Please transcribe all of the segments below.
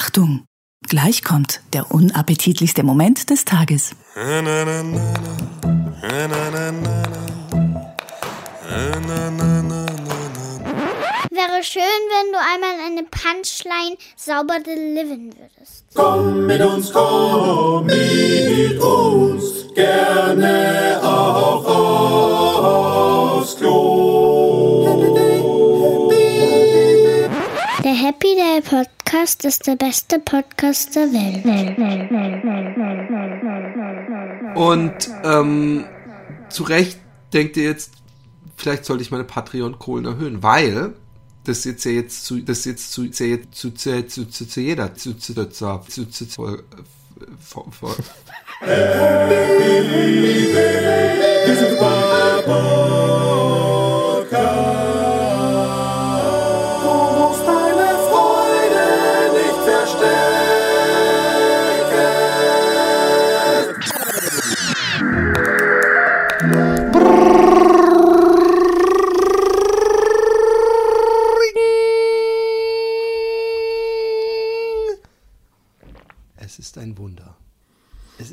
Achtung! Gleich kommt der unappetitlichste Moment des Tages. Wäre schön, wenn du einmal eine Punchline sauber delivern würdest. Komm mit uns, komm mit uns, gerne auch aufs Klo. Der Podcast ist der beste Podcast der Welt. Und ähm, zu Recht denkt ihr jetzt, vielleicht sollte ich meine Patreon-Kohlen erhöhen, weil das jetzt ja jetzt zu, das jetzt zu, zu, zu, zu, zu, zu, zu jeder, zu, zu, zu, zu, zu, zu, zu, vor- vor- Du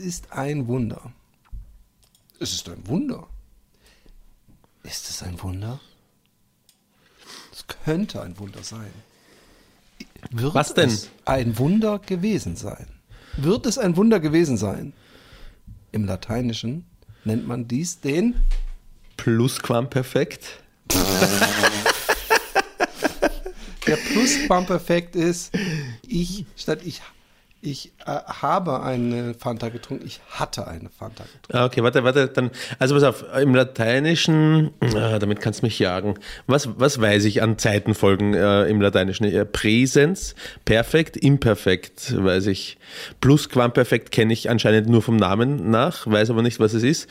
ist ein Wunder. Es ist ein Wunder. Ist es ein Wunder? Es könnte ein Wunder sein. Wird Was denn? es ein Wunder gewesen sein? Wird es ein Wunder gewesen sein? Im Lateinischen nennt man dies den Plusquamperfekt. Der Plusquamperfekt ist, ich statt ich ich äh, habe eine Fanta getrunken, ich hatte eine Fanta getrunken. Ah, okay, warte, warte, dann, also pass auf, im Lateinischen, ah, damit kannst du mich jagen. Was, was weiß ich an Zeitenfolgen äh, im Lateinischen? Äh, Präsens, Perfekt, Imperfekt, weiß ich. Plusquamperfekt kenne ich anscheinend nur vom Namen nach, weiß aber nicht, was es ist.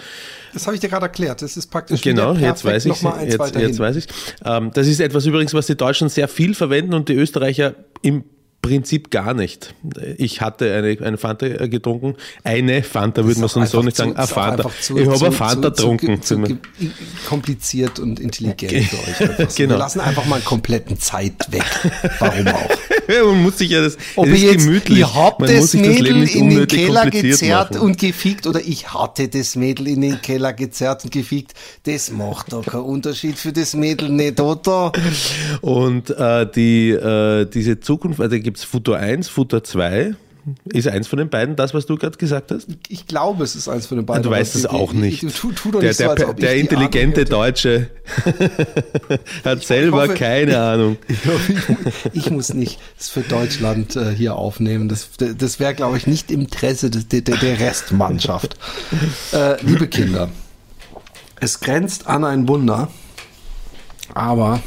Das habe ich dir gerade erklärt. Das ist praktisch Genau, jetzt weiß ich jetzt, jetzt weiß ich. Ähm, das ist etwas übrigens, was die Deutschen sehr viel verwenden und die Österreicher im Prinzip gar nicht. Ich hatte eine, eine Fanta äh, getrunken. Eine Fanta würde man Das sonst so nicht sagen. zu- Eine Fanta. zu- ich habe eine Fanta getrunken. Kompliziert und intelligent für euch. Einfach. Genau. Wir lassen einfach mal einen kompletten Zeit weg. Warum auch? man muss sich ja das. Ob es ist jetzt, gemütlich. man muss das das Mädel nicht in den Keller gezerrt machen. und gefickt oder ich hatte das Mädel in den Keller gezerrt und gefickt, das macht doch keinen Unterschied für das Mädel nicht, oder? Und äh, die, äh, diese Zukunft, also gibt es Futur 1, Futur 2. Ist eins von den beiden das, was du gerade gesagt hast? Ich glaube, es ist eins von den beiden. du aber weißt es auch nicht. Du, tu, tu doch der nicht so, der, als ob ich der die intelligente Deutsche hat selber hoffe- keine Ahnung. Ich muss nicht das für Deutschland äh, hier aufnehmen. Das, das wäre, glaube ich, nicht im Interesse des, der, der Restmannschaft. Äh, liebe Kinder, es grenzt an ein Wunder, aber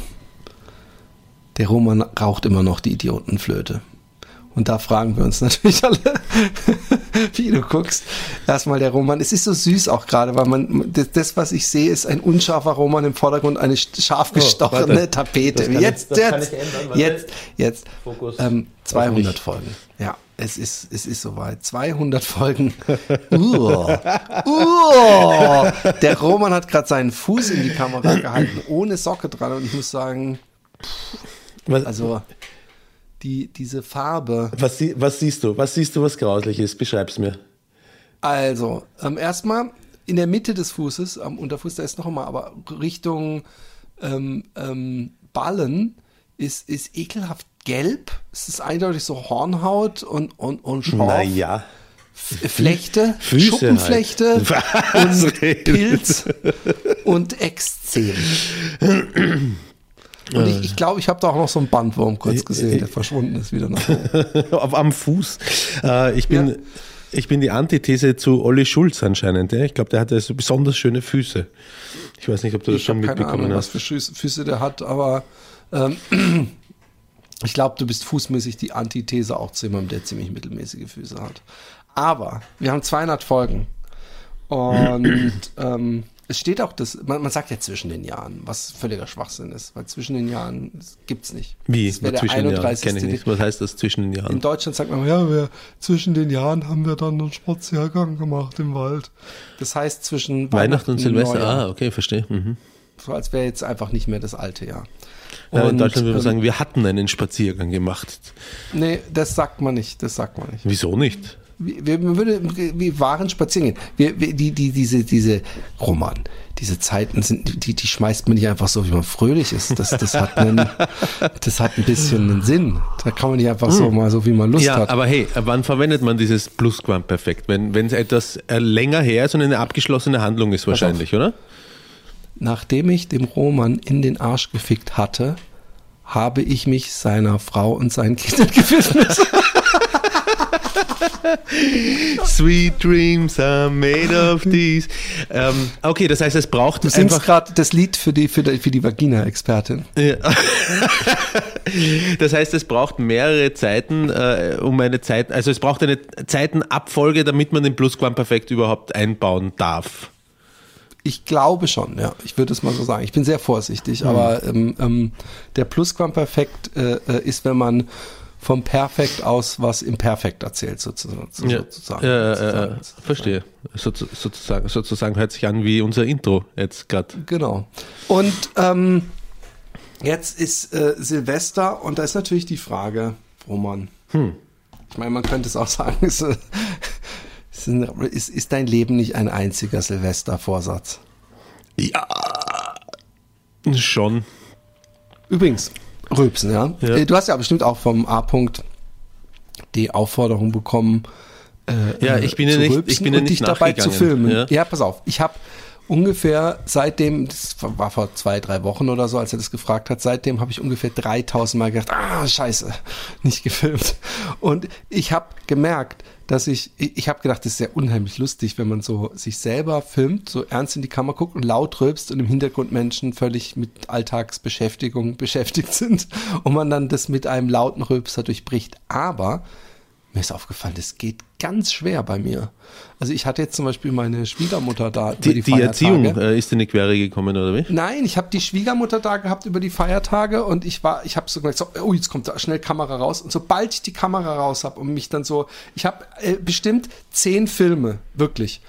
der Roman raucht immer noch die Idiotenflöte. Und da fragen wir uns natürlich alle, wie du guckst. Erstmal der Roman. Es ist so süß auch gerade, weil man das, was ich sehe, ist ein unscharfer Roman im Vordergrund, eine scharf gestochene Oh. Tapete. Kann ich- jetzt, das kann jetzt, ich ändern, jetzt, jetzt. Fokus Ähm, auf 200 mich. Folgen. Ja, es ist, es ist soweit. 200 Folgen. Uah. Uah. Der Roman hat gerade seinen Fuß in die Kamera gehalten, ohne Socke dran. Und ich muss sagen, Was, also die, diese Farbe. was, was siehst du? Was siehst du, was grauslich ist? Beschreib's mir. Also, ähm, erstmal in der Mitte des Fußes, am Unterfuß, da ist noch einmal, aber Richtung ähm, ähm, Ballen ist, ist ekelhaft gelb. Es ist eindeutig so Hornhaut und, und, und Schorf. Naja. Flechte, Füße Schuppenflechte halt. Und? Pilz und Exzem. Und ich, ich glaube, ich habe da auch noch so einen Bandwurm kurz gesehen, der verschwunden ist wieder nach oben. Am Fuß. Äh, ich, bin, Ja. ich bin die Antithese zu Olli Schulz anscheinend. Ja? Ich glaube, der hatte so besonders schöne Füße. Ich weiß nicht, ob du das Ich schon habe keine mitbekommen Ahnung, was hast. für Füße, Füße der hat, aber ähm, ich glaube, du bist fußmäßig die Antithese auch zu jemandem, der ziemlich mittelmäßige Füße hat. Aber wir haben 200 Folgen und ähm, es steht auch, das, man, man sagt ja zwischen den Jahren, was völliger Schwachsinn ist, weil zwischen den Jahren gibt es nicht. Wie? Das zwischen den Jahren? 31. Kenne ich nicht. Was heißt das zwischen den In Jahren? Deutschland sagt man, ja, wir, zwischen den Jahren haben wir dann einen Spaziergang gemacht im Wald. Das heißt zwischen Weihnachten und Silvester. Neujahr. Ah, okay, verstehe. Mhm. so als wäre jetzt einfach nicht mehr das alte Jahr. Ja, in Und, Deutschland würde man ähm, sagen, wir hatten einen Spaziergang gemacht. Nee, das sagt man nicht, das sagt man nicht. Wieso nicht? Wir, man würde, wir waren spazieren gehen. Wir, wir, die, die, diese, diese Roman, diese Zeiten sind, die, die schmeißt man nicht einfach so, wie man fröhlich ist. Das, das hat einen, das hat ein bisschen einen Sinn. Da kann man nicht einfach so mal so, wie man Lust Ja, hat. aber hey, wann verwendet man dieses Plusquamperfekt? Wenn wenn es etwas äh, länger her ist und eine abgeschlossene Handlung ist wahrscheinlich, oder? Nachdem ich dem Roman in den Arsch gefickt hatte, habe ich mich seiner Frau und seinen Kindern gewidmet. Sweet dreams are made of these. Ähm, okay, das heißt, es braucht Du einfach. gerade das Lied für die, für die, für die Vagina-Expertin. Ja. Das heißt, es braucht mehrere Zeiten, äh, um eine Zeit, also es braucht eine Zeitenabfolge, damit man den Plusquamperfekt überhaupt einbauen darf. Ich glaube schon, ja. Ich würde es mal so sagen. Ich bin sehr vorsichtig, Hm. aber ähm, ähm, der Plusquamperfekt äh, äh, ist, wenn man vom Perfekt aus was im Perfekt erzählt, sozusagen. sozusagen, Ja, äh, äh, sozusagen. äh, verstehe. So, sozusagen, sozusagen hört sich an wie unser Intro jetzt gerade. Genau. Und ähm, jetzt ist äh, Silvester und da ist natürlich die Frage, Roman. Hm. Ich meine, man könnte es auch sagen, ist, ist, ist dein Leben nicht ein einziger Silvestervorsatz? Ja, schon. Übrigens, Rülpsen, ja. Ja. Äh, Du hast ja bestimmt auch vom A-Punkt die Aufforderung bekommen, äh, Ja, ich bin ja nicht- ich bin ja nicht dich dabei zu filmen. ja. Ja, pass auf. Ich habe ungefähr seitdem, das war vor zwei, drei Wochen oder so, als er das gefragt hat, seitdem habe ich ungefähr 3000 Mal gedacht, ah, scheiße, nicht gefilmt. Und ich habe gemerkt, dass ich, ich habe gedacht, das ist ja unheimlich lustig, wenn man so sich selber filmt, so ernst in die Kamera guckt und laut rülpst und im Hintergrund Menschen völlig mit Alltagsbeschäftigung beschäftigt sind und man dann das mit einem lauten Rülpser durchbricht. Aber mir ist aufgefallen, das geht ganz schwer bei mir. Also ich hatte jetzt zum Beispiel meine Schwiegermutter da über Die, die, die. Erziehung äh, ist in die Quere gekommen, oder wie? Nein, ich habe die Schwiegermutter da gehabt über die Feiertage und ich war, ich habe so gesagt, so, oh, jetzt kommt da schnell Kamera raus. Und sobald ich die Kamera raus habe und mich dann so, ich habe äh, bestimmt zehn Filme, wirklich.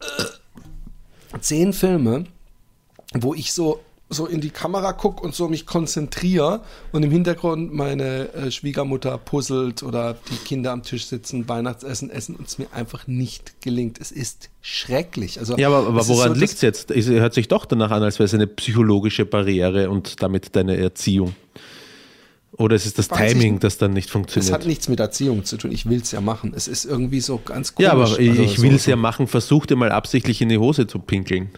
Äh, zehn Filme, wo ich so so in die Kamera gucke und so mich konzentriere und im Hintergrund meine äh, Schwiegermutter puzzelt oder die Kinder am Tisch sitzen, Weihnachtsessen essen und es mir einfach nicht gelingt. Es ist schrecklich. Also Ja, aber, aber es ist woran so, liegt es jetzt? Es hört sich doch danach an, als wäre es eine psychologische Barriere und damit deine Erziehung. Oder ist es das Weiß ich Timing, nicht. das dann nicht Das funktioniert? hat nichts mit Erziehung zu tun. Ich will es ja machen. Es ist irgendwie so ganz komisch. ja, aber ich, Also ich will es so- ja machen. Versuch dir mal absichtlich in die Hose zu pinkeln.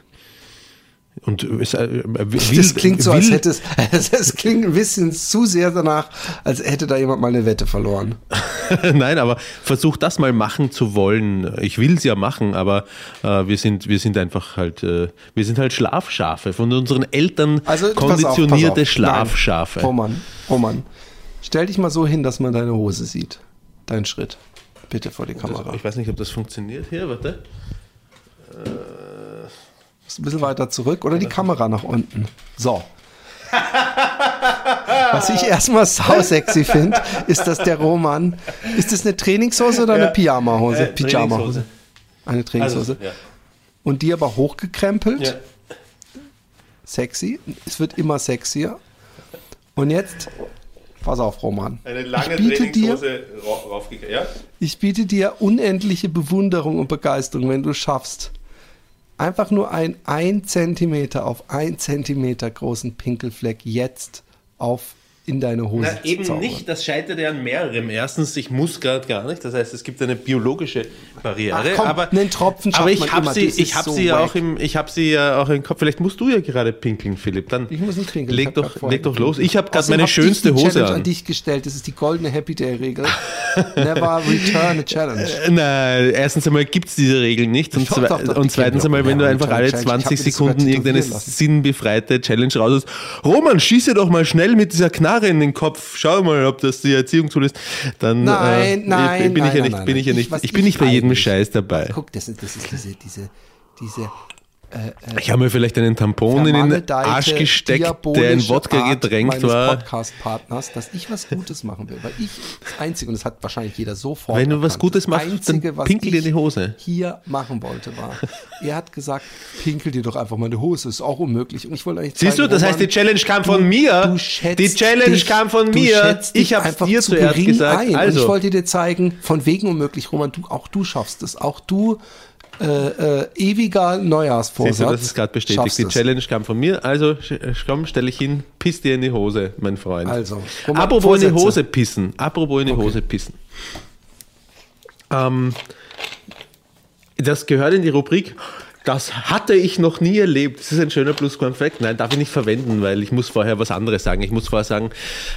Und es, äh, will, Das klingt so, will, als hätte es, es klingt ein bisschen zu sehr danach, als hätte da jemand mal eine Wette verloren. Nein, aber versuch das mal machen zu wollen. Ich will es ja machen, aber äh, wir sind wir sind einfach halt äh, wir sind halt Schlafschafe von unseren Eltern Also pass auf, konditionierte pass auf. Schlafschafe. Nein. Roman, Roman, stell dich mal so hin, dass man deine Hose sieht. Dein Schritt. Bitte vor die Kamera. Ich weiß nicht, ob das funktioniert hier. Warte. Ein bisschen weiter zurück oder die Kamera nach unten. So. Was ich erstmal sau sexy finde, ist, dass der Roman. Ist das eine Trainingshose oder eine Pyjama-Hose? Äh, Pyjama-Hose. Eine Trainingshose. Also, ja. Und die aber hochgekrempelt. Ja. Sexy. Es wird immer sexier. Und jetzt, pass auf, Roman. Eine lange ich biete dir, Trainingshose ra- raufgegangen. Ja? ich biete dir unendliche Bewunderung und Begeisterung, wenn du schaffst, einfach nur ein 1 Zentimeter auf 1 Zentimeter großen Pinkelfleck jetzt auf in deine Hose Na, eben zaubern. nicht, das scheitert ja an mehrerem. Erstens, ich muss gerade gar nicht, das heißt, es gibt eine biologische Barriere. Ach komm, aber einen Tropfen aber ich habe sie, ich habe so sie ja auch im, ich habe sie ja auch im Kopf. Vielleicht musst du ja gerade pinkeln, Philipp. Dann Ich muss nicht pinkeln. leg hab doch, leg doch los. Ich habe gerade meine hab schönste Hose Challenge an an. dich gestellt. Das ist die goldene Happy Day Regel. Never return a challenge. Äh, Nein, erstens einmal gibt es diese Regeln nicht und, zwei, doch, doch, und zweitens einmal, wenn du einfach alle Challenge. Ich hab 20 mir das sogar Sekunden irgendeine sinnbefreite Challenge raus hast. Roman, schieße doch mal schnell mit dieser Knarre in den Kopf. Schau mal, ob das die Erziehung zulässt. Dann Nein, äh, nein, bin ich nein, ja nicht, nein, bin ich ja nein. nicht, ich bin nicht bei jedem Scheiß dabei. Guck, das ist, das ist diese, diese, diese Ich habe mir vielleicht einen Tampon in den Arsch gesteckt, der in Wodka Art getränkt war. Podcast-Partners, dass ich was Gutes machen will. Weil ich das Einzige, und das hat wahrscheinlich jeder sofort Wenn du was Gutes machst, dann Einzige, was pinkel dir ich die Hose. hier machen wollte, war, er hat gesagt, pinkel dir doch einfach mal die Hose, ist auch unmöglich. Und ich wollte eigentlich Siehst du, das heißt, die Challenge kam von du- mir. du schätzt Die Challenge dich- kam von mir. Ich habe dir zu zuerst gesagt. Ein. Und Also, ich wollte dir zeigen, von wegen unmöglich, Roman, du, auch du schaffst es. Auch du, äh, äh, ewiger Neujahrsvorsatz. siehst du, das ist gerade bestätigt. schaffst Die es. Challenge kam von mir. Also, komm, stelle ich hin, piss dir in die Hose, mein Freund. Also, Apropos in die Vorsätze. Hose pissen. Apropos in die Okay. Hose pissen. Ähm, das gehört in die Rubrik. Das hatte ich noch nie erlebt. Das ist ein schöner Plusquam-Fact. Nein, darf ich nicht verwenden, weil ich muss vorher was anderes sagen. Ich muss vorher sagen,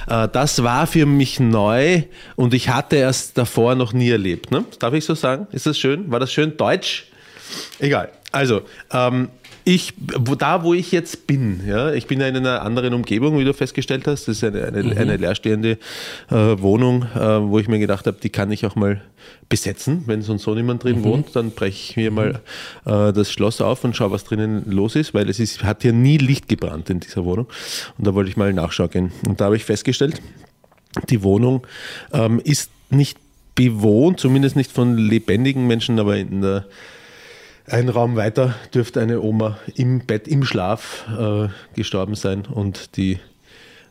äh, das war für mich neu und ich hatte es davor noch nie erlebt. Ne? Darf ich so sagen? Ist das schön? War das schön deutsch? Egal. Also, ähm, ich, wo, da wo ich jetzt bin, ja, ich bin ja in einer anderen Umgebung, wie du festgestellt hast. Das ist eine, eine, eine leerstehende äh, Wohnung, äh, wo ich mir gedacht habe, die kann ich auch mal besetzen. Wenn sonst so niemand drin wohnt, dann breche ich mir mal äh, das Schloss auf und schaue, was drinnen los ist, weil es ist, hat hier nie Licht gebrannt in dieser Wohnung. Und da wollte ich mal nachschauen gehen. Und da habe ich festgestellt, die Wohnung ähm, ist nicht bewohnt, zumindest nicht von lebendigen Menschen, aber in der ein Raum weiter dürfte eine Oma im Bett, im Schlaf äh, gestorben sein und die,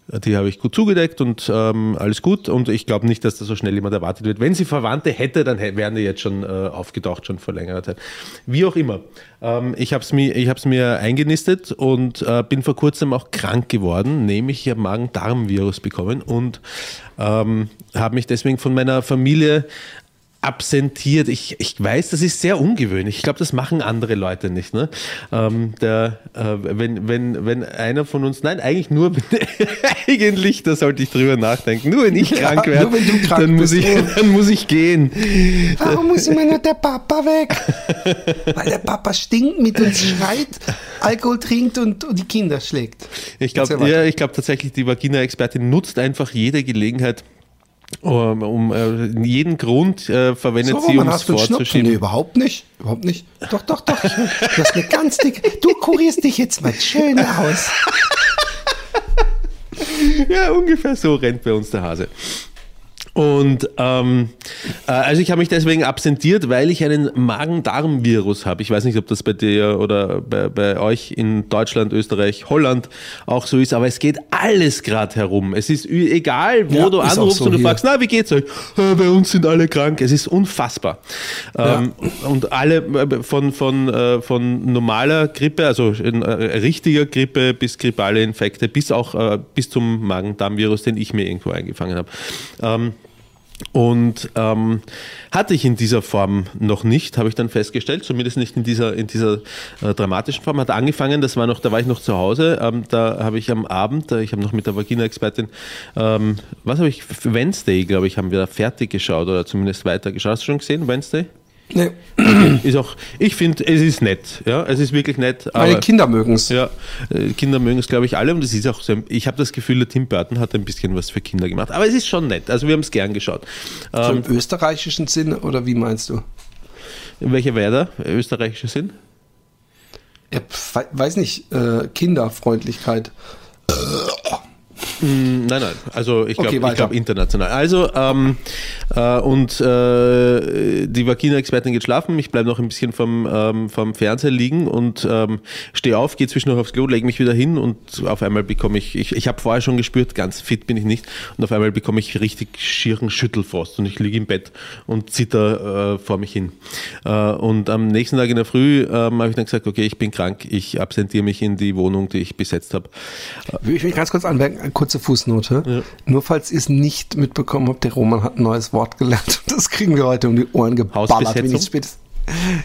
die habe ich gut zugedeckt und ähm, alles gut und ich glaube nicht, dass da so schnell jemand erwartet wird. Wenn sie Verwandte hätte, dann wären die jetzt schon äh, aufgetaucht, schon vor längerer Zeit. Wie auch immer. Ähm, ich habe es mir, mir eingenistet und äh, bin vor kurzem auch krank geworden, nämlich ich habe Magen-Darm-Virus bekommen und ähm, habe mich deswegen von meiner Familie absentiert. Ich, ich weiß, das ist sehr ungewöhnlich. Ich glaube, das machen andere Leute nicht. Ne? Ähm, der, äh, wenn, wenn, wenn einer von uns, nein, eigentlich nur, eigentlich, da sollte ich drüber nachdenken, nur wenn ich Ja, krank werde, du krank dann, muss ich, oh. dann muss ich gehen. Warum muss immer nur der Papa weg? Weil der Papa stinkt, mit uns schreit, Alkohol trinkt und, und die Kinder schlägt. Ich glaube ja, ich glaub tatsächlich, die Vagina-Expertin nutzt einfach jede Gelegenheit, um, um äh, jeden Grund äh, verwendet So, sie, um es vorzuschieben. Nee, überhaupt nicht. Überhaupt nicht. Doch, doch, doch. Du hast eine ganz dicke. Du kurierst dich jetzt mal schön aus. Ja, ungefähr so rennt bei uns der Hase. Und ähm, äh, also ich habe mich deswegen absentiert, weil ich einen Magen-Darm-Virus habe. Ich weiß nicht, ob das bei dir oder bei, bei euch in Deutschland, Österreich, Holland auch so ist, aber es geht alles gerade herum. Es ist egal, wo Ja, du anrufst so und du hier. fragst, na, wie geht's euch? Äh, bei uns sind alle krank. Es ist unfassbar. Ähm, und alle äh, von, von, von normaler Grippe, also richtiger Grippe bis grippale Infekte, bis auch bis zum Magen-Darm-Virus, den ich mir irgendwo eingefangen habe. Ähm, und ähm, hatte ich in dieser Form noch nicht, habe ich dann festgestellt, zumindest nicht in dieser, in dieser äh, dramatischen Form. Hat angefangen, das war noch, da war ich noch zu Hause, ähm, da habe ich am Abend, äh, ich habe noch mit der Vagina-Expertin, ähm, was habe ich, Wednesday, glaube ich, haben wir da fertig geschaut oder zumindest weitergeschaut. Hast du schon gesehen, Wednesday? Nee, Ist auch, ich finde, es ist nett, ja, es ist wirklich nett. meine Kinder mögen es. ja, äh, Kinder mögen es, glaube ich, alle. Und es ist auch so, ich habe das Gefühl, der Tim Burton hat ein bisschen was für Kinder gemacht. Aber es ist schon nett. Also wir haben es gern geschaut. So Ähm, im österreichischen Sinne oder wie meinst du? welcher wäre der österreichische Sinn? Ja, weiß nicht, äh, Kinderfreundlichkeit. Nein, nein. Also ich glaube Okay, glaub international. Also ähm, äh, und äh, die Vagina-Expertin geht schlafen. Ich bleibe noch ein bisschen vom, ähm, vom Fernseher liegen und ähm, stehe auf, gehe zwischendurch aufs Klo, lege mich wieder hin und auf einmal bekomme ich, ich, ich habe vorher schon gespürt, ganz fit bin ich nicht und auf einmal bekomme ich richtig schieren Schüttelfrost und ich liege im Bett und zitter äh, vor mich hin. Äh, und am nächsten Tag in der Früh ähm, habe ich dann gesagt, okay, ich bin krank, ich absentiere mich in die Wohnung, die ich besetzt habe. Will ich mich ganz kurz anmerken, eine kurze Fußnote. Nur falls ihr es nicht mitbekommen habt, der Roman hat ein neues Wort gelernt. Das kriegen wir heute um die Ohren geballert. Wenn ich spätestens-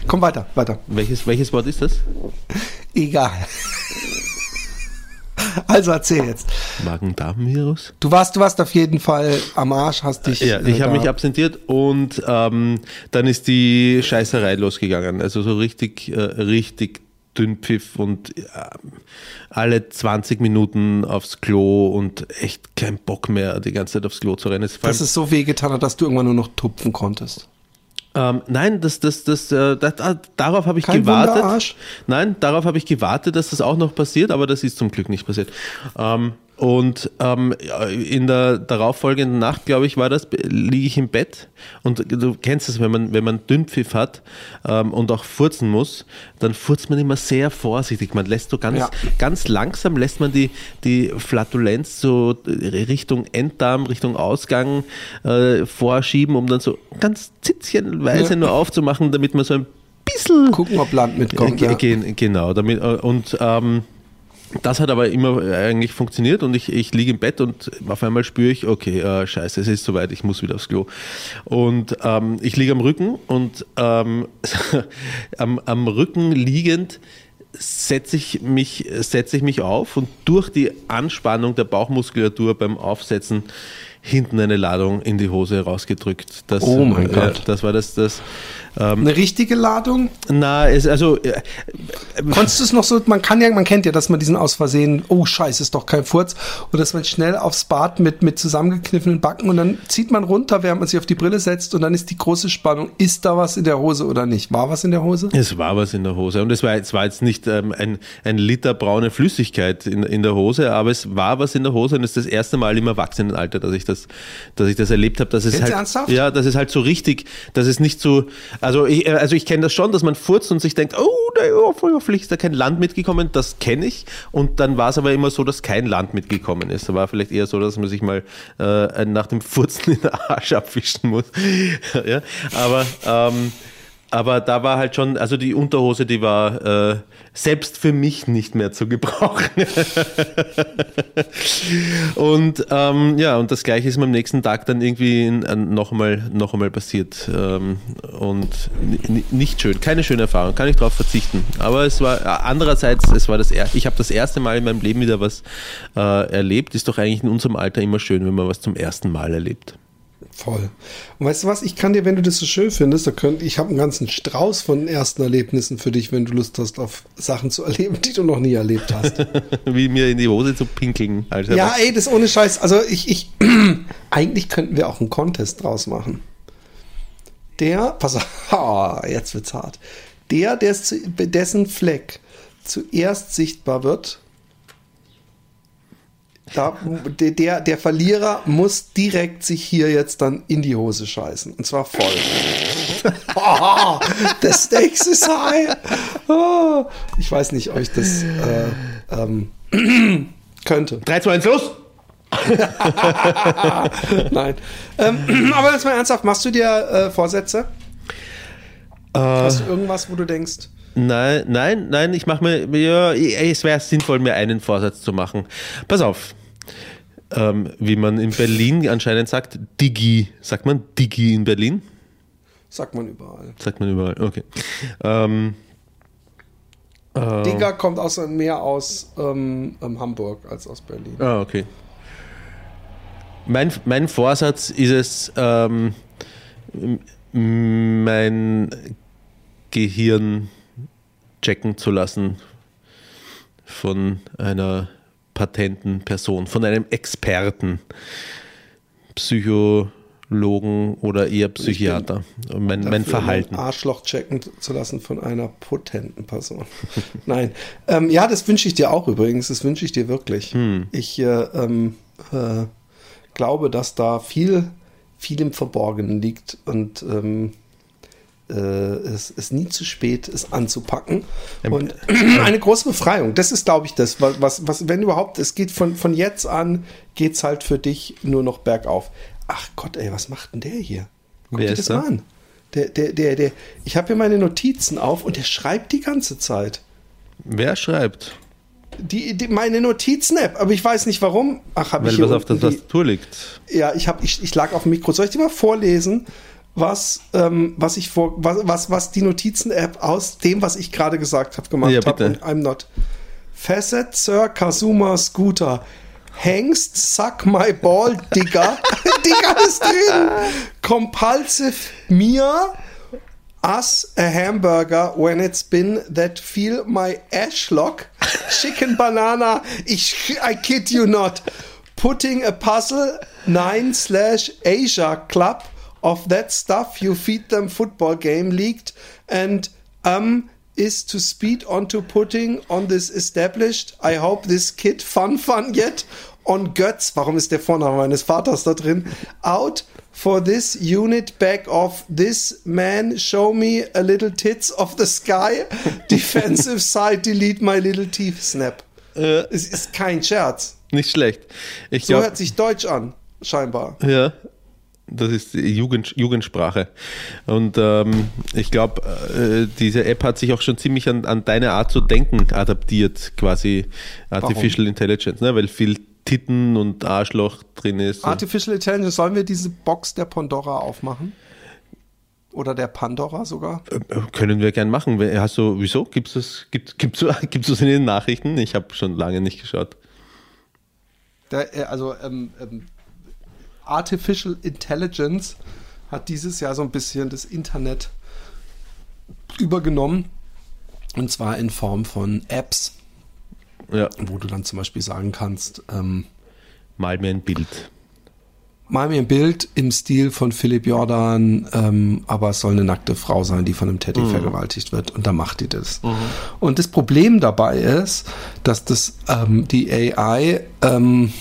Komm weiter, weiter. Welches, welches Wort ist das? Egal. Also erzähl jetzt. Magen-Darm-Virus? Du warst, du warst auf jeden Fall am Arsch, hast dich. Ja, äh, ich habe da- mich absentiert und ähm, dann ist die Scheißerei losgegangen. Also so richtig, äh, richtig Dünnpfiff und äh, alle 20 Minuten aufs Klo und echt kein Bock mehr, die ganze Zeit aufs Klo zu rennen. Dass allem, es so wehgetan hat, dass du irgendwann nur noch tupfen konntest. Ähm, nein, das, das, das, äh, da, da, darauf habe ich Kein gewartet. Nein, darauf habe ich gewartet, dass das auch noch passiert, aber das ist zum Glück nicht passiert. Ähm, und ähm, ja, in der darauffolgenden Nacht, glaube ich, war das, liege ich im Bett und du kennst es, wenn man, wenn man Dünnpfiff hat ähm, und auch furzen muss, dann furzt man immer sehr vorsichtig. Man lässt so ganz, Ja. ganz langsam lässt man die, die Flatulenz so Richtung Enddarm, Richtung Ausgang äh, vorschieben, um dann so ganz zitzchenweise Ja. nur aufzumachen, damit man so ein bisschen Gucken, ob Land mitkommt. Ge- Ja. ge- Genau, damit, äh, und ähm, das hat aber immer eigentlich funktioniert und ich, ich liege im Bett und auf einmal spüre ich, okay, äh, scheiße, es ist soweit, ich muss wieder aufs Klo. Und ähm, ich liege am Rücken und ähm, am, am Rücken liegend setze ich, mich, setze ich mich auf und durch die Anspannung der Bauchmuskulatur beim Aufsetzen hinten eine Ladung in die Hose rausgedrückt. Das, Oh mein äh, Gott. Das war das, das ähm, Eine richtige Ladung? na, es, also äh, Konntest du es noch so, man kann ja, man kennt ja, dass man diesen aus Versehen, oh scheiße, ist doch kein Furz, oder dass man schnell aufs Bad mit, mit zusammengekniffenen Backen und dann zieht man runter, während man sich auf die Brille setzt und dann ist die große Spannung, ist da was in der Hose oder nicht? War was in der Hose? Es war was in der Hose. Und es war, es war jetzt nicht ähm, ein, ein Liter braune Flüssigkeit in, in der Hose, aber es war was in der Hose und es ist das erste Mal im Erwachsenenalter, dass ich das, dass ich das erlebt habe. Dass es halt, ernsthaft? Ja, das ist halt so richtig, dass es nicht so, also ich, äh, also ich kenne das schon, dass man furzt und sich denkt, oh, da, oh, hoffentlich ist da kein Land mitgekommen, das kenne ich. Und dann war es aber immer so, dass kein Land mitgekommen ist. Da war vielleicht eher so, dass man sich mal äh, nach dem Furzen in den Arsch abwischen muss. ja, aber ähm, aber da war halt schon, also die Unterhose, die war äh, selbst für mich nicht mehr zu gebrauchen. und ähm, ja, und das gleiche ist mir am nächsten Tag dann irgendwie in- an- noch einmal, passiert. Ähm, und ni- nicht schön, keine schöne Erfahrung, kann ich darauf verzichten. Aber es war äh, andererseits, es war das ich habe das erste Mal in meinem Leben wieder was äh, erlebt. Ist doch eigentlich in unserem Alter immer schön, wenn man was zum ersten Mal erlebt. Voll. Und weißt du was, ich kann dir, wenn du das so schön findest, da könnt, ich habe einen ganzen Strauß von ersten Erlebnissen für dich, wenn du Lust hast, auf Sachen zu erleben, die du noch nie erlebt hast. Wie mir in die Hose zu pinkeln. Alter. Ja, ey, das ohne Scheiß. Also ich, ich, eigentlich könnten wir auch einen Contest draus machen. Der, pass auf, jetzt wird's hart. Der, der ist zu, dessen Fleck zuerst sichtbar wird, da, der, der, Verlierer muss direkt sich hier jetzt dann in die Hose scheißen. Und zwar voll. oh, the stakes is high. Oh, ich weiß nicht, ob ich das äh, ähm, könnte. 3, 2, 1, los! Nein. Ähm, aber jetzt mal ernsthaft, machst du dir äh, Vorsätze? Hast du irgendwas, wo du denkst, Nein, nein, nein, ich mache mir, ja, es wäre sinnvoll, mir einen Vorsatz zu machen. Pass auf, ähm, wie man in Berlin anscheinend sagt, Digi. Sagt man Digi in Berlin? sagt man überall. Sagt man überall, okay. Ähm, äh, Digger kommt aus, mehr aus ähm, ähm, Hamburg als aus Berlin. Ah, okay. Mein, mein Vorsatz ist es, ähm, mein Gehirn checken zu lassen von einer patenten Person, von einem Experten, Psychologen oder eher Psychiater. Mein, mein Verhalten. Arschloch checken zu lassen von einer potenten Person. Nein. Ähm, ja, das wünsche ich dir auch übrigens. Das wünsche ich dir wirklich. Hm. Ich äh, ähm, äh, glaube, dass da viel, viel im Verborgenen liegt und ähm, äh, es ist nie zu spät, es anzupacken. Und eine große Befreiung, das ist, glaube ich, das, was, was, was, wenn überhaupt, es geht von, von jetzt an, geht es halt für dich nur noch bergauf. Ach Gott, ey, was macht denn der hier? Guck Wer dir ist das da? an. Der, der, der, der, ich habe hier meine Notizen auf und der schreibt die ganze Zeit. Wer schreibt? Die, die, meine Notizen-App, aber ich weiß nicht warum. Ach, habe ich Weil was auf der Tastatur liegt. ja, ich, hab, ich, ich lag auf dem Mikro. Soll ich dir mal vorlesen, was, ähm, was, ich vor, was, was, was die Notizen-App aus dem, was ich gerade gesagt habe, gemacht Ja, habe? Und I'm not. Facet Sir Kazuma Scooter. Hengst, suck my ball, Digger. Digger ist drin. Compulsive mir. Us a hamburger when it's been that feel my ashlock. Chicken banana. Ich, I kid you not. Putting a puzzle 9 slash Asia Club of that stuff you feed them football game leaked and um is to speed onto putting on this established. I hope this kid fun fun yet on Götz. Warum ist der Vorname meines Vaters da drin? Out for this unit back of this man. Show me a little tits of the sky. Defensive side, delete my little teeth snap. Es ist kein Scherz. Nicht schlecht. Ich So glaube, hört sich Deutsch an, scheinbar. ja, das ist Jugend, Jugendsprache. Und ähm, ich glaube, äh, diese App hat sich auch schon ziemlich an, an deine Art zu denken adaptiert, quasi Artificial Intelligence, ne? weil viel Titten und Arschloch drin ist. Artificial Intelligence, sollen wir diese Box der Pandora aufmachen? Oder der Pandora sogar? Äh, Können wir gern machen. Hast du, wieso? Gibt es gibt, gibt's, gibt's das in den Nachrichten? Ich habe schon lange nicht geschaut. Der, äh, also ähm, ähm, Artificial Intelligence hat dieses Jahr so ein bisschen das Internet übergenommen. Und zwar in Form von Apps, Ja, wo du dann zum Beispiel sagen kannst, ähm, mal mir ein Bild. mal mir ein Bild im Stil von Philipp Jordan, ähm, aber es soll eine nackte Frau sein, die von einem Teddy vergewaltigt wird. Und dann macht die das. Und das Problem dabei ist, dass das ähm, die AI ähm,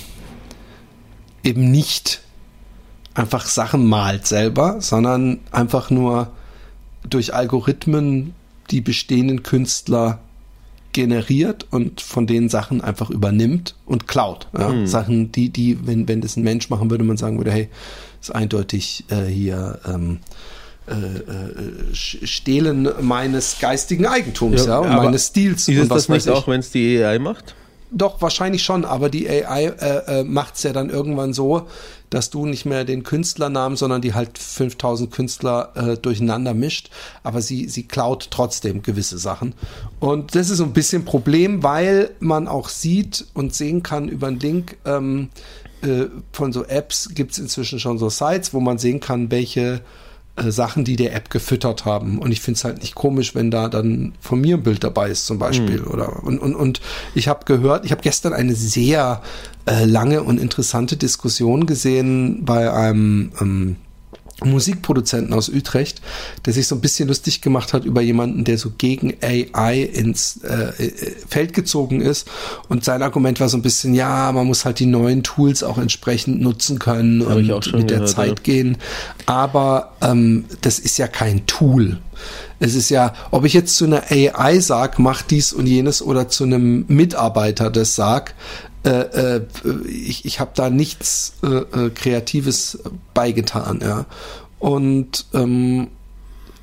eben nicht einfach Sachen malt selber, sondern einfach nur durch Algorithmen die bestehenden Künstler generiert und von denen Sachen einfach übernimmt und klaut. Ja? Sachen, die, die, wenn, wenn das ein Mensch machen würde, man sagen würde, hey, ist eindeutig äh, hier ähm, äh, äh, Stehlen meines geistigen Eigentums, ja, und aber meines Stils. Ist und das nicht auch, wenn es die AI macht? Doch, wahrscheinlich schon, aber die AI äh, äh, macht es ja dann irgendwann so, dass du nicht mehr den Künstlernamen, sondern die halt 5000 Künstler äh, durcheinander mischt, aber sie, sie klaut trotzdem gewisse Sachen. Und das ist so ein bisschen Problem, weil man auch sieht und sehen kann über einen Link ähm, äh, von so Apps gibt es inzwischen schon so Sites, wo man sehen kann, welche äh, Sachen, die der App gefüttert haben. Und ich finde es halt nicht komisch, wenn da dann von mir ein Bild dabei ist zum Beispiel. Oder und, und, und ich habe gehört, ich habe gestern eine sehr äh, lange und interessante Diskussion gesehen bei einem ähm, Musikproduzenten aus Utrecht, der sich so ein bisschen lustig gemacht hat über jemanden, der so gegen AI ins äh, äh, Feld gezogen ist. Und sein Argument war so ein bisschen, ja, man muss halt die neuen Tools auch entsprechend nutzen können Hab ich und mit der gehört, Zeit ja. gehen. Aber ähm, das ist ja kein Tool. Es ist ja, ob ich jetzt zu einer AI sag, mach dies und jenes oder zu einem Mitarbeiter das sag, äh, äh, ich, ich habe da nichts äh, äh, Kreatives beigetan, ja. Und ähm,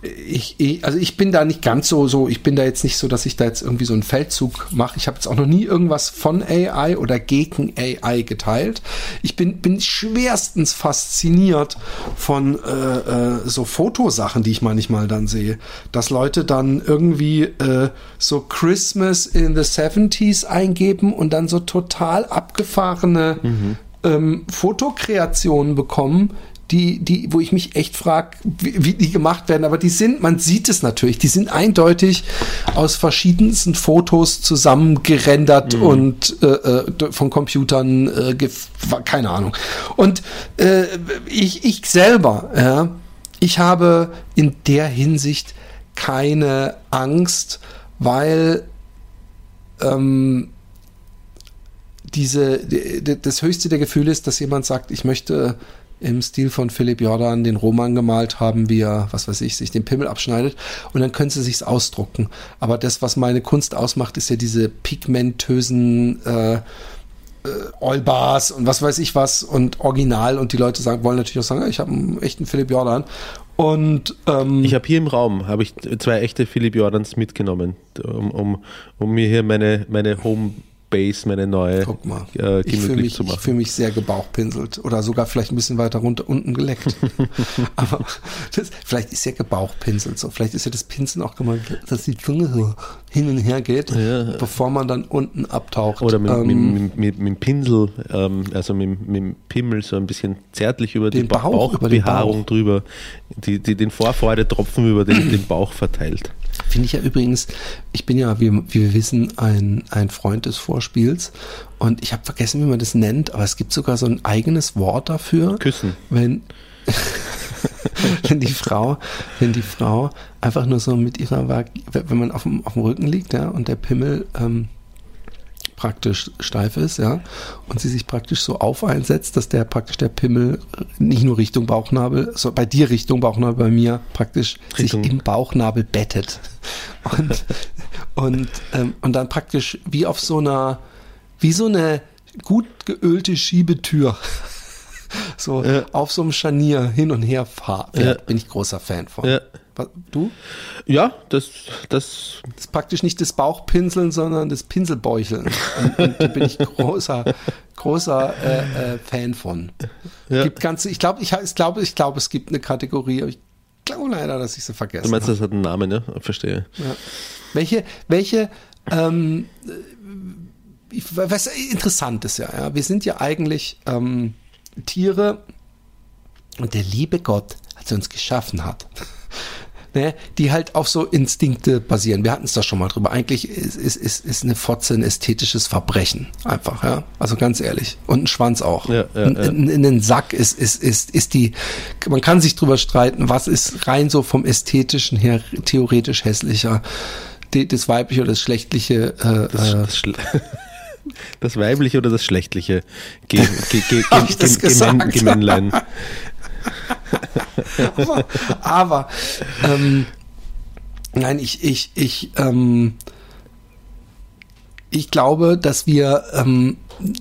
ich, ich, also ich bin da nicht ganz so, so, ich bin da jetzt nicht so, dass ich da jetzt irgendwie so einen Feldzug mache. Ich habe jetzt auch noch nie irgendwas von AI oder gegen AI geteilt. Ich bin, bin schwerstens fasziniert von äh, äh, so Fotosachen, die ich manchmal dann sehe. Dass Leute dann irgendwie äh, so Christmas in the 70s eingeben und dann so total abgefahrene ähm, Fotokreationen bekommen, die, die, wo ich mich echt frage, wie, wie die gemacht werden, aber die sind, man sieht es natürlich, die sind eindeutig aus verschiedensten Fotos zusammengerendert und äh, äh, von Computern, äh, keine Ahnung. Und äh, ich, ich selber, ja, ich habe in der Hinsicht keine Angst, weil ähm, diese, d- d- das höchste der Gefühle ist, dass jemand sagt, ich möchte im Stil von Philipp Jordan den Roman gemalt haben, wie er, was weiß ich, sich den Pimmel abschneidet. Und dann können sie sich's ausdrucken. Aber das, was meine Kunst ausmacht, ist ja diese pigmentösen äh, äh, Oilbars und was weiß ich was und Original. Und die Leute sagen, wollen natürlich auch sagen, ich habe einen echten Philipp Jordan. Und ähm, Ich habe hier im Raum habe ich zwei echte Philipp Jordans mitgenommen, um, um, um mir hier meine, meine Homebase, meine neue Guck mal, äh, ich fühle mich, zu ich machen. fühl mich sehr gebauchpinselt oder sogar vielleicht ein bisschen weiter runter unten geleckt. Aber das, vielleicht ist ja gebauchpinselt so. Vielleicht ist ja das Pinseln auch gemeint, dass die Zunge so hin und her geht, bevor man dann unten abtaucht. Oder mit, Ähm, mit, mit, mit, dem Pinsel, ähm, also mit, mit dem Pimmel so ein bisschen zärtlich über die Den Bauch, über den Bauchbehaarung Bauch. drüber, die, die den Vorfreudetropfen über den, den Bauch verteilt. Finde ich ja übrigens, ich bin ja, wie, wie wir wissen, ein, ein Freund des Vorspiels und ich habe vergessen, wie man das nennt, aber es gibt sogar so ein eigenes Wort dafür. Küssen. Wenn wenn die Frau, wenn die Frau einfach nur so mit ihrer wenn man auf dem, auf dem Rücken liegt, ja, und der Pimmel ähm, praktisch steif ist, ja, und sie sich praktisch so auf einsetzt, dass der praktisch der Pimmel nicht nur Richtung Bauchnabel, so bei dir Richtung Bauchnabel, bei mir praktisch Richtung- sich im Bauchnabel bettet. Und, und, ähm, und dann praktisch wie auf so einer, wie so eine gut geölte Schiebetür. So Ja. auf so einem Scharnier hin und her fahren. Ja. Bin ich großer Fan von. Ja. Du? Ja, das, das, Das ist praktisch nicht das Bauchpinseln, sondern das Pinselbäucheln. Und, und da bin ich großer, großer äh, äh, Fan von. Ja. Gibt ganze, ich glaube, ich, ich glaube, ich glaube, es gibt eine Kategorie, aber ich glaube leider, dass ich sie vergessen du meinst, habe. das hat einen Namen, ne? Verstehe. Ja. Welche, welche, ähm, ich, was interessant ist ja, ja, wir sind ja eigentlich ähm, Tiere und der liebe Gott, als er uns geschaffen hat, ne, die halt auf so Instinkte basieren. Wir hatten es da schon mal drüber. Eigentlich ist, ist, ist, ist eine Fotze ein ästhetisches Verbrechen. Einfach, ja. Also ganz ehrlich. Und ein Schwanz auch. Ja, ja, ja. ein, ein, ein Sack ist, ist, ist, ist die, man kann sich drüber streiten, was ist rein so vom ästhetischen her theoretisch hässlicher. Das weibliche oder das schlechtliche äh, Das, äh, das, das weibliche oder das schlechtliche Ge Ge Ge Ge gesagt? Gemännlein. Aber, aber ähm, nein, ich, ich, ich, ähm, ich glaube, dass wir ähm,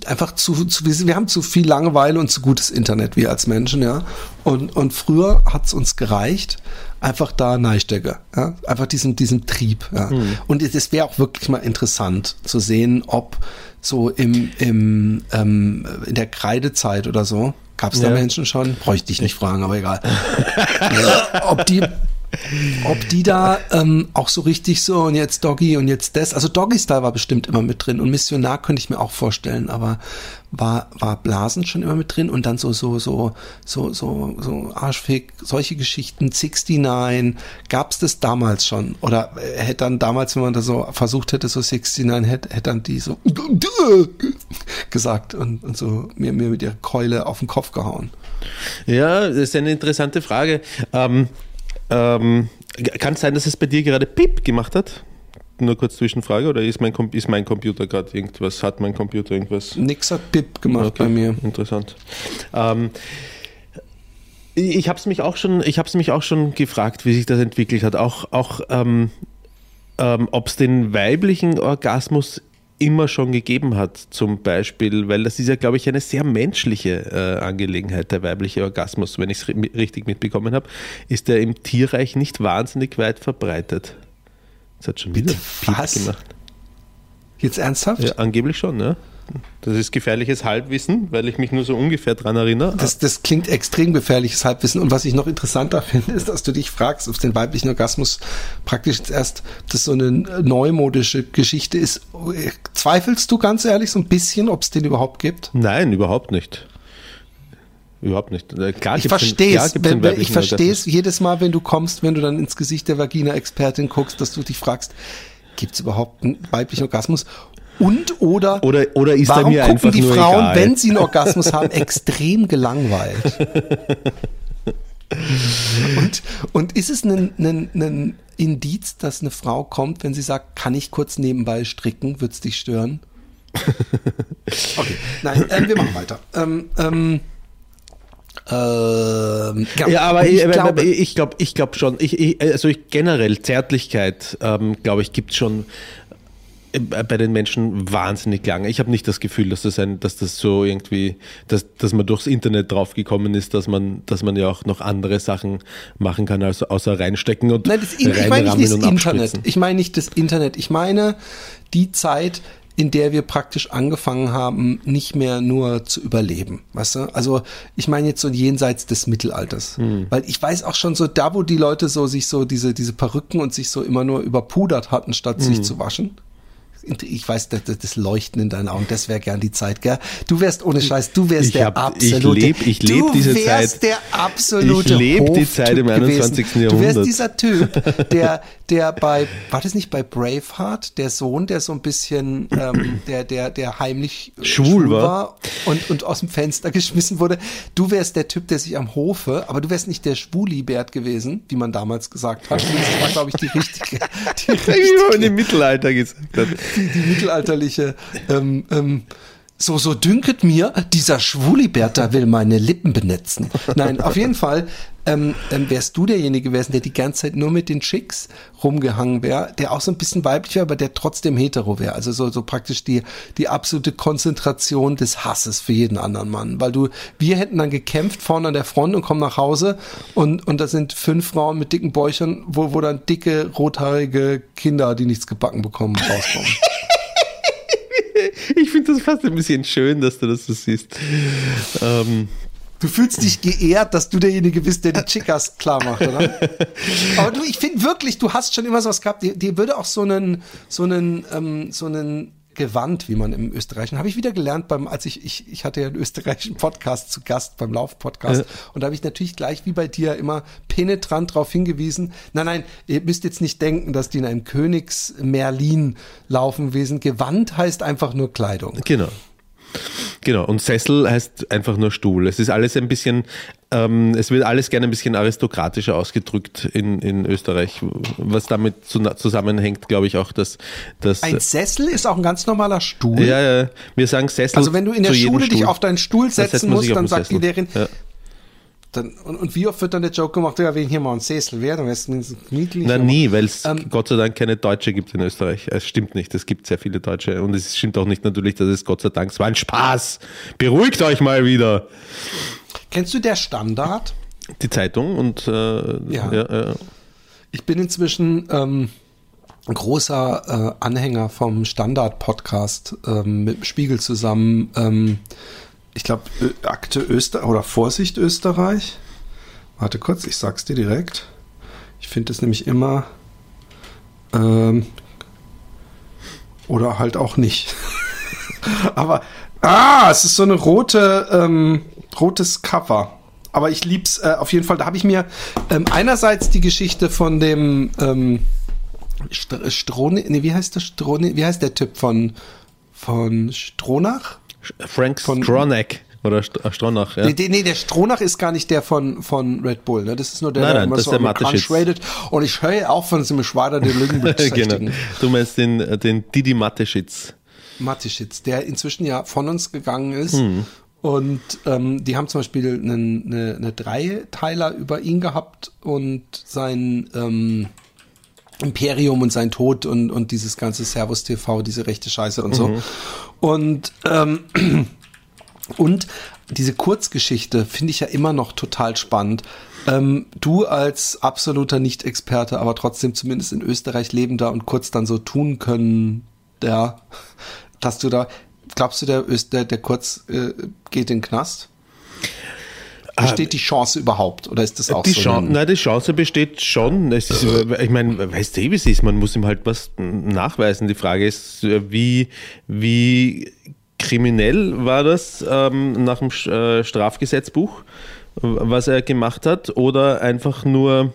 einfach zu, zu wir, haben zu viel Langeweile und zu gutes Internet, wir als Menschen, ja. Und, und früher hat's uns gereicht, einfach da Neistecke, ja, einfach diesen, diesen Trieb, ja. Und es wäre auch wirklich mal interessant zu sehen, ob so im, im ähm, in der Kreidezeit oder so, gab's da Ja. Menschen schon? Bräuchte ich nicht fragen, aber egal. äh, ob die ob die da ähm, auch so richtig so und jetzt Doggy und jetzt das, also Doggy Style war bestimmt immer mit drin und Missionar könnte ich mir auch vorstellen, aber war war Blasen schon immer mit drin und dann so so so so so so Arschfick, solche Geschichten 69, gab's das damals schon oder äh, hätte dann damals, wenn man da so versucht hätte so 69 hätte hätte dann die so gesagt und, und so mir mir mit ihrer Keule auf den Kopf gehauen. Ja, das ist eine interessante Frage. Ähm, ähm, kann es sein, dass es bei dir gerade Pip gemacht hat? Nur kurz Zwischenfrage, oder ist mein, ist mein Computer gerade irgendwas? Hat mein Computer irgendwas? Nix hat Bip gemacht Okay, bei mir. Interessant. Ähm, ich ich habe es mich auch schon, ich habe es mich auch schon gefragt, wie sich das entwickelt hat. Auch, auch ähm, ähm, ob es den weiblichen Orgasmus immer schon gegeben hat, zum Beispiel, weil das ist ja, glaube ich, eine sehr menschliche äh, Angelegenheit, der weibliche Orgasmus, wenn ich es richtig mitbekommen habe, ist der im Tierreich nicht wahnsinnig weit verbreitet. Das hat schon wieder Bitte Piep was? gemacht. Jetzt ernsthaft? Ja, angeblich schon, ne? Das ist gefährliches Halbwissen, weil ich mich nur so ungefähr dran erinnere. Das, das klingt extrem gefährliches Halbwissen. Und was ich noch interessanter finde, ist, dass du dich fragst, ob den weiblichen Orgasmus praktisch erst das so eine neumodische Geschichte ist. Zweifelst du ganz ehrlich so ein bisschen, ob es den überhaupt gibt? Nein, überhaupt nicht. Überhaupt nicht. Klar Ich verstehe es. Ich verstehe es jedes Mal, wenn du kommst, wenn du dann ins Gesicht der Vagina-Expertin guckst, dass du dich fragst, gibt es überhaupt einen weiblichen Orgasmus? Und oder, Oder, oder ist warum mir gucken die Frauen, egal? wenn sie einen Orgasmus haben, extrem gelangweilt? und, und ist es ein, ein, ein Indiz, dass eine Frau kommt, wenn sie sagt, kann ich kurz nebenbei stricken, wird's dich stören? Okay, nein, ähm, wir machen weiter. Ähm, ähm, ähm, genau. Ja, aber ich, ich glaube, ich glaube ich glaub schon, ich, ich, also generell Zärtlichkeit, ähm, glaube ich, gibt es schon äh, bei den Menschen wahnsinnig lange. Ich habe nicht das Gefühl, dass das ein, dass das so irgendwie, dass, dass man durchs Internet draufgekommen ist, dass man, dass man ja auch noch andere Sachen machen kann, als außer reinstecken und Nein, das, In- ich meine nicht das Internet. Ich meine nicht das Internet. Ich meine die Zeit, in der wir praktisch angefangen haben, nicht mehr nur zu überleben. Weißt du? Also ich meine jetzt so jenseits des Mittelalters. Hm. Weil ich weiß auch schon so, da wo die Leute so sich so diese, diese Perücken und sich so immer nur überpudert hatten, statt Hm. sich zu waschen. Ich weiß, das, das Leuchten in deinen Augen, das wäre gern die Zeit, gell? Du wärst ohne Scheiß, du wärst Ich der hab- ich absolute. leb- ich leb du diese wärst Zeit. der absolute Ich leb die Zeit im gewesen. 21. Du wärst Jahrhundert. dieser Typ, der, der bei, war das nicht bei Braveheart, der Sohn, der so ein bisschen, ähm, der, der, der heimlich äh, Schwul war. und, und aus dem Fenster geschmissen wurde. Du wärst der Typ, der sich am Hofe, aber du wärst nicht der Schwulibert gewesen, wie man damals gesagt hat. Das war, glaube ich, die richtige, die Wie man richtige im Mittelalter gesagt hat. die, die mittelalterliche ähm, ähm, so, so dünket mir, dieser Schwuliberta will meine Lippen benetzen. Nein, auf jeden Fall ähm, ähm, wärst du derjenige gewesen, der die ganze Zeit nur mit den Chicks rumgehangen wäre, der auch so ein bisschen weiblich wäre, aber der trotzdem hetero wäre. Also so, so praktisch die, die absolute Konzentration des Hasses für jeden anderen Mann. Weil du, wir hätten dann gekämpft vorne an der Front und kommen nach Hause und, und da sind fünf Frauen mit dicken Bäuchern, wo, wo dann dicke, rothaarige Kinder, die nichts gebacken bekommen, rauskommen. Ich finde das fast ein bisschen schön, dass du das so siehst. Ähm, Du fühlst dich geehrt, dass du derjenige bist, der die Chicas klar macht, oder? Aber du, ich finde wirklich, du hast schon immer sowas gehabt, dir, dir würde auch so einen, so einen, ähm, so einen Gewand, wie man im Österreichischen, habe ich wieder gelernt beim, als ich, ich, ich hatte ja einen österreichischen Podcast zu Gast beim Lauf-Podcast Ja. und da habe ich natürlich gleich wie bei dir immer penetrant darauf hingewiesen, nein, nein, ihr müsst jetzt nicht denken, dass die in einem Königs-Merlin laufen gewesen. Gewand heißt einfach nur Kleidung. genau. Genau, und Sessel heißt einfach nur Stuhl. Es ist alles ein bisschen, ähm, es wird alles gerne ein bisschen aristokratischer ausgedrückt in, in Österreich, was damit zu, zusammenhängt, glaube ich auch, dass, dass Ein Sessel ist auch ein ganz normaler Stuhl. ja, ja, wir sagen Sessel. Also wenn du in der Schule dich auf deinen Stuhl setzen musst, dann sagt die Sessel. Lehrerin, Ja. Dann, und, und wie oft wird dann der Joke gemacht, ja, wenn hier mal ein Sessel wäre, dann du mindestens niedlich. Na aber- nie, weil es Ähm, Gott sei Dank keine Deutsche gibt in Österreich. Es stimmt nicht, es gibt sehr viele Deutsche. Und es stimmt auch nicht natürlich, dass es Gott sei Dank, es war ein Spaß. Beruhigt euch mal wieder. Kennst du der Standard? Die Zeitung und äh, Ja. ja, ja. Ich bin inzwischen ähm, ein großer äh, Anhänger vom Standard-Podcast ähm, mit dem Spiegel zusammen. Ähm, ich glaube, Akte Österreich oder Vorsicht Österreich. Warte kurz, ich sag's dir direkt. Ich finde es nämlich immer. Ähm, oder halt auch nicht. Aber, ah, es ist so eine rote, ähm, rotes Cover. Aber ich lieb's äh, auf jeden Fall. Da habe ich mir ähm, einerseits die Geschichte von dem ähm, St Strone, nee, wie heißt der Strone, wie heißt der Typ von von Stronach? Frank Von- Stronach oder St äh, Stronach, ja. Nee, nee, der Stronach ist gar nicht der von, von Red Bull, ne? Das ist nur der, Nein, der nein, immer das so ist der Mateschitz. rated. Und ich höre auch von diesem Schwader der genau. Lügenbezichtigen. Du meinst den, äh, den Didi Mateschitz. Mateschitz, der inzwischen ja von uns gegangen ist. Hm. Und ähm, die haben zum Beispiel einen, eine, eine Dreiteiler über ihn gehabt und sein ähm, Imperium und sein Tod und, und dieses ganze Servus TV, diese rechte Scheiße und so. Mhm. Und ähm, und diese Kurzgeschichte finde ich ja immer noch total spannend. Ähm, du als absoluter Nicht-Experte, aber trotzdem zumindest in Österreich lebender und kurz dann so tun können, ja, dass du da, glaubst du, der, Öst- der, der Kurz äh, geht in den Knast? Besteht die Chance überhaupt? Oder ist das auch Ah, Die so? Chance, ein- nein, die Chance besteht schon. Es ist, ich meine, weißt du, wie es ist? Man muss ihm halt was nachweisen. Die Frage ist, wie, wie kriminell war das ähm, nach dem äh, Strafgesetzbuch, was er gemacht hat, oder einfach nur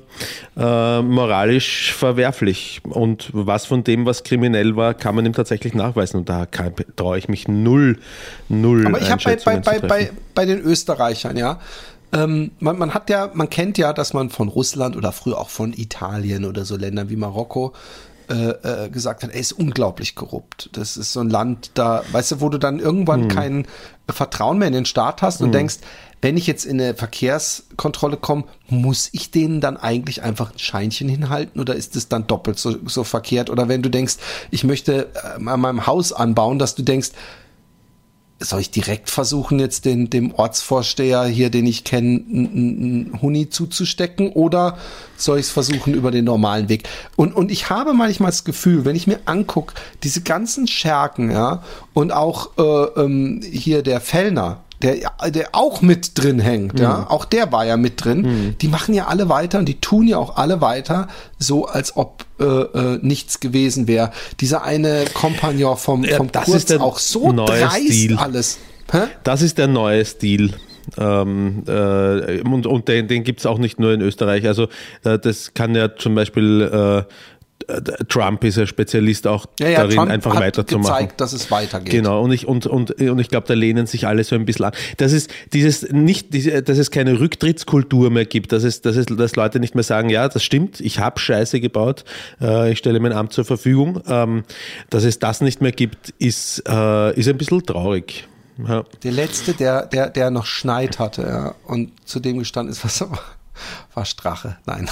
äh, moralisch verwerflich? Und was von dem, was kriminell war, kann man ihm tatsächlich nachweisen? Und da traue ich mich null, null Aber ich habe bei, bei, bei, bei, bei den Österreichern, ja, ähm, man, man hat ja, man kennt ja, dass man von Russland oder früher auch von Italien oder so Ländern wie Marokko äh, äh, gesagt hat, ey, ist unglaublich korrupt. Das ist so ein Land, da, weißt du, wo du dann irgendwann Hm. kein Vertrauen mehr in den Staat hast und denkst, wenn ich jetzt in eine Verkehrskontrolle komme, muss ich denen dann eigentlich einfach ein Scheinchen hinhalten oder ist es dann doppelt so, so verkehrt? Oder wenn du denkst, ich möchte äh, an meinem Haus anbauen, dass du denkst, soll ich direkt versuchen, jetzt den, dem Ortsvorsteher hier, den ich kenne, einen Huni zuzustecken oder soll ich es versuchen über den normalen Weg? Und, und ich habe manchmal das Gefühl, wenn ich mir angucke, diese ganzen Schergen, ja, und auch äh, ähm, hier der Fellner, der, der auch mit drin hängt, ja, auch der war ja mit drin, die machen ja alle weiter und die tun ja auch alle weiter, so als ob äh, äh, nichts gewesen wäre. Dieser eine Kompagnon vom, Ja, vom das Kurz auch so dreist Stil. alles. Hä? Das ist der neue Stil. Ähm, äh, und und den, den gibt es auch nicht nur in Österreich. Also äh, das kann ja zum Beispiel äh, Trump ist ja Spezialist auch Ja, ja, darin, Trump einfach hat weiterzumachen. gezeigt, dass es weitergeht. Genau, und ich, und, und, und ich glaube, da lehnen sich alle so ein bisschen an. Dass es dieses nicht, diese, dass es keine Rücktrittskultur mehr gibt, dass es, dass es, dass Leute nicht mehr sagen, ja, das stimmt, ich habe Scheiße gebaut, äh, ich stelle mein Amt zur Verfügung. Ähm, dass es das nicht mehr gibt, ist, äh, ist ein bisschen traurig. Ja. Der letzte, der, der, der noch Schneid hatte, ja, und zu dem gestanden ist, was war, war Strache. Nein.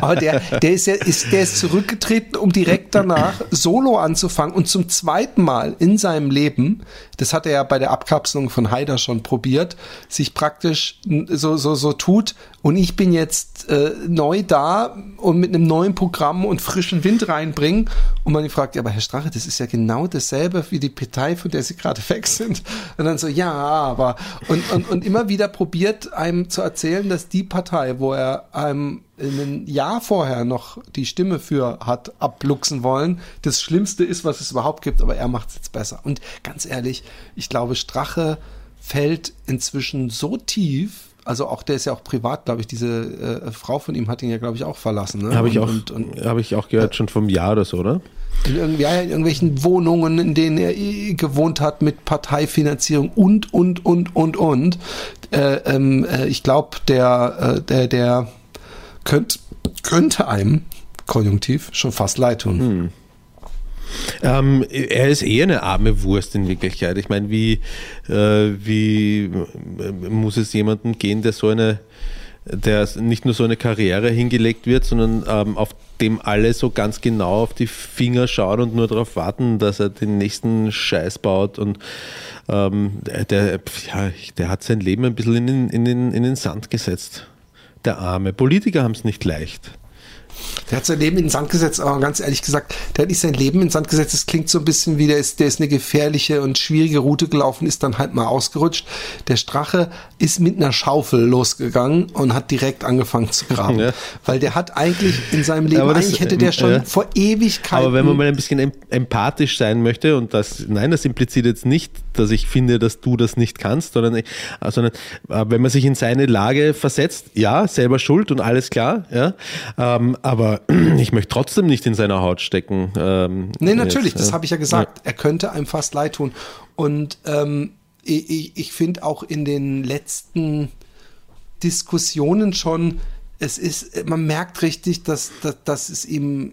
Aber der, der ist ja, ist, der ist zurückgetreten, um direkt danach Solo anzufangen und zum zweiten Mal in seinem Leben, das hat er ja bei der Abkapselung von Haider schon probiert, sich praktisch so, so, so tut, und ich bin jetzt äh, neu da und mit einem neuen Programm und frischen Wind reinbringen. Und man fragt, ja, aber Herr Strache, das ist ja genau dasselbe wie die Partei, von der Sie gerade weg sind. Und dann so, ja, aber und, und, und immer wieder probiert einem zu erzählen, dass die Partei, wo er einem ein Jahr vorher noch die Stimme für hat abluchsen wollen, das Schlimmste ist, was es überhaupt gibt, aber er macht es jetzt besser. Und ganz ehrlich, ich glaube, Strache fällt inzwischen so tief, also auch der ist ja auch privat, glaube ich, diese äh, Frau von ihm hat ihn ja, glaube ich, auch verlassen. Ne? Habe ich, Und- auch- und, und habe ich auch gehört, schon vom Jahr oder so, oder? In, irgendwie, in irgendwelchen Wohnungen, in denen er eh gewohnt hat mit Parteifinanzierung und, und, und, und, und. Äh, ähm, äh, ich glaube, der, äh, der, der könnt, könnte einem, konjunktiv, schon fast leid tun. Ähm, er ist eher eine arme Wurst in Wirklichkeit. Ich meine, wie, äh, wie äh, muss es jemandem gehen, der so eine, der nicht nur so eine Karriere hingelegt wird, sondern ähm, auf dem alle so ganz genau auf die Finger schauen und nur darauf warten, dass er den nächsten Scheiß baut und ähm, der, ja, der hat sein Leben ein bisschen in in in den Sand gesetzt. Der Arme. Politiker haben es nicht leicht. Der hat sein Leben in den Sand gesetzt, aber ganz ehrlich gesagt, der hat nicht sein Leben in den Sand gesetzt. Das klingt so ein bisschen wie, der ist, der ist eine gefährliche und schwierige Route gelaufen, ist dann halt mal ausgerutscht. Der Strache ist mit einer Schaufel losgegangen und hat direkt angefangen zu graben. Ja. Weil der hat eigentlich in seinem Leben, das- eigentlich hätte der schon ja. vor Ewigkeiten. Aber wenn man mal ein bisschen em- empathisch sein möchte, und das, nein, das impliziert jetzt nicht, dass ich finde, dass du das nicht kannst, sondern, äh, sondern äh, wenn man sich in seine Lage versetzt, ja, selber schuld und alles klar, ja, ähm, aber ich möchte trotzdem nicht in seiner Haut stecken. Ähm, Nee, natürlich, jetzt, das ja. habe ich ja gesagt. Er könnte einem fast leid tun. Und ähm, ich, ich, ich finde auch in den letzten Diskussionen schon, es ist, man merkt richtig, dass, dass, dass es ihm,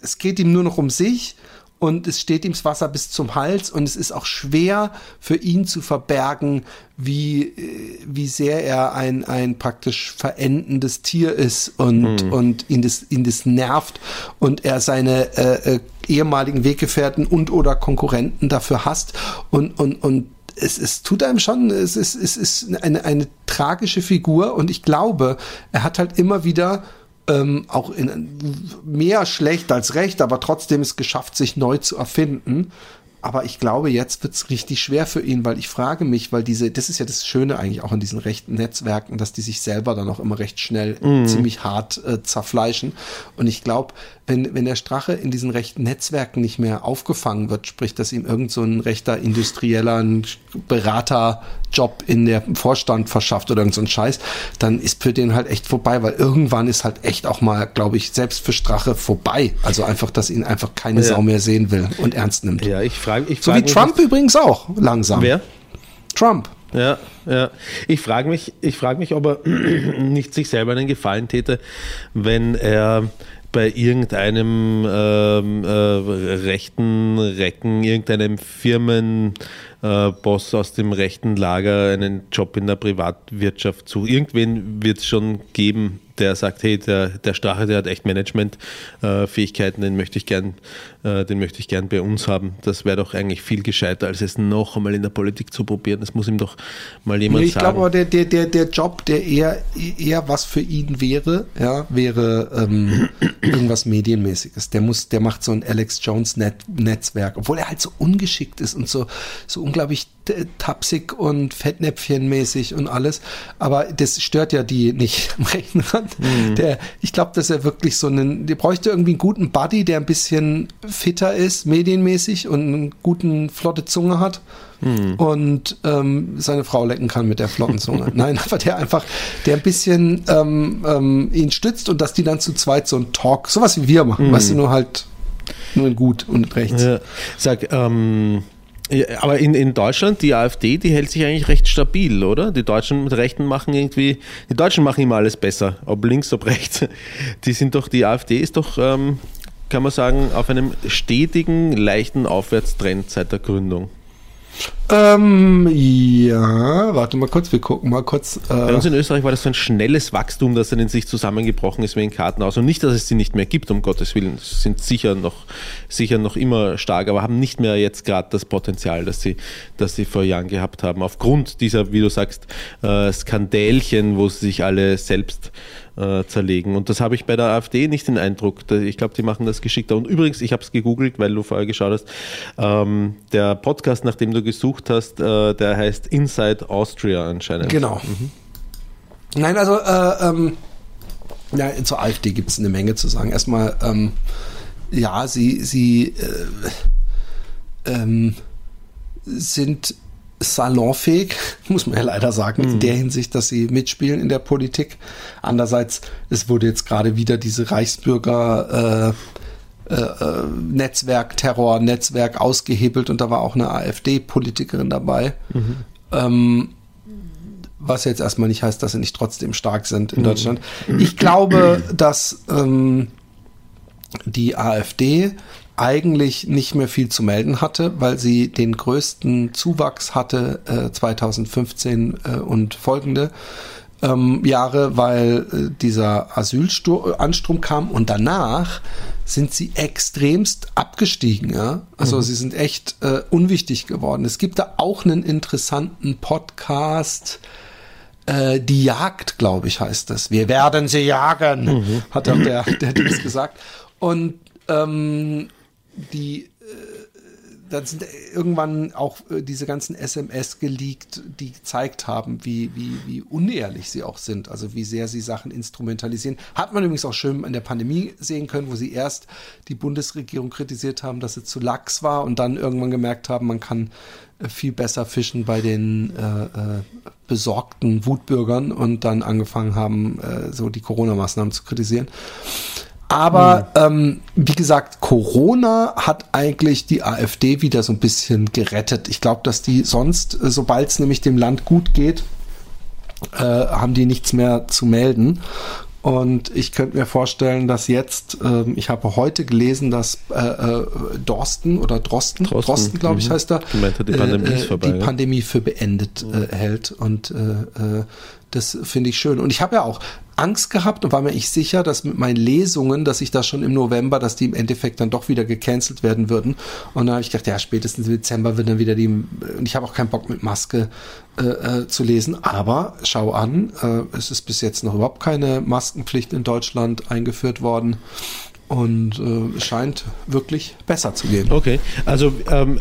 es geht ihm nur noch um sich und es steht ihm das Wasser bis zum Hals und es ist auch schwer für ihn zu verbergen, wie, äh, wie sehr er ein, ein praktisch verendendes Tier ist und, und ihn, das, ihn das nervt und er seine äh, äh, ehemaligen Weggefährten und oder Konkurrenten dafür hasst. Und, und, und es, es tut einem schon, es ist, es ist eine, eine tragische Figur und ich glaube, er hat halt immer wieder ähm, auch in mehr schlecht als recht, aber trotzdem es geschafft, sich neu zu erfinden. Aber ich glaube, jetzt wird es richtig schwer für ihn, weil ich frage mich, weil diese, das ist ja das Schöne eigentlich auch an diesen rechten Netzwerken, dass die sich selber dann auch immer recht schnell ziemlich hart äh, zerfleischen. Und ich glaube, wenn, wenn der Strache in diesen rechten Netzwerken nicht mehr aufgefangen wird, sprich, dass ihm irgend so ein rechter industrieller Beraterjob in der Vorstand verschafft oder irgend so ein Scheiß, dann ist für den halt echt vorbei, weil irgendwann ist halt echt auch mal, glaube ich, selbst für Strache vorbei. Also einfach, dass ihn einfach keine Ja. Sau mehr sehen will und ernst nimmt. Ja, ich frage ich So frag wie Trump übrigens auch langsam. Wer? Trump. Ja, ja. Ich frage mich, ich frage mich, ob er nicht sich selber einen Gefallen täte, wenn er bei irgendeinem ähm, äh, rechten Recken, irgendeinem Firmenboss äh, aus dem rechten Lager einen Job in der Privatwirtschaft sucht. Irgendwen wird es schon geben, der sagt, hey, der, der Strache, der hat echt Management-Fähigkeiten, den möchte ich gern, äh, den möchte ich gern bei uns haben. Das wäre doch eigentlich viel gescheiter, als es noch einmal in der Politik zu probieren. Das muss ihm doch mal jemand ich sagen. glaube aber, der, der, der, der Job, der eher, eher was für ihn wäre, ja, wäre ähm, irgendwas Medienmäßiges. Der muss, der macht so ein Alex Jones Net Netzwerk, obwohl er halt so ungeschickt ist und so, so unglaublich tapsig und Fettnäpfchenmäßig und alles. Aber das stört ja die nicht am rechten Rand. Der, ich glaube, dass er wirklich so einen, der bräuchte irgendwie einen guten Buddy, der ein bisschen fitter ist, medienmäßig und einen guten, flotte Zunge hat. Und ähm, seine Frau lecken kann mit der flotten Zunge. Nein, aber der einfach, der ein bisschen ähm, ähm, ihn stützt und dass die dann zu zweit so ein Talk, sowas wie wir machen, weißt du, nur halt nur in gut und rechts. Ja. Sag, ähm, ja, aber in, in Deutschland, die AfD, die hält sich eigentlich recht stabil, oder? Die Deutschen mit Rechten machen irgendwie, die Deutschen machen immer alles besser, ob links, ob rechts. Die sind doch, die AfD ist doch, ähm, kann man sagen, auf einem stetigen, leichten Aufwärtstrend seit der Gründung. Ähm, ja, warte mal kurz, wir gucken mal kurz. Bei Äh, uns in Österreich war das so ein schnelles Wachstum, das dann in sich zusammengebrochen ist wie ein Kartenhaus. Und nicht, dass es sie nicht mehr gibt, um Gottes Willen. Sie sind sicher noch, sicher noch immer stark, aber haben nicht mehr jetzt gerade das Potenzial, das sie, das sie vor Jahren gehabt haben. Aufgrund dieser, wie du sagst, äh, Skandälchen, wo sie sich alle selbst äh, zerlegen. Und das habe ich bei der AfD nicht den Eindruck. Ich glaube, die machen das geschickter. Und übrigens, ich habe es gegoogelt, weil du vorher geschaut hast. Ähm, der Podcast, nach dem du gesucht hast, äh, der heißt Inside Austria anscheinend. genau. Nein, also, äh, ähm, ja, zur AfD gibt es eine Menge zu sagen. Erstmal, ähm, ja, sie, sie äh, ähm, sind salonfähig, muss man ja leider sagen, in der Hinsicht, dass sie mitspielen in der Politik. Andererseits, es wurde jetzt gerade wieder diese Reichsbürger äh, äh, äh, Netzwerk, ausgehebelt und da war auch eine AfD-Politikerin dabei. Ähm, was jetzt erstmal nicht heißt, dass sie nicht trotzdem stark sind in Deutschland. Ich glaube, dass ähm, die AfD eigentlich nicht mehr viel zu melden hatte, weil sie den größten Zuwachs hatte äh, 2015 äh, und folgende ähm, Jahre, weil äh, dieser Asylanstrom kam und danach sind sie extremst abgestiegen. Ja? Also sie sind echt äh, unwichtig geworden. Es gibt da auch einen interessanten Podcast, äh, die Jagd, glaube ich, heißt das. Wir werden sie jagen, hat auch der, der Dings gesagt. Und ähm, die dann sind irgendwann auch äh, diese ganzen SMS geleakt, die gezeigt haben, wie, wie, wie unehrlich sie auch sind, also wie sehr sie Sachen instrumentalisieren. Hat man übrigens auch schön in der Pandemie sehen können, wo sie erst die Bundesregierung kritisiert haben, dass sie zu lax war und dann irgendwann gemerkt haben, man kann äh, viel besser fischen bei den äh, äh, besorgten Wutbürgern und dann angefangen haben, äh, so die Corona-Maßnahmen zu kritisieren. Aber ähm, wie gesagt, Corona hat eigentlich die AfD wieder so ein bisschen gerettet. Ich glaube, dass die sonst, äh, sobald es nämlich dem Land gut geht, äh, haben die nichts mehr zu melden. Und ich könnte mir vorstellen, dass jetzt, ähm, ich habe heute gelesen, dass äh, äh, Dorsten oder Drosten, Drosten, Drosten, glaube ich, mhm. heißt er, die Pandemie ist äh, vorbei, die ja. Pandemie für beendet äh, hält. Und äh, äh, das finde ich schön. Und ich habe ja auch Angst gehabt und war mir ich sicher, dass mit meinen Lesungen, dass ich da schon im November, dass die im Endeffekt dann doch wieder gecancelt werden würden. Und dann habe ich gedacht, ja, spätestens im Dezember wird dann wieder die, und ich habe auch keinen Bock mit Maske äh, äh, zu lesen. Aber schau an, äh, es ist bis jetzt noch überhaupt keine Maskenpflicht in Deutschland eingeführt worden. Und äh, es scheint wirklich besser zu gehen. Okay, also ähm,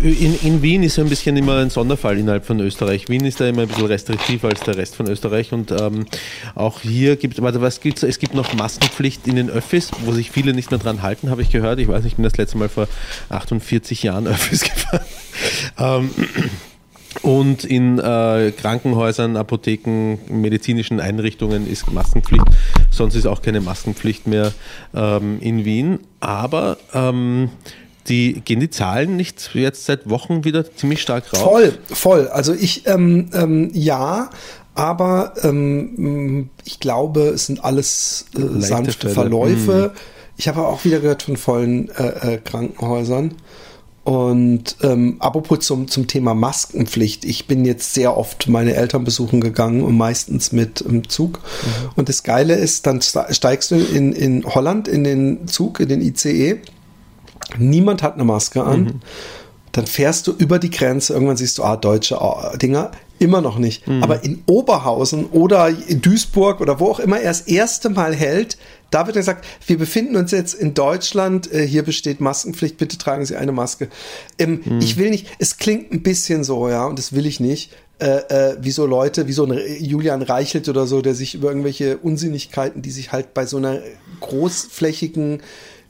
in, in Wien ist so ein bisschen immer ein Sonderfall innerhalb von Österreich. Wien ist da immer ein bisschen restriktiver als der Rest von Österreich und ähm, auch hier gibt warte, was gibt's? Es gibt noch Maskenpflicht in den Öffis, wo sich viele nicht mehr dran halten, habe ich gehört. Ich weiß nicht, ich bin das letzte Mal vor 48 Jahren Öffis gefahren. Ähm, und in äh, Krankenhäusern, Apotheken, medizinischen Einrichtungen ist Maskenpflicht. Sonst ist auch keine Maskenpflicht mehr ähm, in Wien. Aber ähm, die, gehen die Zahlen nicht jetzt seit Wochen wieder ziemlich stark rauf? Voll, voll. Also ich, ähm, ähm, ja, aber ähm, ich glaube, es sind alles äh, sanfte. Verläufe. Ich habe auch wieder gehört von vollen äh, äh, Krankenhäusern. Und ähm, apropos zum, zum Thema Maskenpflicht. Ich bin jetzt sehr oft meine Eltern besuchen gegangen und meistens mit im Zug. Und das Geile ist, dann steigst du in, in Holland in den Zug, in den ICE. Niemand hat eine Maske an. Dann fährst du über die Grenze, irgendwann siehst du, ah, deutsche ah, Dinger. Immer noch nicht. Aber in Oberhausen oder in Duisburg oder wo auch immer er das erste Mal hält, Da wird gesagt, wir befinden uns jetzt in Deutschland, äh, hier besteht Maskenpflicht, bitte tragen Sie eine Maske. Ähm, Ich will nicht, es klingt ein bisschen so, ja, und das will ich nicht. Äh, äh, wie so Leute, wie so ein Julian Reichelt oder so, der sich über irgendwelche Unsinnigkeiten, die sich halt bei so einer großflächigen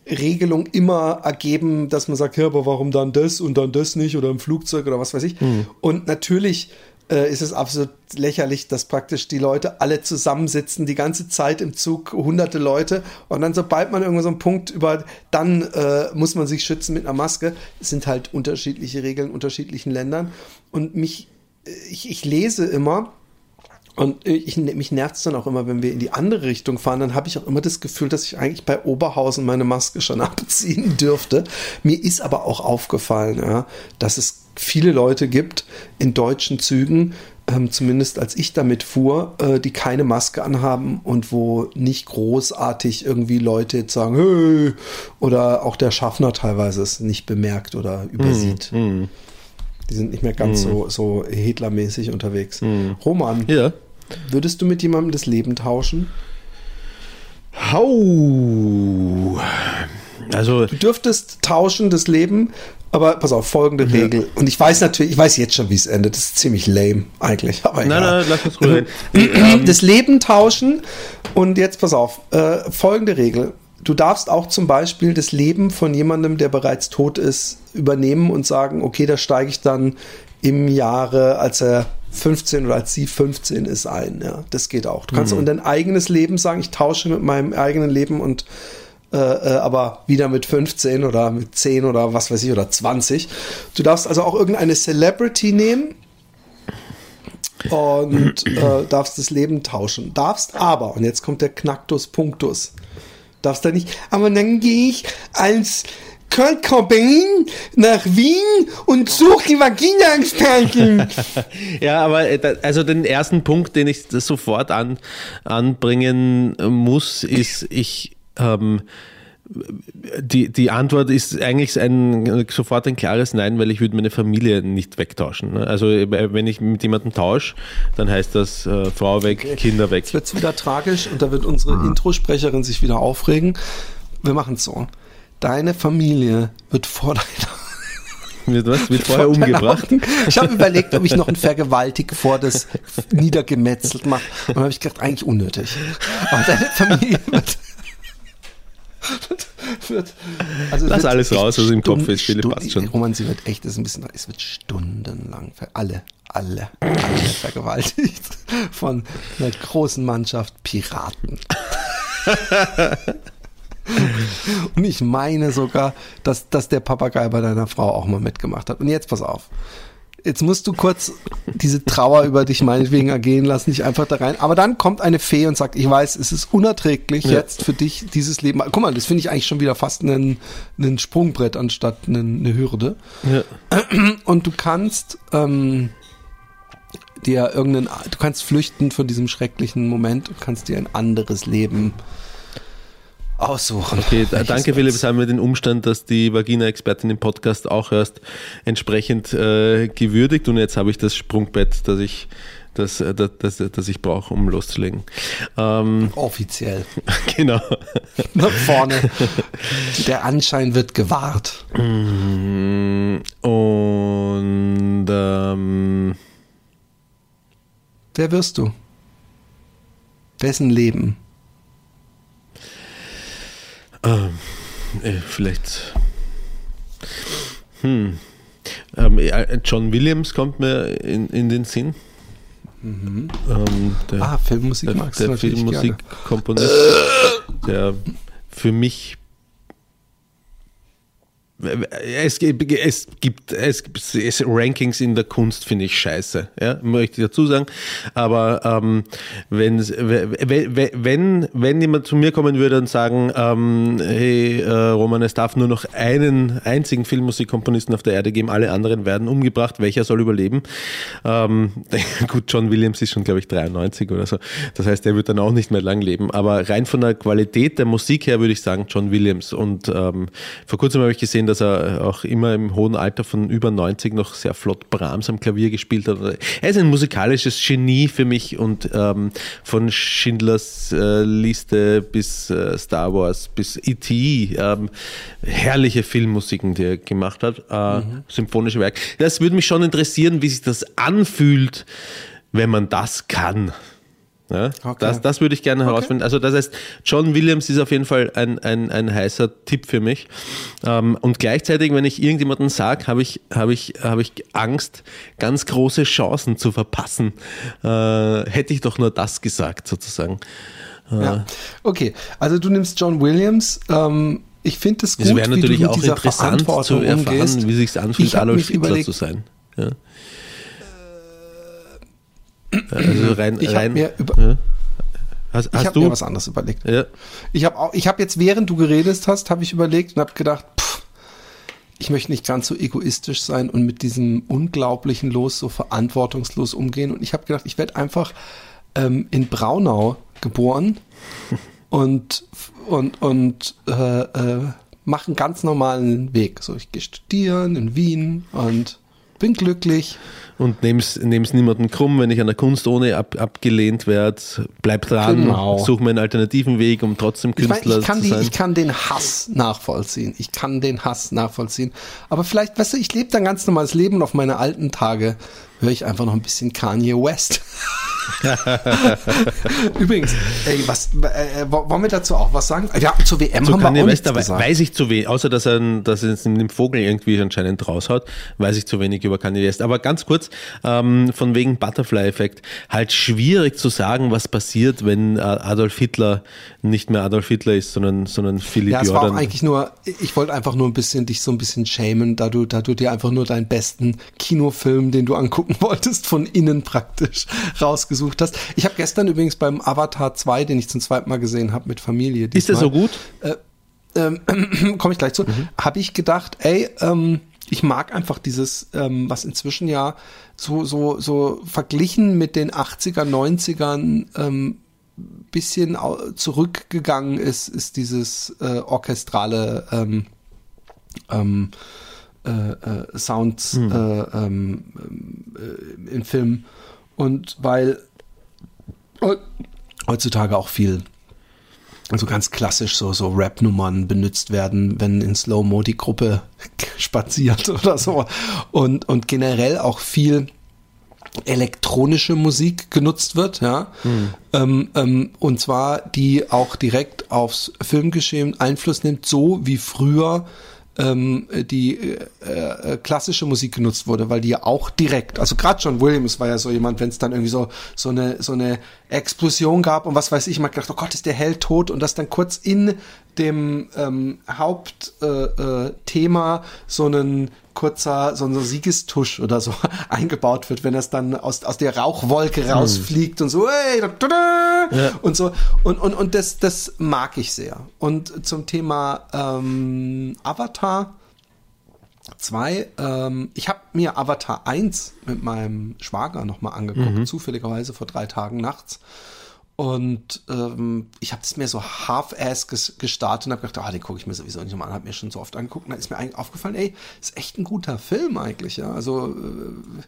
Regelung immer ergeben, dass man sagt, ja, aber warum dann das und dann das nicht oder im Flugzeug oder was weiß ich. Und natürlich äh, ist es absolut lächerlich, dass praktisch die Leute alle zusammensitzen, die ganze Zeit im Zug, hunderte Leute und dann sobald man irgendwo so einen Punkt über, dann äh, muss man sich schützen mit einer Maske. Es sind halt unterschiedliche Regeln in unterschiedlichen Ländern und mich, äh, ich, ich lese immer, und ich, mich nervt es dann auch immer, wenn wir in die andere Richtung fahren, dann habe ich auch immer das Gefühl, dass ich eigentlich bei Oberhausen meine Maske schon abziehen dürfte. Mir ist aber auch aufgefallen, ja, dass es viele Leute gibt in deutschen Zügen, ähm, zumindest als ich damit fuhr, äh, die keine Maske anhaben und wo nicht großartig irgendwie Leute jetzt sagen, hey, oder auch der Schaffner teilweise es nicht bemerkt oder übersieht. Die sind nicht mehr ganz so, so Hitlermäßig unterwegs. Roman, Ja. Würdest du mit jemandem das Leben tauschen? Hau. Also, Du dürftest tauschen das Leben, aber pass auf, folgende Regel. Und ich weiß natürlich, ich weiß jetzt schon, wie es endet. Das ist ziemlich lame eigentlich. Aber nein, egal. nein, lass uns ruhig reden. das Leben tauschen. Und jetzt pass auf, äh, folgende Regel. Du darfst auch zum Beispiel das Leben von jemandem, der bereits tot ist, übernehmen und sagen, okay, da steige ich dann im Jahre, als er 15 oder als sie 15 ist, ein. Ja, das geht auch. Du kannst Mhm. auch in dein eigenes Leben sagen, ich tausche mit meinem eigenen Leben und äh, äh, aber wieder mit 15 oder mit 10 oder was weiß ich oder 20. Du darfst also auch irgendeine Celebrity nehmen und äh, darfst das Leben tauschen. Darfst aber, und jetzt kommt der Knacktus Punktus, darfst da nicht, aber dann gehe ich als Kurt Cobain nach Wien und suche die Vagina-Experten. Ja, aber äh, also den ersten Punkt, den ich sofort an, anbringen muss, ist, ich ähm, die, die Antwort ist eigentlich ein, sofort ein klares Nein, weil ich würde meine Familie nicht wegtauschen. ne? Also äh, wenn ich mit jemandem tausche, dann heißt das äh, Frau weg, Kinder weg. Jetzt wird's wieder tragisch und da wird unsere Introsprecherin sich wieder aufregen. Wir machen es so. Deine Familie wird vor deiner Wird, was? wird vorher umgebracht? Ich habe überlegt, ob ich noch ein Vergewaltig vor das niedergemetzelt mache. Und dann habe ich gedacht, eigentlich unnötig. Aber deine Familie wird. Wird also Lass wird alles raus, was im Kopf ist, Philipp, passt schon. Roman, sie wird echt, ist ein bisschen, es wird stundenlang, ver- alle, alle, alle vergewaltigt von einer großen Mannschaft Piraten. Und ich meine sogar, dass, dass der Papagei bei deiner Frau auch mal mitgemacht hat. Und jetzt pass auf. Jetzt musst du kurz diese Trauer über dich meinetwegen ergehen lassen, nicht einfach da rein. Aber dann kommt eine Fee und sagt, ich weiß, es ist unerträglich jetzt für dich dieses Leben. Guck mal, das finde ich eigentlich schon wieder fast ein, ein Sprungbrett anstatt eine, eine Hürde. Ja. Und du kannst ähm, dir irgendeinen, du kannst flüchten von diesem schrecklichen Moment und kannst dir ein anderes Leben aussuchen. Okay, Welches danke Philipp. Jetzt haben wir den Umstand, dass die Vagina-Expertin im Podcast auch hörst, entsprechend äh, gewürdigt und jetzt habe ich das Sprungbett, das ich, das, äh, das, das, das ich brauche, um loszulegen. Ähm, Offiziell. genau. Nach vorne. Der Anschein wird gewahrt. Und ähm, Wer wirst du? Wessen Leben? Äh, vielleicht. Hm. Ähm, John Williams kommt mir in, in den Sinn. Ähm, der, Ah, Filmmusik der, magst der. Filmmusikkomponist, der für mich es gibt, es gibt, es es, Rankings in der Kunst, finde ich scheiße, ja, möchte ich dazu sagen. Aber ähm, wenn, wenn, wenn, wenn jemand zu mir kommen würde und sagen, ähm, hey äh, Roman, es darf nur noch einen einzigen Filmmusikkomponisten auf der Erde geben, alle anderen werden umgebracht, welcher soll überleben? Ähm, gut, John Williams ist schon, glaube ich, 93 oder so. Das heißt, er wird dann auch nicht mehr lang leben. Aber rein von der Qualität der Musik her würde ich sagen, John Williams. Und ähm, vor kurzem habe ich gesehen, dass er auch immer im hohen Alter von über 90 noch sehr flott Brahms am Klavier gespielt hat. Er ist ein musikalisches Genie für mich und ähm, von Schindlers äh, Liste bis äh, Star Wars bis E.T. Ähm, herrliche Filmmusiken, die er gemacht hat. Äh, Mhm. Symphonische Werk. Das würde mich schon interessieren, wie sich das anfühlt, wenn man das kann. Ja, Okay. das, das würde ich gerne herausfinden. Also das heißt, John Williams ist auf jeden Fall ein, ein, ein heißer Tipp für mich. Ähm, und gleichzeitig, wenn ich irgendjemanden sage, habe ich, habe ich, habe ich Angst, ganz große Chancen zu verpassen. Äh, hätte ich doch nur das gesagt, sozusagen. Ja. Okay, also du nimmst John Williams. Ähm, ich finde es gut, Es wäre wie natürlich du mit auch interessant zu erfahren, umgehst. wie sich anfühlt, Ich hab Adolf Hitler überlegt- zu sein. Ja. Also rein, Ich hab rein, mir über- ja. Hast, Ich hast habe du? mir was anderes überlegt. ja. Ich habe ich habe jetzt, während du geredet hast, habe ich überlegt und habe gedacht, pff, ich möchte nicht ganz so egoistisch sein und mit diesem unglaublichen Los so verantwortungslos umgehen. Und ich habe gedacht, ich werde einfach ähm, in Braunau geboren und und und äh, äh, mache einen ganz normalen Weg. So, ich gehe studieren in Wien und bin glücklich. Und nehm's, nehm's niemanden krumm, wenn ich an der Kunst ohne ab, abgelehnt werde. Bleib dran, Genau. such mir einen alternativen Weg, um trotzdem Ich, mein, Künstler ich, kann zu die, sein. ich kann den Hass nachvollziehen. Ich kann den Hass nachvollziehen. Aber vielleicht, weißt du, ich lebe dann ganz normales Leben und auf meine alten Tage höre ich einfach noch ein bisschen Kanye West. Übrigens, ey, was, äh, wollen wir dazu auch was sagen? Ja, zur WM Zu haben Kanye wir auch nichts gesagt. weiß ich zu wenig, außer dass er, dass er den Vogel irgendwie anscheinend raushaut, weiß ich zu wenig über Kanye West. Aber ganz kurz, ähm, von wegen Butterfly-Effekt, halt schwierig zu sagen, was passiert, wenn äh, Adolf Hitler nicht mehr Adolf Hitler ist, sondern, sondern Philipp Ja, es war Jordan. auch eigentlich nur, ich wollte einfach nur ein bisschen dich so ein bisschen schämen, da du, da du dir einfach nur deinen besten Kinofilm, den du angucken wolltest, von innen praktisch rausgesucht hast. Ich habe gestern übrigens beim Avatar 2, den ich zum zweiten Mal gesehen habe mit Familie. ist der so gut? Ähm, Komme ich gleich zu. Habe ich gedacht, ey, ähm, ich mag einfach dieses, ähm, was inzwischen ja so, so, so verglichen mit den 80er, 90ern ähm, bisschen zurückgegangen ist, ist dieses äh, orchestrale ähm, ähm, äh, äh, Sounds äh, ähm, äh, in Filmen. Und weil heutzutage auch viel also ganz klassisch so, so Rap-Nummern benutzt werden, wenn in Slow-Mo die Gruppe spaziert oder so. Und, und generell auch viel elektronische Musik genutzt wird, ja. Ähm, ähm, und zwar die auch direkt aufs Filmgeschehen Einfluss nimmt, so wie früher ähm, die äh, äh, klassische Musik genutzt wurde, weil die ja auch direkt, also gerade John Williams war ja so jemand, wenn es dann irgendwie so so eine so eine Explosion gab und was weiß ich, man gedacht, oh Gott, ist der Held tot und das dann kurz in dem ähm, Hauptthema äh, äh, so ein kurzer so ein Siegestusch oder so eingebaut wird, wenn das dann aus, aus der Rauchwolke rausfliegt und so hey, da, da, da, und so und und und das das mag ich sehr. Und zum Thema ähm, Avatar 2, ähm, ich habe mir Avatar 1 mit meinem Schwager nochmal angeguckt, zufälligerweise vor drei Tagen nachts. Und ähm, ich habe das mir so half-ass ges gestartet und habe gedacht, ah, den gucke ich mir sowieso nicht nochmal an, habe mir schon so oft angeguckt. Und dann ist mir eigentlich aufgefallen, ey, ist echt ein guter Film eigentlich, ja. Also äh,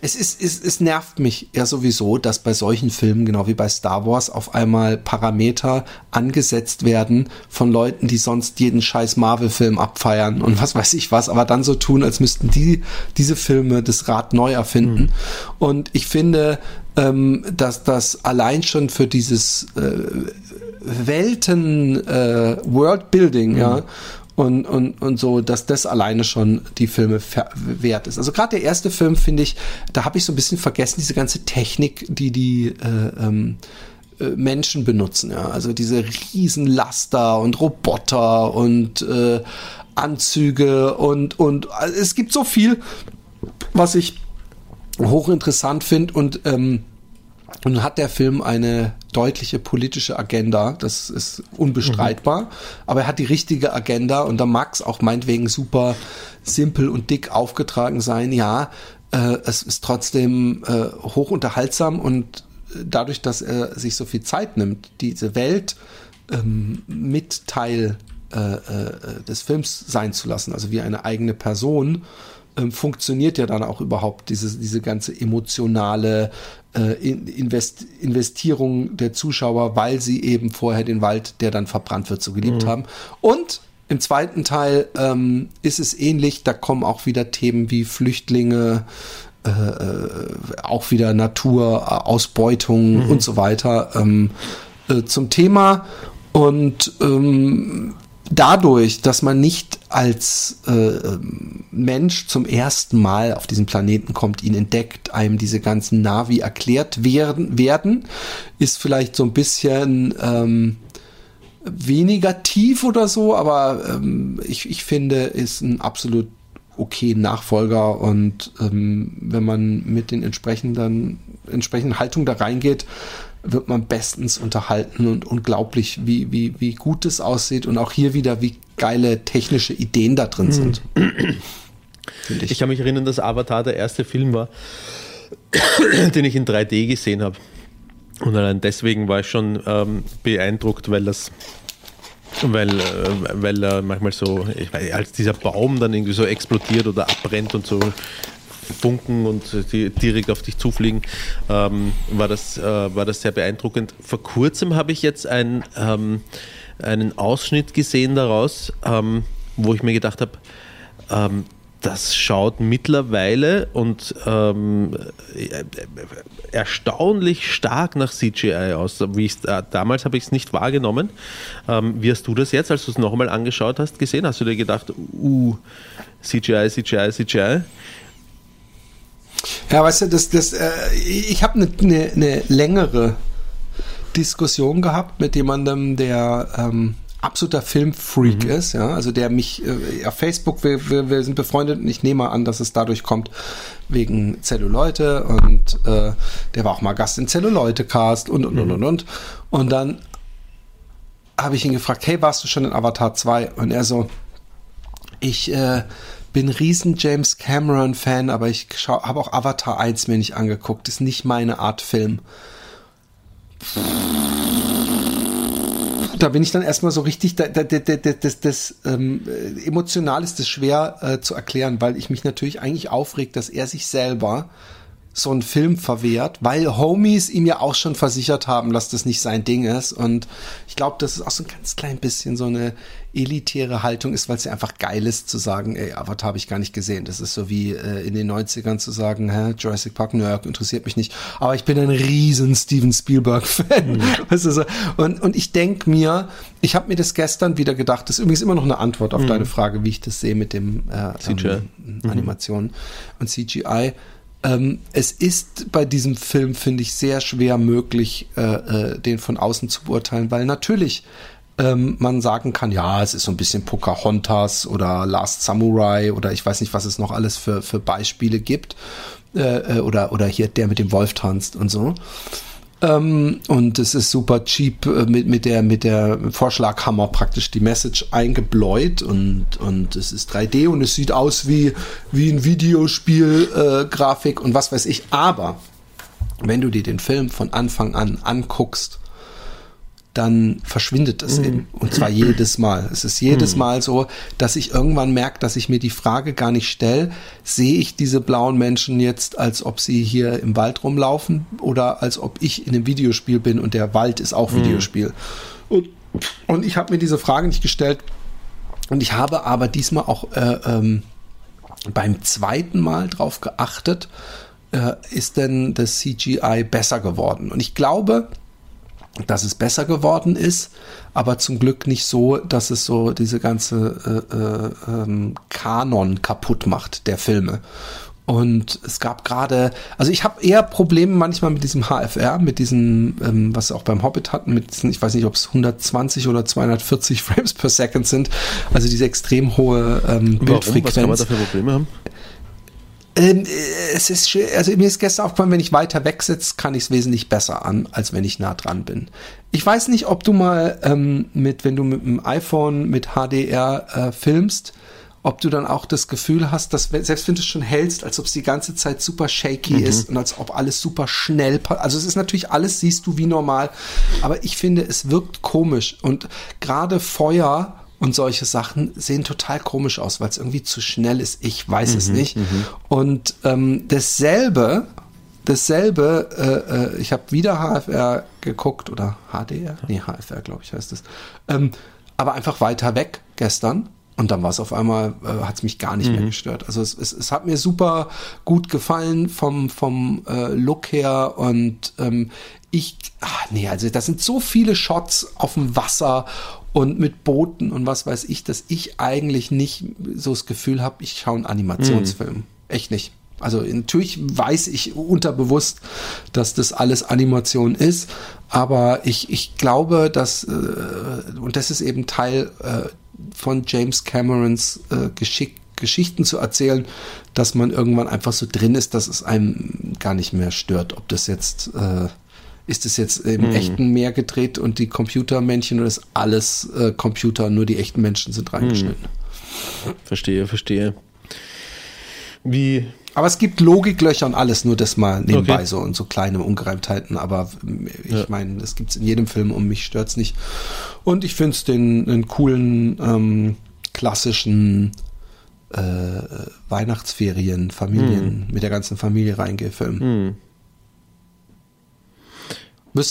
es ist, es, es nervt mich ja sowieso, dass bei solchen Filmen, genau wie bei Star Wars, auf einmal Parameter angesetzt werden von Leuten, die sonst jeden scheiß Marvel-Film abfeiern und was weiß ich was, aber dann so tun, als müssten die diese Filme das Rad neu erfinden. Und ich finde, ähm, dass das allein schon für dieses äh, Welten äh, Worldbuilding, ja, und, und, und so, dass das alleine schon die Filme wert ist. Also gerade der erste Film, finde ich, da habe ich so ein bisschen vergessen, diese ganze Technik, die die äh, ähm, äh, Menschen benutzen. Ja? Also diese Riesenlaster und Roboter und äh, Anzüge und, und also es gibt so viel, was ich hochinteressant finde und ähm, und hat der Film eine deutliche politische Agenda, das ist unbestreitbar, aber er hat die richtige Agenda und da mag es auch meinetwegen super simpel und dick aufgetragen sein. Ja, äh, es ist trotzdem äh, hoch und dadurch, dass er sich so viel Zeit nimmt, diese Welt ähm, mit Teil äh, äh, des Films sein zu lassen, also wie eine eigene Person, ähm, funktioniert ja dann auch überhaupt diese, diese ganze emotionale äh, Invest Investierung der Zuschauer, weil sie eben vorher den Wald, der dann verbrannt wird, so geliebt mhm. haben. Und im zweiten Teil ähm, ist es ähnlich, da kommen auch wieder Themen wie Flüchtlinge, äh, äh auch wieder Natur, Ausbeutung mhm. und so weiter ähm, äh, zum Thema. Und ähm, dadurch, dass man nicht als äh, ähm, Mensch zum ersten Mal auf diesen Planeten kommt, ihn entdeckt, einem diese ganzen Navi erklärt werden, werden ist vielleicht so ein bisschen ähm, weniger tief oder so, aber ähm, ich, ich finde, ist ein absolut okay Nachfolger und ähm, wenn man mit den entsprechenden, entsprechenden Haltung da reingeht, wird man bestens unterhalten und unglaublich, wie, wie, wie gut es aussieht und auch hier wieder, wie geile technische Ideen da drin sind. ich. ich kann mich erinnern, dass Avatar der erste Film war, den ich in 3D gesehen habe. Und allein deswegen war ich schon ähm, beeindruckt, weil das weil, äh, weil er manchmal so, ich weiß, als dieser Baum dann irgendwie so explodiert oder abbrennt und so Funken und die direkt auf dich zufliegen, ähm, war, das, äh, war das sehr beeindruckend. Vor kurzem habe ich jetzt ein, ähm, einen Ausschnitt gesehen daraus, ähm, wo ich mir gedacht habe, ähm, das schaut mittlerweile und ähm, äh, erstaunlich stark nach CGI aus. Wie äh, damals habe ich es nicht wahrgenommen. Ähm, wie hast du das jetzt, als du es noch einmal angeschaut hast, gesehen? Hast du dir gedacht, uh, CGI, CGI, CGI? Ja, weißt du, das, das, äh, ich habe eine ne, ne längere Diskussion gehabt mit jemandem, der ähm, absoluter Filmfreak mhm. ist, ja, also der mich äh, auf Facebook, wir, wir, wir sind befreundet und ich nehme an, dass es dadurch kommt wegen Zelluleute und äh, der war auch mal Gast in Zelluleute Cast und und, mhm. und und und und dann habe ich ihn gefragt, hey, warst du schon in Avatar 2? Und er so, ich äh, bin riesen James Cameron Fan, aber ich habe auch Avatar 1 mir nicht angeguckt, ist nicht meine Art Film. Da bin ich dann erstmal so richtig, da, da, da, das, das ähm, emotional ist das schwer äh, zu erklären, weil ich mich natürlich eigentlich aufregt, dass er sich selber so einen Film verwehrt, weil Homies ihm ja auch schon versichert haben, dass das nicht sein Ding ist. Und ich glaube, das ist auch so ein ganz klein bisschen so eine elitäre Haltung ist, weil es ja einfach geil ist zu sagen, ey, Avatar habe ich gar nicht gesehen. Das ist so wie äh, in den 90ern zu sagen, hä, Jurassic Park, New York interessiert mich nicht. Aber ich bin ein riesen Steven Spielberg-Fan. Mhm. Weißt du, so. und, und ich denk mir, ich habe mir das gestern wieder gedacht, das ist übrigens immer noch eine Antwort auf mhm. deine Frage, wie ich das sehe mit dem äh, CGI. Ähm, Animation mhm. und CGI. Ähm, es ist bei diesem Film, finde ich, sehr schwer möglich, äh, äh, den von außen zu beurteilen, weil natürlich ähm, man sagen kann, ja, es ist so ein bisschen Pocahontas oder Last Samurai oder ich weiß nicht, was es noch alles für, für Beispiele gibt. Äh, äh oder, oder hier der mit dem Wolf tanzt und so. Ähm, und es ist super cheap äh, mit, mit der, mit der Vorschlaghammer praktisch die Message eingebläut und, und es ist 3D und es sieht aus wie, wie ein Videospiel, äh, Grafik und was weiß ich. Aber wenn du dir den Film von Anfang an anguckst, dann verschwindet es mhm. eben. Und zwar jedes Mal. Es ist jedes mhm. Mal so, dass ich irgendwann merke, dass ich mir die Frage gar nicht stelle, sehe ich diese blauen Menschen jetzt, als ob sie hier im Wald rumlaufen oder als ob ich in einem Videospiel bin und der Wald ist auch mhm. Videospiel. Und, und ich habe mir diese Frage nicht gestellt. Und ich habe aber diesmal auch äh, ähm, beim zweiten Mal drauf geachtet, äh, ist denn das CGI besser geworden? Und ich glaube, dass es besser geworden ist, aber zum Glück nicht so, dass es so diese ganze äh, äh, ähm, Kanon kaputt macht der Filme. Und es gab gerade, also ich habe eher Probleme manchmal mit diesem HFR, mit diesem, ähm, was sie auch beim Hobbit hatten, mit diesen, ich weiß nicht, ob es 120 oder 240 Frames per Second sind, also diese extrem hohe ähm, Bildfrequenz. Was kann man dafür Probleme haben? Ähm, äh, es ist schön, also mir ist gestern aufgefallen, wenn ich weiter weg sitze, kann ich es wesentlich besser an, als wenn ich nah dran bin. Ich weiß nicht, ob du mal ähm, mit, wenn du mit dem iPhone mit HDR äh, filmst, ob du dann auch das Gefühl hast, dass selbst wenn du es schon hältst, als ob es die ganze Zeit super shaky mhm. ist und als ob alles super schnell, also es ist natürlich alles siehst du wie normal, aber ich finde, es wirkt komisch und gerade Feuer und solche Sachen sehen total komisch aus, weil es irgendwie zu schnell ist. Ich weiß es nicht. Und ähm, dasselbe, dasselbe, äh, äh, ich habe wieder HFR geguckt oder HDR, nee HFR glaube ich heißt es, ähm, aber einfach weiter weg gestern. Und dann war es auf einmal, äh, hat es mich gar nicht mehr gestört. Also es, es, es hat mir super gut gefallen vom, vom äh, Look her und ähm, ich, ach nee, also das sind so viele Shots auf dem Wasser und mit Booten und was weiß ich, dass ich eigentlich nicht so das Gefühl habe, ich schaue einen Animationsfilm. Echt nicht. Also natürlich weiß ich unterbewusst, dass das alles Animation ist, aber ich, ich glaube, dass, äh, und das ist eben Teil äh, von James Camerons äh, Geschick, Geschichten zu erzählen, dass man irgendwann einfach so drin ist, dass es einem gar nicht mehr stört, ob das jetzt äh, ist es jetzt im echten Meer gedreht und die Computermännchen oder ist alles äh, Computer, nur die echten Menschen sind reingeschnitten. Verstehe, verstehe. Wie, Aber es gibt Logiklöcher und alles, nur das mal nebenbei Okay. so und so kleine Ungereimtheiten. Aber ähm, ich Ja. meine, das gibt's in jedem Film und mich stört's nicht. Und ich finde es den, den coolen, ähm, klassischen äh, Weihnachtsferien, Familien, mit der ganzen Familie reingefilmt.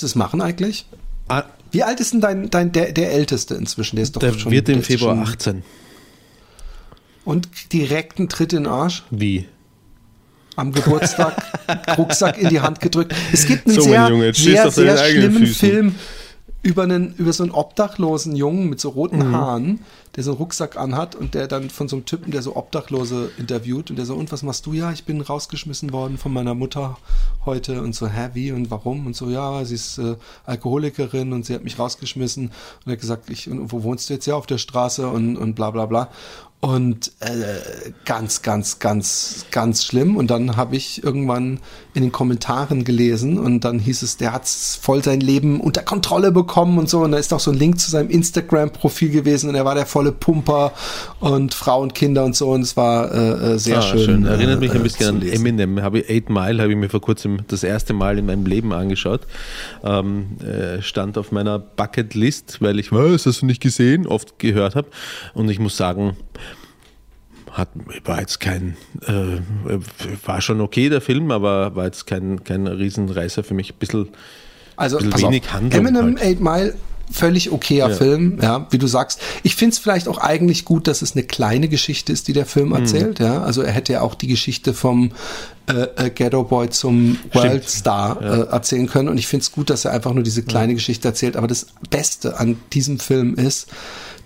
Du es machen eigentlich? Ah, Wie alt ist denn dein, dein der, der Älteste inzwischen? Der ist doch der schon. wird im Februar schon- 18. Und direkt einen Tritt in den Arsch Wie? am Geburtstag, Rucksack in die Hand gedrückt. Es gibt einen So, sehr, Junge, sehr, sehr schlimmen. Film über einen, über so einen obdachlosen Jungen mit so roten Mhm. Haaren, der so einen Rucksack anhat und der dann von so einem Typen, der so Obdachlose interviewt und der so, und was machst du? Ja, ich bin rausgeschmissen worden von meiner Mutter heute und so, hä, wie und warum? Und so, ja, sie ist äh, Alkoholikerin und sie hat mich rausgeschmissen und er hat gesagt, ich, und wo wohnst du jetzt? Ja, auf der Straße und, und bla bla bla. Und äh, ganz, ganz, ganz, ganz schlimm. Und dann habe ich irgendwann in den Kommentaren gelesen und dann hieß es, der hat voll sein Leben unter Kontrolle bekommen und so. Und da ist auch so ein Link zu seinem Instagram-Profil gewesen und er war der volle Pumper und Frau und Kinder und so. Und es war äh, äh, sehr Ah, schön. Erinnert mich äh, ein bisschen zu an. Eminem. Habe ich Eight Mile, habe ich mir vor kurzem das erste Mal in meinem Leben angeschaut. Ähm, äh, stand auf meiner Bucketlist, weil ich, was, hast du nicht gesehen, oft gehört habe. Und ich muss sagen, hat, war jetzt kein, äh, war schon okay der Film, aber war jetzt kein, kein Riesenreißer für mich. Ein bisschen, Also bisschen wenig auf, Handlung Eminem halt. 8 Mile, völlig okayer Ja. Film, ja, wie du sagst. Ich finde es vielleicht auch eigentlich gut, dass es eine kleine Geschichte ist, die der Film Mhm. erzählt, ja. Also er hätte ja auch die Geschichte vom äh, äh, Ghetto Boy zum Worldstar äh, erzählen können. Und ich finde es gut, dass er einfach nur diese kleine Geschichte erzählt. Aber das Beste an diesem Film ist,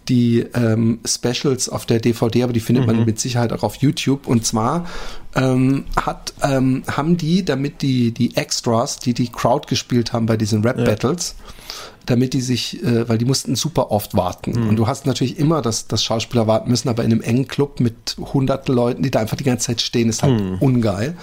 die ähm, Specials auf der DVD, aber die findet man mit Sicherheit auch auf YouTube. Und zwar ähm, hat, ähm, haben die, damit die, die Extras, die die Crowd gespielt haben bei diesen Rap-Battles, damit die sich, äh, weil die mussten super oft warten. Und du hast natürlich immer, dass, dass Schauspieler warten müssen, aber in einem engen Club mit hunderten Leuten, die da einfach die ganze Zeit stehen, ist halt ungeil.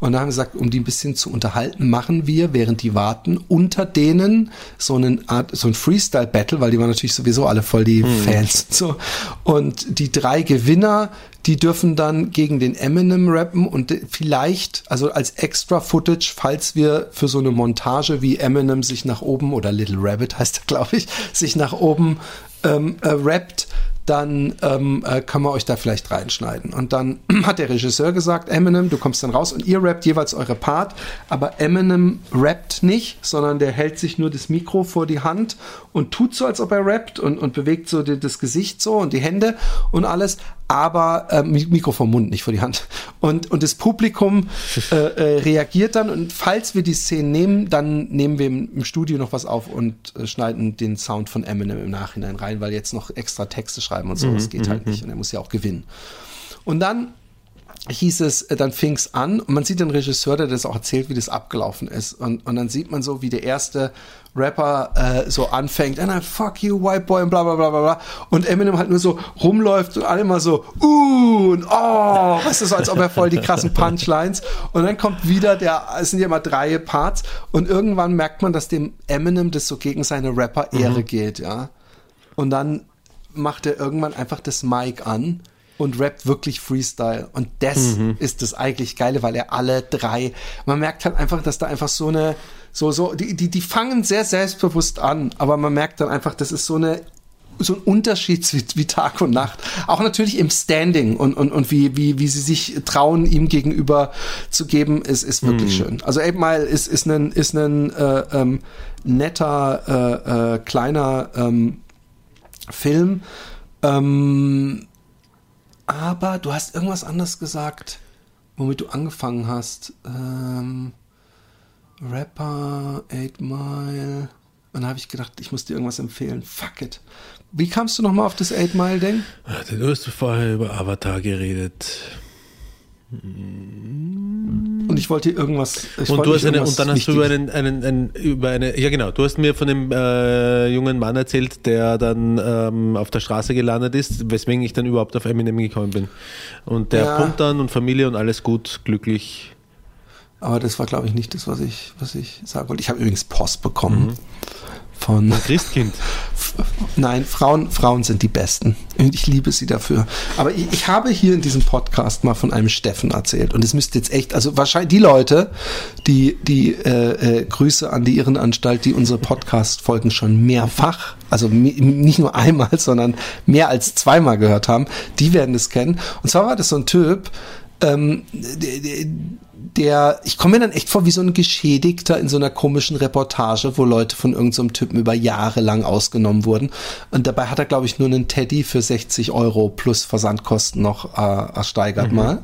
Und da haben wir gesagt, um die ein bisschen zu unterhalten, machen wir, während die warten, unter denen so einen Art, so ein Freestyle-Battle, weil die waren natürlich sowieso alle voll die Fans und so. Und die drei Gewinner, die dürfen dann gegen den Eminem rappen und vielleicht, also als extra Footage, falls wir für so eine Montage wie Eminem sich nach oben oder Little Rabbit heißt er, glaube ich, sich nach oben ähm, äh, rappt, dann ähm, äh, kann man euch da vielleicht reinschneiden. Und dann hat der Regisseur gesagt, Eminem, du kommst dann raus und ihr rappt jeweils eure Part, aber Eminem rappt nicht, sondern der hält sich nur das Mikro vor die Hand und tut so, als ob er rappt und, und bewegt so die, das Gesicht so und die Hände und alles, aber äh, Mi- Mikro vom Mund, nicht vor die Hand. Und, und das Publikum äh, äh, reagiert dann und falls wir die Szene nehmen, dann nehmen wir im, im Studio noch was auf und äh, schneiden den Sound von Eminem im Nachhinein rein, weil jetzt noch extra Texte schreiben und so, das geht halt nicht und er muss ja auch gewinnen. Und dann hieß es, äh, dann fing es an und man sieht den Regisseur, der das auch erzählt, wie das abgelaufen ist. Und, und dann sieht man so, wie der erste Rapper äh, so anfängt, and I fuck you, white boy, und bla bla bla bla bla. Und Eminem halt nur so rumläuft und alle mal so, uh, und oh, weißt du, so als ob er voll die krassen Punchlines. Und dann kommt wieder der, es sind ja immer drei Parts und irgendwann merkt man, dass dem Eminem das so gegen seine Rapper-Ehre geht, ja. Und dann macht er irgendwann einfach das Mic an und rappt wirklich Freestyle. Und das ist das eigentlich Geile, weil er alle drei, man merkt halt einfach, dass da einfach so eine, so, so, die, die, die fangen sehr selbstbewusst an, aber man merkt dann einfach, das ist so eine so ein Unterschied wie, wie Tag und Nacht. Auch natürlich im Standing und, und, und wie, wie, wie sie sich trauen, ihm gegenüber zu geben, ist, ist wirklich schön. Also Ape Mile ist, ist ein, ist ein äh, ähm, netter, äh, äh, kleiner ähm, Film. Ähm, aber du hast irgendwas anderes gesagt, womit du angefangen hast. Ähm, Rapper, 8 Mile. Und da habe ich gedacht, ich muss dir irgendwas empfehlen. Fuck it. Wie kamst du nochmal auf das 8 Mile Ding? Warte, Du hast vorher über Avatar geredet. Und ich wollte irgendwas. Ich Und, du hast eine, und dann hast du einen, einen, einen, über eine, ja genau, du hast mir von dem äh, jungen Mann erzählt, der dann ähm, auf der Straße gelandet ist, weswegen ich dann überhaupt auf Eminem gekommen bin. Und der Ja. pumpt dann und Familie und alles gut, glücklich. Aber das war, glaube ich, nicht das, was ich, was ich sagen wollte. Ich habe übrigens Post bekommen von. Christkind. Nein, Frauen, Frauen sind die Besten. Und ich liebe sie dafür. Aber ich, ich habe hier in diesem Podcast mal von einem Steffen erzählt. Und es müsste jetzt echt, also wahrscheinlich die Leute, die, die äh, äh, Grüße an die Irrenanstalt, die unsere Podcast-Folgen schon mehrfach, also nicht nur einmal, sondern mehr als zweimal gehört haben, die werden es kennen. Und zwar war das so ein Typ, ähm, der, ich komme mir dann echt vor wie so ein Geschädigter in so einer komischen Reportage, wo Leute von irgendeinem so Typen über Jahre lang ausgenommen wurden. Und dabei hat er, glaube ich, nur einen Teddy für 60 Euro plus Versandkosten noch äh, ersteigert mal.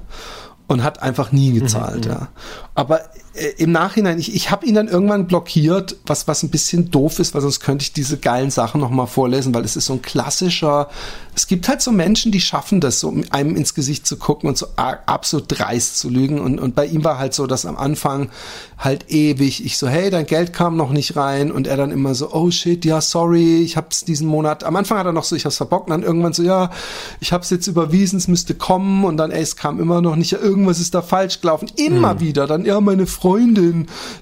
Und hat einfach nie gezahlt, ja. Aber äh, im Nachhinein, ich, ich habe ihn dann irgendwann blockiert, was, was ein bisschen doof ist, weil sonst könnte ich diese geilen Sachen nochmal vorlesen, weil es ist so ein klassischer, es gibt halt so Menschen, die schaffen das, so einem ins Gesicht zu gucken und so absolut dreist zu lügen. Und, und bei ihm war halt so, dass am Anfang halt ewig, ich so, hey, dein Geld kam noch nicht rein. Und er dann immer so, oh shit, ja, sorry, ich hab's diesen Monat, am Anfang hat er noch so, ich hab's verbockt, und dann irgendwann so, ja, ich hab's jetzt überwiesen, es müsste kommen. Und dann, ey, es kam immer noch nicht, ja, irgendwas ist da falsch gelaufen, immer wieder, dann, ja, meine Freundin,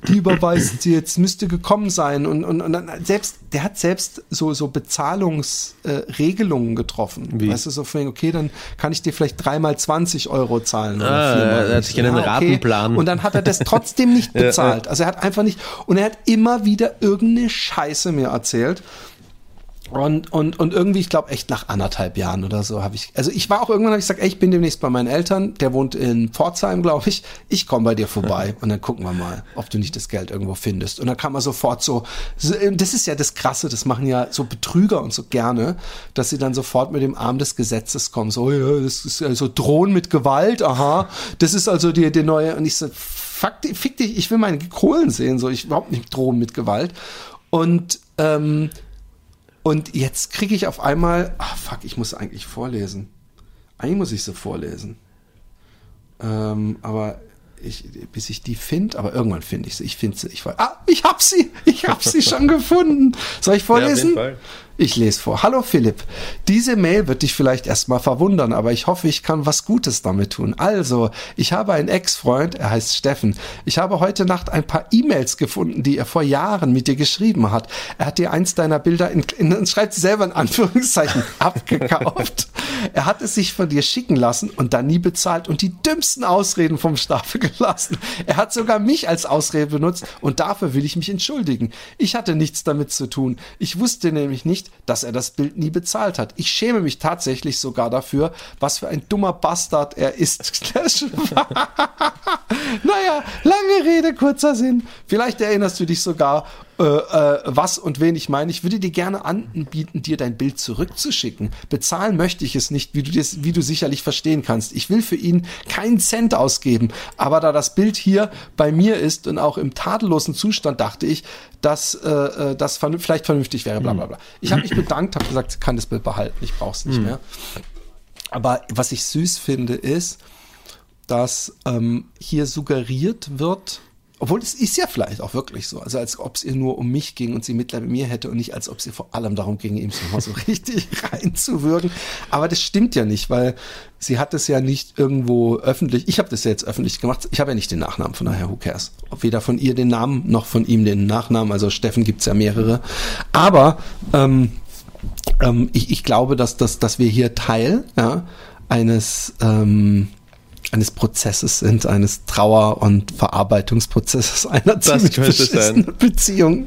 die überweist sie jetzt, müsste gekommen sein und, und, und dann selbst, der hat selbst so, so Bezahlungsregelungen äh, getroffen, Wie? weißt du, so von, okay, dann kann ich dir vielleicht dreimal 20 Euro zahlen oder Ah, viermal. er hat sich einen Ratenplan. Und dann hat er das trotzdem nicht bezahlt. Also er hat einfach nicht, und er hat immer wieder irgendeine Scheiße mir erzählt. Und, und, und irgendwie, ich glaube, echt nach anderthalb Jahren oder so habe ich, also ich war auch irgendwann, habe ich gesagt, ey, ich bin demnächst bei meinen Eltern, der wohnt in Pforzheim, glaube ich, ich komme bei dir vorbei und dann gucken wir mal, ob du nicht das Geld irgendwo findest. Und dann kam er sofort so, so, das ist ja das Krasse, das machen ja so Betrüger und so gerne, dass sie dann sofort mit dem Arm des Gesetzes kommen, so, ja, das ist also drohen mit Gewalt, aha, das ist also die, die neue, und ich so, fuck, fick dich, ich will meine Kohlen sehen, so, ich überhaupt nicht drohen mit Gewalt. Und, ähm, und jetzt kriege ich auf einmal, ah fuck, ich muss eigentlich vorlesen. Eigentlich muss ich sie vorlesen. Ähm, aber ich, bis ich die finde, aber irgendwann finde ich sie. Ich finde sie. Ich ah, ich hab sie. Ich hab sie schon gefunden. Soll ich vorlesen? Fall. Ich lese vor. Hallo Philipp. Diese Mail wird dich vielleicht erstmal verwundern, aber ich hoffe, ich kann was Gutes damit tun. Also, ich habe einen Ex-Freund, er heißt Steffen. Ich habe heute Nacht ein paar E-Mails gefunden, die er vor Jahren mit dir geschrieben hat. Er hat dir eins deiner Bilder in, in schreibt sie selber in Anführungszeichen abgekauft. Er hat es sich von dir schicken lassen und dann nie bezahlt und die dümmsten Ausreden vom Stapel gelassen. Er hat sogar mich als Ausrede benutzt und dafür will ich mich entschuldigen. Ich hatte nichts damit zu tun. Ich wusste nämlich nicht, dass er das Bild nie bezahlt hat. Ich schäme mich tatsächlich sogar dafür, was für ein dummer Bastard er ist. naja, lange Rede, kurzer Sinn. Vielleicht erinnerst du dich sogar, äh, äh, was und wen ich meine. Ich würde dir gerne anbieten, dir dein Bild zurückzuschicken. Bezahlen möchte ich es nicht, wie du, das, wie du sicherlich verstehen kannst. Ich will für ihn keinen Cent ausgeben. Aber da das Bild hier bei mir ist und auch im tadellosen Zustand, dachte ich, dass äh, äh, das vernün- vielleicht vernünftig wäre. Bla bla bla. Ich habe mich bedankt, habe gesagt, ich kann das Bild behalten, ich brauche es nicht mehr. Aber was ich süß finde, ist, dass ähm, hier suggeriert wird, obwohl es ist ja vielleicht auch wirklich so, also als ob es ihr nur um mich ging und sie Mitleid mit mir hätte und nicht als ob es ihr vor allem darum ging, ihm so mal so richtig reinzuwürgen. Aber das stimmt ja nicht, weil sie hat es ja nicht irgendwo öffentlich, ich habe das ja jetzt öffentlich gemacht, ich habe ja nicht den Nachnamen, von daher who cares. Weder von ihr den Namen, noch von ihm den Nachnamen, also Steffen gibt's ja mehrere. Aber ähm, ähm, ich, ich glaube, dass, dass, dass wir hier Teil ja, eines, ähm, eines Prozesses sind, eines Trauer- und Verarbeitungsprozesses einer ziemlich könnte beschissenen sein. Beziehung.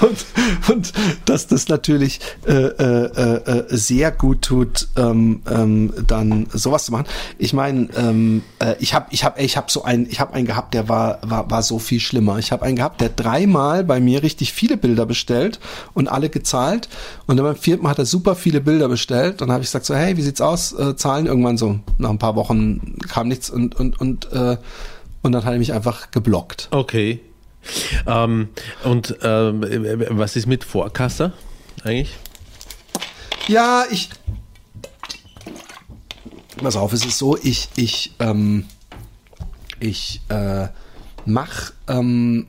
Und, und dass das natürlich äh, äh, äh, sehr gut tut, ähm, ähm, dann sowas zu machen. Ich meine, ähm, äh, ich habe ich hab, ich hab so einen, ich habe einen gehabt, der war, war, war so viel schlimmer. Ich habe einen gehabt, der dreimal bei mir richtig viele Bilder bestellt und alle gezahlt. Und dann beim vierten Mal hat er super viele Bilder bestellt. Und dann habe ich gesagt so, hey, wie sieht's aus? Äh, zahlen irgendwann so. Nach ein paar Wochen kam nichts und und und äh, und dann hat er mich einfach geblockt. Okay. Ähm, und ähm, was ist mit Vorkasser eigentlich? Ja, ich. Pass auf, es ist so, ich, ich, ähm, ich äh, mach ähm,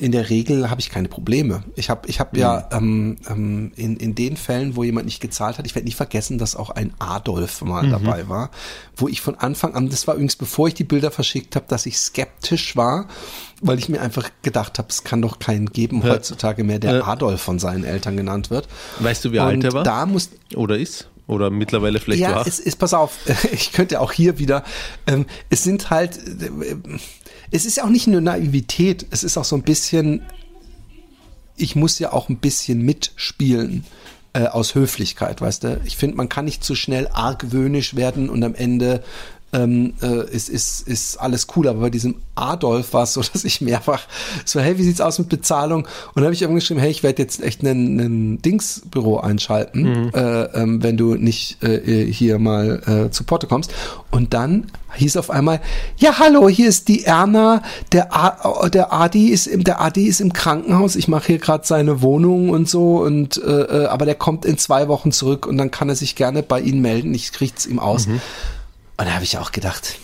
in der Regel habe ich keine Probleme. Ich habe ich hab ja ähm, ähm, in, in den Fällen, wo jemand nicht gezahlt hat, ich werde nie vergessen, dass auch ein Adolf mal dabei war, wo ich von Anfang an, das war übrigens bevor ich die Bilder verschickt habe, dass ich skeptisch war, weil ich mir einfach gedacht habe, es kann doch keinen geben Ja. heutzutage mehr, der Ja. Adolf von seinen Eltern genannt wird. Weißt du, wie alt Und er war? Da muss, Oder ist? Oder mittlerweile vielleicht ja, war? es ist, pass auf, ich könnte auch hier wieder, ähm, es sind halt, äh, es ist ja auch nicht nur Naivität, es ist auch so ein bisschen, ich muss ja auch ein bisschen mitspielen äh, aus Höflichkeit, weißt du? Ich finde, man kann nicht zu schnell argwöhnisch werden und am Ende ähm, äh, ist, ist, ist alles cool. Aber bei diesem Adolf war es so, dass ich mehrfach so, hey, wie sieht's aus mit Bezahlung? Und dann habe ich irgendwann geschrieben, hey, ich werde jetzt echt einen Dingsbüro einschalten, äh, ähm, wenn du nicht äh, hier mal äh, zu Porto kommst. Und dann hieß auf einmal, ja, hallo, hier ist die Erna, der, A, der Adi ist im, der Adi ist im Krankenhaus, ich mache hier gerade seine Wohnung und so und äh, äh, aber der kommt in zwei Wochen zurück und dann kann er sich gerne bei Ihnen melden, ich krieg's ihm aus. Und da habe ich auch gedacht,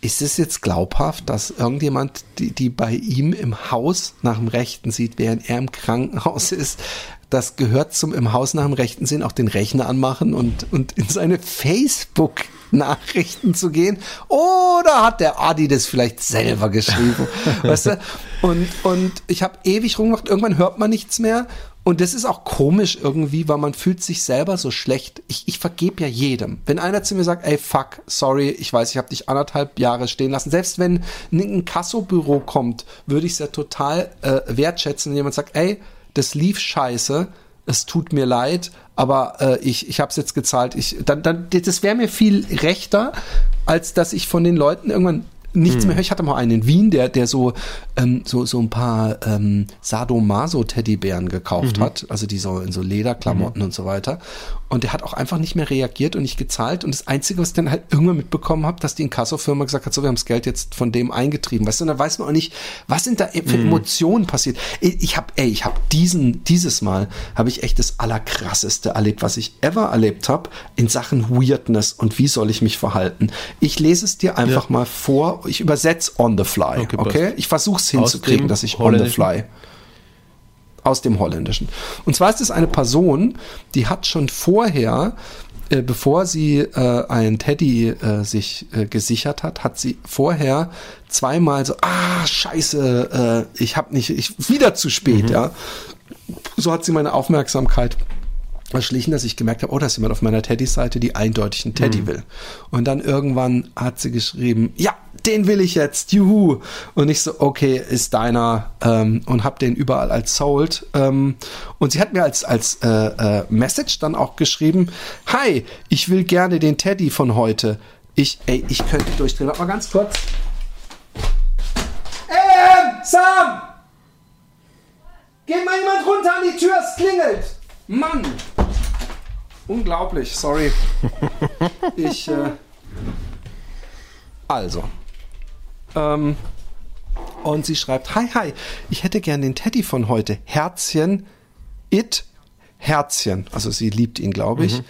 ist es jetzt glaubhaft, dass irgendjemand, die, die bei ihm im Haus nach dem Rechten sieht, während er im Krankenhaus ist, das gehört zum im Haus nach dem Rechten sehen, auch den Rechner anmachen und, und in seine Facebook-Nachrichten zu gehen? Oder hat der Adi das vielleicht selber geschrieben? weißt du? Und, und ich habe ewig rumgemacht, irgendwann hört man nichts mehr. Und das ist auch komisch irgendwie, weil man fühlt sich selber so schlecht. Ich, ich vergebe ja jedem. Wenn einer zu mir sagt, ey, fuck, sorry, ich weiß, ich habe dich anderthalb Jahre stehen lassen. Selbst wenn ein Kassobüro kommt, würde ich es ja total äh, wertschätzen, wenn jemand sagt, ey, das lief scheiße, es tut mir leid, aber äh, ich, ich habe es jetzt gezahlt. Ich, dann, dann, das wäre mir viel rechter, als dass ich von den Leuten irgendwann nichts mehr höre. Ich hatte mal einen in Wien, der, der so, ähm, so, so ein paar ähm, Sadomaso-Teddybären gekauft hat, also die so in so Lederklamotten und so weiter. Und der hat auch einfach nicht mehr reagiert und nicht gezahlt. Und das Einzige, was ich dann halt irgendwann mitbekommen habe, dass die Inkassofirma gesagt hat, so, wir haben das Geld jetzt von dem eingetrieben. Weißt du, und dann weiß man auch nicht, was sind da für Emotionen passiert. Ich, habe, ey, ich habe diesen, dieses Mal habe ich echt das Allerkrasseste erlebt, was ich ever erlebt habe in Sachen Weirdness und wie soll ich mich verhalten. Ich lese es dir einfach mal vor. Ich übersetze on the fly. Okay, Okay, ich versuche es hinzukriegen, dass ich on the fly aus dem Holländischen. Und zwar ist es eine Person, die hat schon vorher, äh, bevor sie äh, ein Teddy äh, sich äh, gesichert hat, hat sie vorher zweimal so, ah, scheiße, äh, ich habe nicht, ich wieder zu spät, ja. So hat sie meine Aufmerksamkeit erschlichen, dass ich gemerkt habe, oh, da ist jemand auf meiner Teddy-Seite, die eindeutig einen Teddy will. Und dann irgendwann hat sie geschrieben, ja, den will ich jetzt, juhu. Und ich so, okay, ist deiner ähm, und hab den überall als sold. Ähm, und sie hat mir als, als äh, äh, Message dann auch geschrieben, hi, ich will gerne den Teddy von heute. Ich, ey, ich könnte durchdrehen. Warte mal ganz kurz. Ähm, Sam! Geh mal jemand runter an die Tür, es klingelt. Mann! Unglaublich, sorry. Ich, äh, also. Ähm, und sie schreibt, hi, hi, ich hätte gern den Teddy von heute. Herzchen, it, Herzchen. Also sie liebt ihn, glaube ich.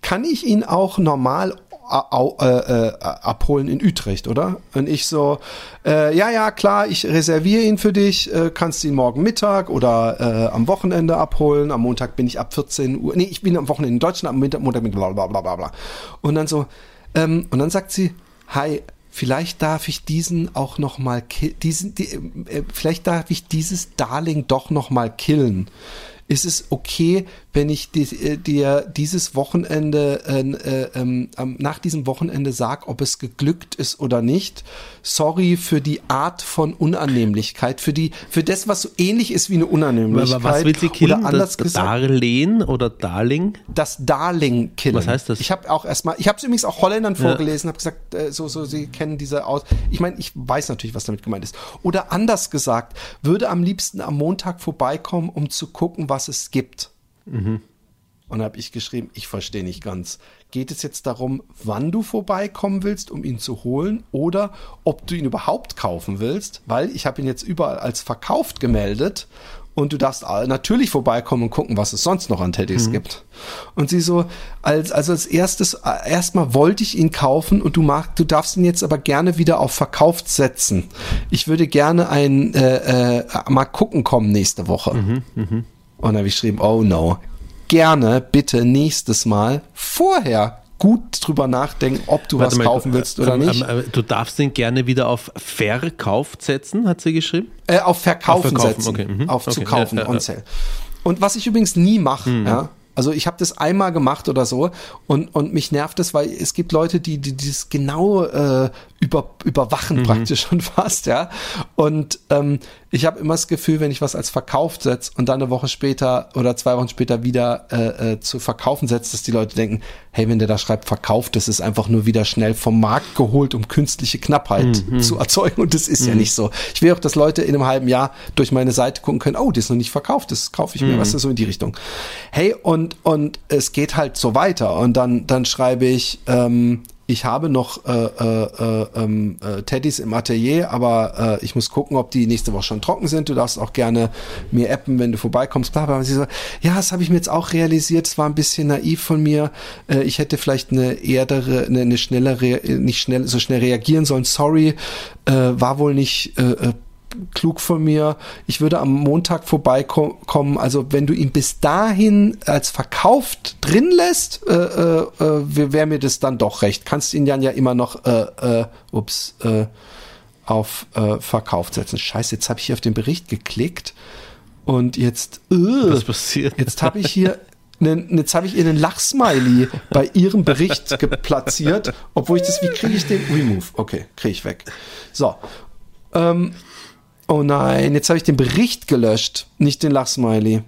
Kann ich ihn auch normal äh, äh, abholen in Utrecht, oder? Und ich so, äh, ja, ja, klar, ich reserviere ihn für dich, äh, kannst ihn morgen Mittag oder äh, am Wochenende abholen. Am Montag bin ich ab 14 Uhr, nee, ich bin am Wochenende in Deutschland, am Montag bin ich bla bla bla bla. Und dann so, ähm, und dann sagt sie, hi, vielleicht darf ich diesen auch noch mal ki- diesen, die, äh, vielleicht darf ich dieses Darling doch noch mal killen. ist es okay, wenn ich dir, äh, dir dieses Wochenende, äh, äh, ähm, nach diesem Wochenende sag, ob es geglückt ist oder nicht. Sorry für die Art von Unannehmlichkeit, für die, für das, was so ähnlich ist wie eine Unannehmlichkeit. Aber was will sie killen? Oder anders das gesagt, Darlehen oder Darling? das Darling killen. Was heißt das? Ich habe auch erstmal, ich habe es übrigens auch Holländern vorgelesen, habe gesagt, äh, so, so, sie kennen diese aus. Ich meine, ich weiß natürlich, was damit gemeint ist. Oder anders gesagt, würde am liebsten am Montag vorbeikommen, um zu gucken, was es gibt. Und habe ich geschrieben, ich verstehe nicht ganz. Geht es jetzt darum, wann du vorbeikommen willst, um ihn zu holen, oder ob du ihn überhaupt kaufen willst? Weil ich habe ihn jetzt überall als verkauft gemeldet und du darfst natürlich vorbeikommen und gucken, was es sonst noch an Teddys gibt. Und sie so, als, also als erstes, äh, erstmal wollte ich ihn kaufen und du magst, du darfst ihn jetzt aber gerne wieder auf verkauft setzen. Ich würde gerne ein äh, äh, mal gucken kommen nächste Woche. Und dann habe ich geschrieben, oh no, gerne bitte nächstes Mal vorher gut drüber nachdenken, ob du Warte was mal, kaufen willst oder ähm, nicht. ähm, du darfst den gerne wieder auf verkauft setzen, hat sie geschrieben. Äh, auf Verkaufen, Auf Verkaufen, setzen. okay, mhm. Auf zu Okay, kaufen, ja, on sale. Und was ich übrigens nie mache, Mhm. ja. Also ich habe das einmal gemacht oder so und, und mich nervt es, weil es gibt Leute, die, die dieses genau äh, über, Mhm. überwachen praktisch schon fast, ja. Und ähm, ich habe immer das Gefühl, wenn ich was als verkauft setze und dann eine Woche später oder zwei Wochen später wieder äh, äh, zu verkaufen setzt, dass die Leute denken, hey, wenn der da schreibt verkauft, das ist einfach nur wieder schnell vom Markt geholt, um künstliche Knappheit Mhm. zu erzeugen. Und das ist ja nicht so. Ich will auch, dass Leute in einem halben Jahr durch meine Seite gucken können, oh, das ist noch nicht verkauft, das kaufe ich mir, was ist so in die Richtung. Hey, und, und es geht halt so weiter. Und dann, dann schreibe ich, ähm, ich habe noch äh, äh, äh, ähm, äh, Teddys im Atelier, aber äh, ich muss gucken, ob die nächste Woche schon trocken sind. Du darfst auch gerne mir appen, wenn du vorbeikommst. Bla, bla. Sie so, ja, das habe ich mir jetzt auch realisiert. Es war ein bisschen naiv von mir. Äh, ich hätte vielleicht eine erdere, eine, eine schnellere, nicht schnell, so schnell reagieren sollen. Sorry, äh, war wohl nicht äh, äh, klug von mir. Ich würde am Montag vorbeikommen. Also wenn du ihn bis dahin als verkauft drin lässt, äh, äh, äh, wäre mir das dann doch recht. Kannst ihn dann ja immer noch, äh, äh, ups, äh, auf verkauft setzen. Scheiße, jetzt habe ich hier auf den Bericht geklickt und jetzt, Was passiert? Jetzt habe ich hier einen, jetzt habe ich ihr einen Lachsmiley bei ihrem Bericht geplatziert, obwohl ich das, wie kriege ich den? Remove. Okay, kriege ich weg. So. Ähm, oh nein, jetzt habe ich den Bericht gelöscht, nicht den Lachsmiley.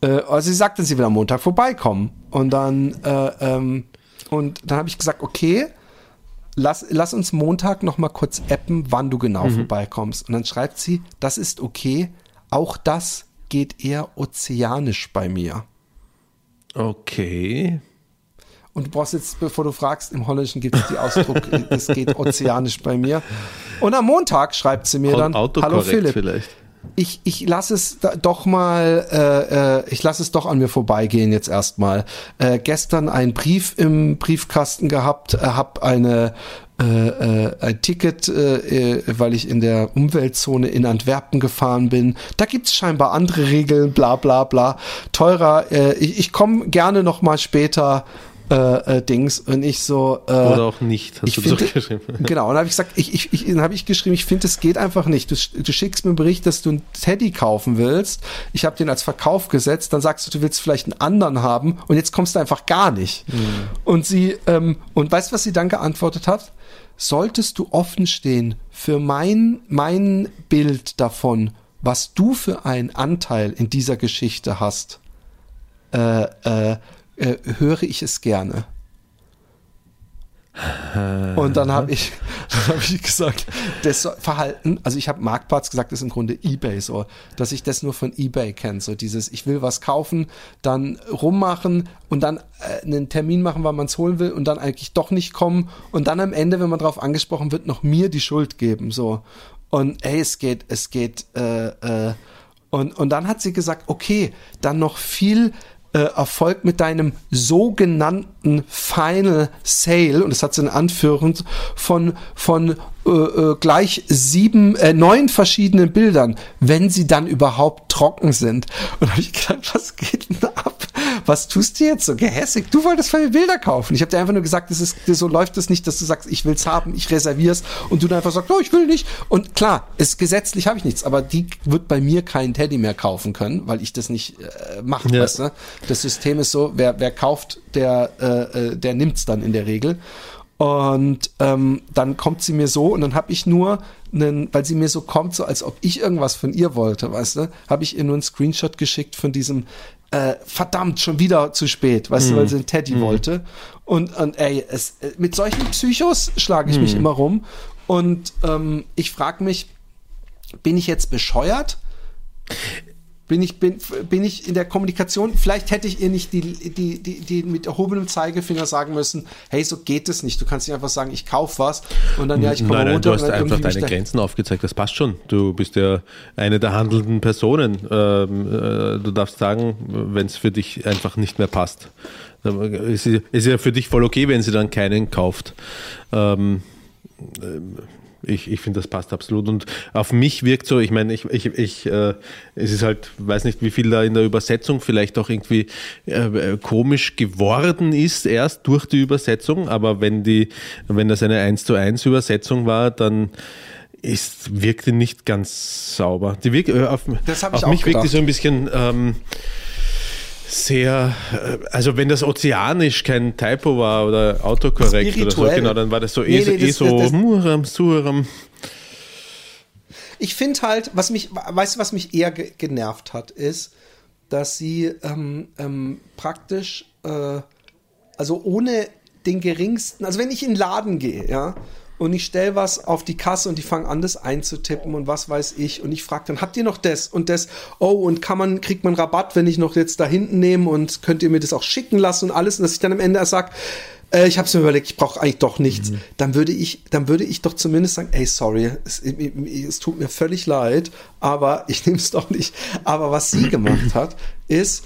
Äh, also sie sagte, sie will am Montag vorbeikommen. Und dann, äh, ähm, und dann habe ich gesagt, okay, lass, lass uns Montag noch mal kurz appen, wann du genau vorbeikommst. Und dann schreibt sie, das ist okay, auch das geht eher ozeanisch bei mir. Okay. Und du brauchst jetzt, bevor du fragst, im Holländischen gibt es die Ausdruck, es geht ozeanisch bei mir. Und am Montag schreibt sie mir dann, hallo Philipp, vielleicht. ich, ich lasse es doch mal, äh, äh, ich lasse es doch an mir vorbeigehen jetzt erstmal. Äh, gestern einen Brief im Briefkasten gehabt, äh, habe eine äh, äh, ein Ticket, äh, äh, weil ich in der Umweltzone in Antwerpen gefahren bin. Da gibt's scheinbar andere Regeln, bla bla bla. Teurer, äh, ich, ich komme gerne noch mal später. Äh, äh, Dings und ich so äh, Oder auch nicht, hast ich du finde, zurückgeschrieben. genau, und dann habe ich gesagt, ich, ich, ich, dann habe ich geschrieben, ich finde, es geht einfach nicht. Du, du schickst mir einen Bericht, dass du einen Teddy kaufen willst. Ich habe den als Verkauf gesetzt, dann sagst du, du willst vielleicht einen anderen haben und jetzt kommst du einfach gar nicht. Und sie, ähm, und weißt du, was sie dann geantwortet hat? Solltest du offen stehen für mein, mein Bild davon, was du für einen Anteil in dieser Geschichte hast, äh, äh, äh, höre ich es gerne. Und dann habe ich, hab ich gesagt, das Verhalten, also ich habe Marktplatz gesagt, ist im Grunde Ebay so, dass ich das nur von Ebay kenne, so dieses, ich will was kaufen, dann rummachen und dann äh, einen Termin machen, wann man es holen will und dann eigentlich doch nicht kommen und dann am Ende, wenn man darauf angesprochen wird, noch mir die Schuld geben, so. Und ey, es geht, es geht, äh, äh, und, und dann hat sie gesagt, okay, dann noch viel äh, Erfolg mit deinem sogenannten Final Sale, und das hat sie in Anführung von, von äh, äh, gleich sieben, äh, neun verschiedenen Bildern, wenn sie dann überhaupt trocken sind. Und da habe ich gedacht, was geht denn ab? was tust du jetzt so gehässig? Du wolltest von mir Bilder kaufen. Ich habe dir einfach nur gesagt, das ist, so läuft das nicht, dass du sagst, ich will's haben, ich reservier's und du dann einfach sagst, oh, ich will nicht. Und klar, ist gesetzlich habe ich nichts, aber die wird bei mir keinen Teddy mehr kaufen können, weil ich das nicht äh, mache, Ja. weißt du? Das System ist so, wer, wer kauft, der, äh, äh, der nimmt's dann in der Regel. Und ähm, dann kommt sie mir so und dann habe ich nur einen, weil sie mir so kommt, so als ob ich irgendwas von ihr wollte, weißt du, habe ich ihr nur einen Screenshot geschickt von diesem äh, verdammt schon wieder zu spät, weißt du, weil sie einen Teddy wollte. Und, und ey, es, äh, mit solchen Psychos schlage ich mich immer rum. Und ähm, ich frage mich, bin ich jetzt bescheuert? Bin ich, bin, bin ich in der Kommunikation, vielleicht hätte ich ihr nicht die, die, die, die mit erhobenem Zeigefinger sagen müssen, hey, so geht es nicht. Du kannst nicht einfach sagen, ich kauf was und dann, ja, ich komme Nein, nein, runter du hast einfach deine Grenzen aufgezeigt. Das passt schon. Du bist ja eine der handelnden Personen. Ähm, äh, du darfst sagen, wenn es für dich einfach nicht mehr passt. Es ist ist ja für dich voll okay, wenn sie dann keinen kauft. Ähm, ich, ich finde, das passt absolut. Und auf mich wirkt so, ich meine, ich, ich, ich äh, es ist halt, weiß nicht, wie viel da in der Übersetzung vielleicht auch irgendwie äh, komisch geworden ist, erst durch die Übersetzung. Aber wenn die, wenn das eine 1 zu 1 Übersetzung war, dann ist, wirkte nicht ganz sauber. Die wirk, äh, auf auf auch mich wirkt die gedacht. so ein bisschen ähm, sehr, äh, also wenn das ozeanisch kein Typo war oder autokorrekt oder so, genau, dann war das so Nee, eh, so- nee, eh das- so das- Muram, Suram. Ich finde halt, was mich, weißt du, was mich eher ge genervt hat, ist, dass sie ähm, ähm, praktisch, äh, also ohne den geringsten, also wenn ich in den Laden gehe, ja, und ich stelle was auf die Kasse und die fangen an, das einzutippen und was weiß ich, und ich frage dann, habt ihr noch das und das? Oh, und kann man, kriegt man Rabatt, wenn ich noch jetzt da hinten nehme und könnt ihr mir das auch schicken lassen und alles, und dass ich dann am Ende sage, äh, ich habe es mir überlegt, ich brauche eigentlich doch nichts, dann würde ich, dann würde ich doch zumindest sagen, ey, sorry, es, es tut mir völlig leid, aber ich nehme es doch nicht. Aber was sie gemacht hat, ist,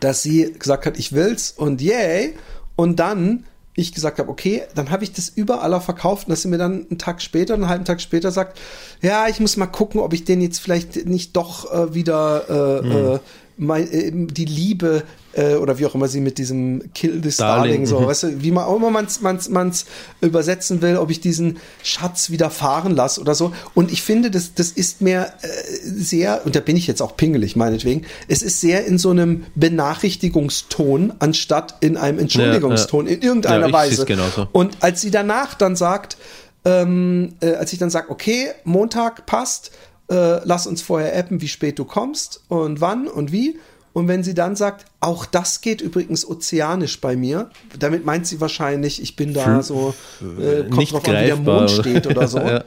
dass sie gesagt hat, ich will's und yay. Und dann ich gesagt habe, okay, dann habe ich das überall verkauft und dass sie mir dann einen Tag später, einen halben Tag später sagt, ja, ich muss mal gucken, ob ich den jetzt vielleicht nicht doch äh, wieder äh, äh, mein, äh, die Liebe äh, oder wie auch immer sie mit diesem Kill this Darling, Darling, so, mhm. weißt du, wie man auch immer man's, man's, man's übersetzen will, ob ich diesen Schatz wieder fahren lasse oder so. Und ich finde, das, das ist mir äh, sehr, und da bin ich jetzt auch pingelig, meinetwegen, es ist sehr in so einem Benachrichtigungston, anstatt in einem Entschuldigungston, Ja, ja. in irgendeiner Ja, Weise. Und als sie danach dann sagt, ähm, äh, als ich dann sage, okay, Montag passt, äh, lass uns vorher appen, wie spät du kommst und wann und wie. Und wenn sie dann sagt, auch das geht übrigens ozeanisch bei mir, damit meint sie wahrscheinlich, ich bin da so, äh, kommt Nicht drauf an, wie der Mond steht oder so. Ja.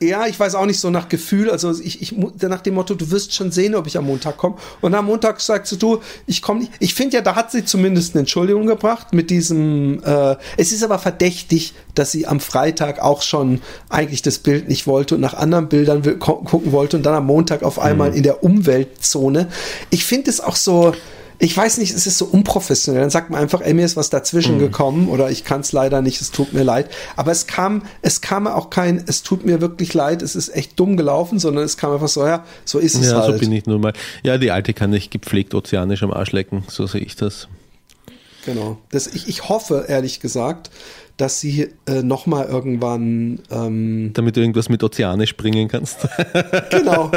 Ja, ich weiß auch nicht so nach Gefühl. Also ich, ich nach dem Motto, du wirst schon sehen, ob ich am Montag komme. Und am Montag sagst du, du, ich komme nicht. Ich finde ja, da hat sie zumindest eine Entschuldigung gebracht mit diesem. Äh, es ist aber verdächtig, dass sie am Freitag auch schon eigentlich das Bild nicht wollte und nach anderen Bildern will, gucken wollte und dann am Montag auf einmal in der Umweltzone. Ich finde es auch so. Ich weiß nicht, es ist so unprofessionell. Dann sagt man einfach, ey, mir ist was dazwischen gekommen oder ich kann es leider nicht, es tut mir leid. Aber es kam, es kam auch kein, es tut mir wirklich leid, es ist echt dumm gelaufen, sondern es kam einfach so, ja, so ist es Ja, halt. so bin ich nun mal. Ja, die Alte kann nicht gepflegt ozeanisch am Arsch lecken, so sehe ich das. Genau. Das, ich, ich hoffe, ehrlich gesagt, dass sie äh, noch mal irgendwann ähm, Damit du irgendwas mit ozeanisch bringen kannst. genau,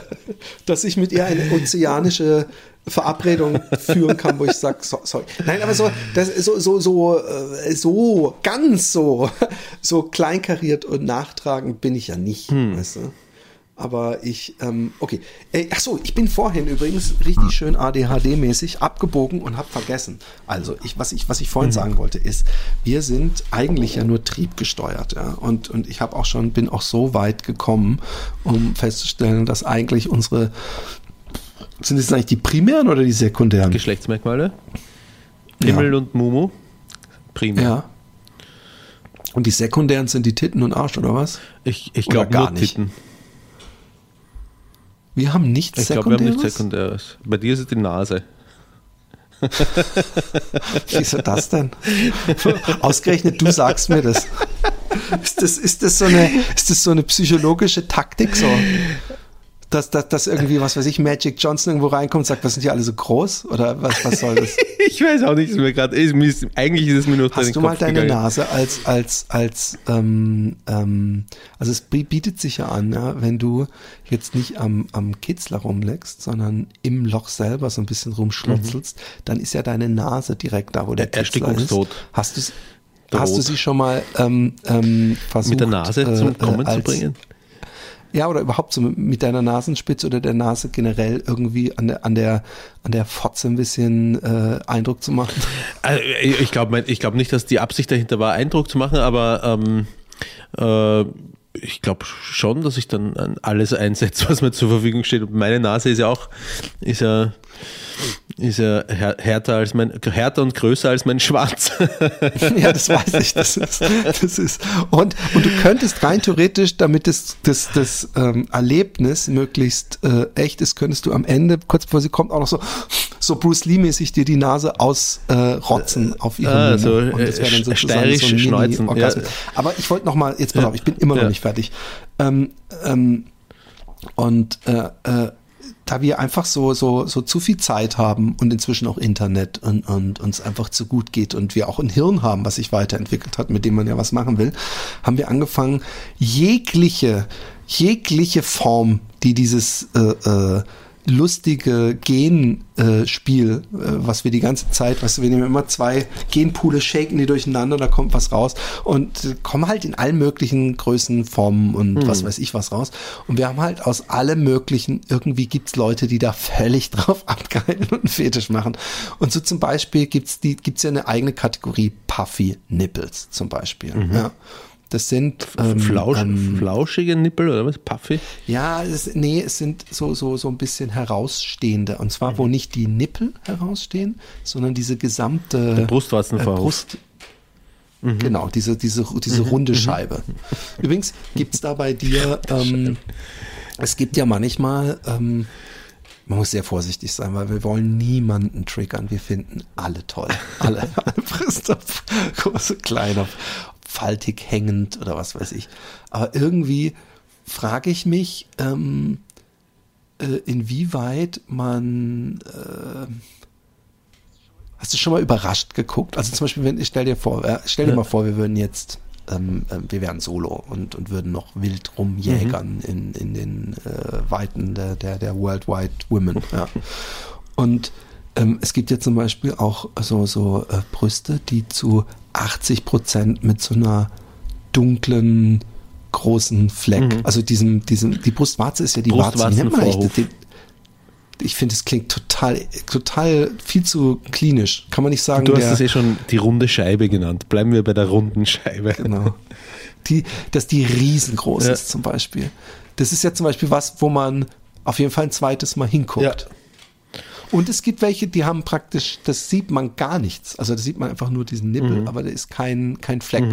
dass ich mit ihr eine ozeanische Verabredung führen kann, wo ich sage, so, sorry. Nein, aber so, das, so, so, so, äh, so, ganz so, so kleinkariert und nachtragend bin ich ja nicht, weißt du. Aber ich, ähm, okay. Äh, ach so, ich bin vorhin übrigens richtig schön ADHD-mäßig abgebogen und habe vergessen. Also, ich, was ich, was ich vorhin sagen wollte, ist, wir sind eigentlich ja nur triebgesteuert, ja. Und, und ich habe auch schon, bin auch so weit gekommen, um festzustellen, dass eigentlich unsere, sind es eigentlich die primären oder die sekundären? Geschlechtsmerkmale. Pimmel und Mumu. Prima. Ja. Und die sekundären sind die Titten und Arsch, oder was? Ich, ich glaube gar nicht. Titten. Wir haben nichts Ich glaube, wir haben Sekundäres? nichts Sekundäres. Bei dir ist es die Nase. Wie ist das denn? Ausgerechnet du sagst mir das. Ist das, ist das, so, eine, ist das so eine psychologische Taktik so? Dass, dass, dass irgendwie, was weiß ich, Magic Johnson irgendwo reinkommt und sagt, was sind die alle so groß? Oder was, was soll das? Ich weiß auch nicht, ist mir gerade, ist, eigentlich ist es mir nur Hast den du mal Kopf deine gegangen. Nase als, als, als, ähm, ähm, also es bi- bietet sich ja an, ja, wenn du jetzt nicht am, am Kitzler rumleckst, sondern im Loch selber so ein bisschen rumschlotzelst, dann ist ja deine Nase direkt da, wo der Mhm. Er- Kitzler ist. Hast du. Hast du sie schon mal ähm, ähm, versucht, Mit der Nase äh, zum Kommen äh, zu als- bringen? Ja, oder überhaupt so mit- deiner Nasenspitze oder der Nase generell irgendwie an der, an der, an der Fotze ein bisschen äh, Eindruck zu machen. Also, ich glaube ich glaub nicht, dass die Absicht dahinter war, Eindruck zu machen, aber ähm, äh, ich glaube schon, dass ich dann an alles einsetze, was mir zur Verfügung steht. Und meine Nase ist ja auch, ist ja, ist ja här- härter als mein, härter und größer als mein Schwanz. ja, das weiß ich. Das ist, das ist. Und, und du könntest rein theoretisch, damit das, das, das ähm, Erlebnis möglichst äh, echt ist, könntest du am Ende, kurz bevor sie kommt, auch noch so, so Bruce Lee-mäßig dir die Nase ausrotzen äh, rotzen auf ihre Ah, so, Und das wäre dann äh, sozusagen steirisch ein schneuzen, ja. Aber ich wollte noch mal, jetzt pass Ja. auf, ich bin immer noch Ja. nicht fertig. Ähm, ähm, und äh, äh, da wir einfach so, so, so zu viel Zeit haben und inzwischen auch Internet und, und uns einfach zu gut geht und wir auch ein Hirn haben, was sich weiterentwickelt hat, mit dem man ja was machen will, haben wir angefangen, jegliche, jegliche Form, die dieses äh, äh, lustige Genspiel, äh, was wir die ganze Zeit, weißt du, wir nehmen immer zwei Genpoole, shaken die durcheinander, da kommt was raus und äh, kommen halt in allen möglichen Größen, Formen und was weiß ich was raus. Und wir haben halt aus allem möglichen, irgendwie gibt's Leute, die da völlig drauf abgeilen und einen Fetisch machen. Und so zum Beispiel gibt's die, gibt's ja eine eigene Kategorie Puffy Nipples zum Beispiel. Ja. Das sind ähm, Flausch, ähm, flauschige Nippel oder was? Puffy? ja, es, nee, es sind so, so, so ein bisschen herausstehende. Und zwar, wo nicht die Nippel herausstehen, sondern diese gesamte Der Brustwarzenvorhof. äh, Brust, Genau, diese, diese, diese runde Scheibe. Übrigens gibt's da bei dir, ähm, es gibt ja manchmal, ähm, man muss sehr vorsichtig sein, weil wir wollen niemanden triggern. Wir finden alle toll. Alle. alle Christoph, große, kleine, faltig hängend oder was weiß ich. Aber irgendwie frage ich mich, ähm, äh, inwieweit man äh, Hast du schon mal überrascht geguckt? Also zum Beispiel, wenn ich stell dir vor, äh, stell dir mal vor, wir würden jetzt, ähm, äh, wir wären solo und, und würden noch wild rumjägern in, in den äh, Weiten der, der, der Worldwide Women. Ja. Und ähm, es gibt ja zum Beispiel auch so, so äh, Brüste, die zu 80 Prozent mit so einer dunklen, großen Fleck, also diesem, diesem, die Brustwarze ist ja die Warze. Die- ich finde, es klingt total, total viel zu klinisch. Kann man nicht sagen, Du hast das eh schon die runde Scheibe genannt. Bleiben wir bei der runden Scheibe. genau, die, dass die riesengroß Ja. ist zum Beispiel. Das ist ja zum Beispiel was, wo man auf jeden Fall ein zweites Mal hinguckt. Ja. Und es gibt welche, die haben praktisch, das sieht man gar nichts. Also da sieht man einfach nur diesen Nippel, aber da ist kein, kein Fleck.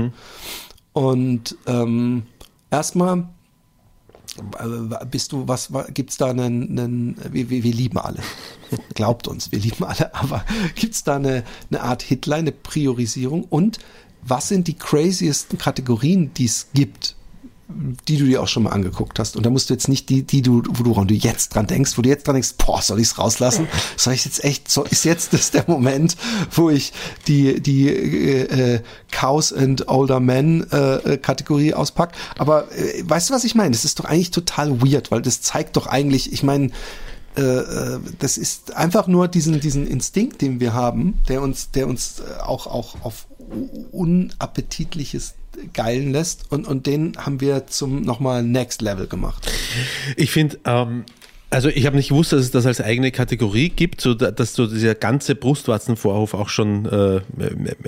Und ähm, erstmal äh, bist du, was gibt es da einen, einen wir, wir, wir lieben alle. Glaubt uns, wir lieben alle, aber gibt es da eine, eine Art Hitline, eine Priorisierung? Und was sind die craziesten Kategorien, die es gibt? Die du dir auch schon mal angeguckt hast. Und da musst du jetzt nicht die, die du, wo du, wo du jetzt dran denkst, wo du jetzt dran denkst, boah, soll ich es rauslassen? Soll ich jetzt echt, so ist jetzt das der Moment, wo ich die, die äh, äh, Cows and Older Men äh, äh, Kategorie auspack. Aber äh, weißt du, was ich meine? Das ist doch eigentlich total weird, weil das zeigt doch eigentlich, ich meine, äh, äh, das ist einfach nur diesen, diesen Instinkt, den wir haben, der uns, der uns auch, auch auf unappetitliches geilen lässt und, und den haben wir zum nochmal Next Level gemacht. Ich finde, ähm, also ich habe nicht gewusst, dass es das als eigene Kategorie gibt, so da- dass so dieser ganze Brustwarzenvorhof auch schon äh,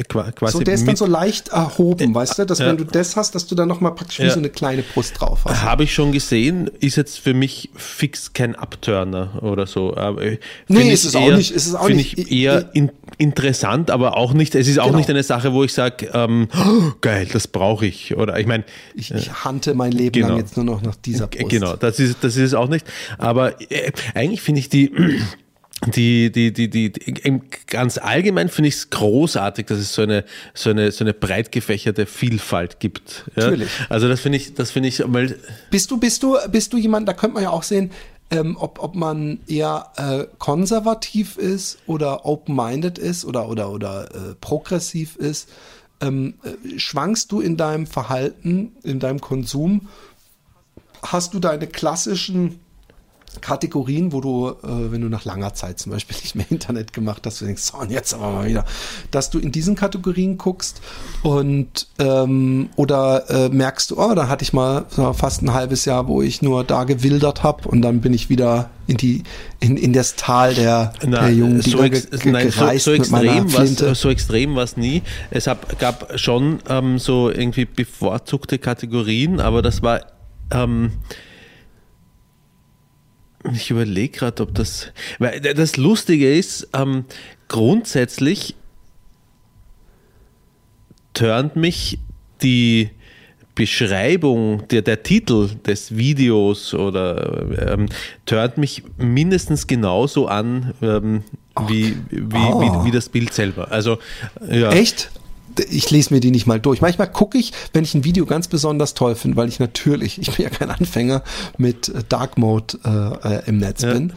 qua- quasi So, der ist dann so leicht erhoben, weißt du, dass ja. wenn du das hast, dass du dann nochmal praktisch wie so eine kleine Brust drauf hast. Habe ich schon gesehen, ist jetzt für mich fix kein Upturner oder so. Aber ich Nee, ist es auch eher- nicht, ist es auch nicht. ich eher in, interessant, aber auch nicht, es ist auch Genau. nicht eine Sache, wo ich sage, ähm, oh, geil, das brauche ich. Oder ich meine, Ich, ich hante mein Leben Genau. lang jetzt nur noch nach dieser Brust. Genau, das ist, das ist es auch nicht. Aber äh, eigentlich finde ich die, die, die, die, die, die ganz allgemein finde ich es großartig, dass es so eine, so eine, so eine breit gefächerte Vielfalt gibt. Ja? Natürlich. Also das finde ich, das finde ich mal, Bist du, bist du, bist du jemand, da könnte man ja auch sehen, ähm, ob, ob man eher äh, konservativ ist oder open-minded ist oder, oder, oder äh, progressiv ist. Ähm, äh, schwankst du in deinem Verhalten, in deinem Konsum? Hast du deine klassischen Kategorien, wo du, äh, wenn du nach langer Zeit zum Beispiel nicht mehr Internet gemacht hast, du denkst, so, und jetzt aber mal wieder, dass du in diesen Kategorien guckst und ähm, oder äh, merkst du, oh, da hatte ich mal so fast ein halbes Jahr, wo ich nur da gewildert habe und dann bin ich wieder in die in, in das Tal der, Na, der jungen so, ex nein, so, so, extrem was, so extrem war es nie. Es hab, gab schon ähm, so irgendwie bevorzugte Kategorien, aber das war. Ähm, ich überlege gerade, ob das. Weil das Lustige ist, ähm, grundsätzlich turnt mich die Beschreibung, der, der Titel des Videos oder ähm, turnt mich mindestens genauso an ähm, wie, wie, Oh. wie, wie das Bild selber. Also ja. Echt? Ich lese mir die nicht mal durch. Manchmal gucke ich, wenn ich ein Video ganz besonders toll finde, weil ich natürlich, ich bin ja kein Anfänger mit äh, Dark Mode äh, äh, im Netz Ja. bin.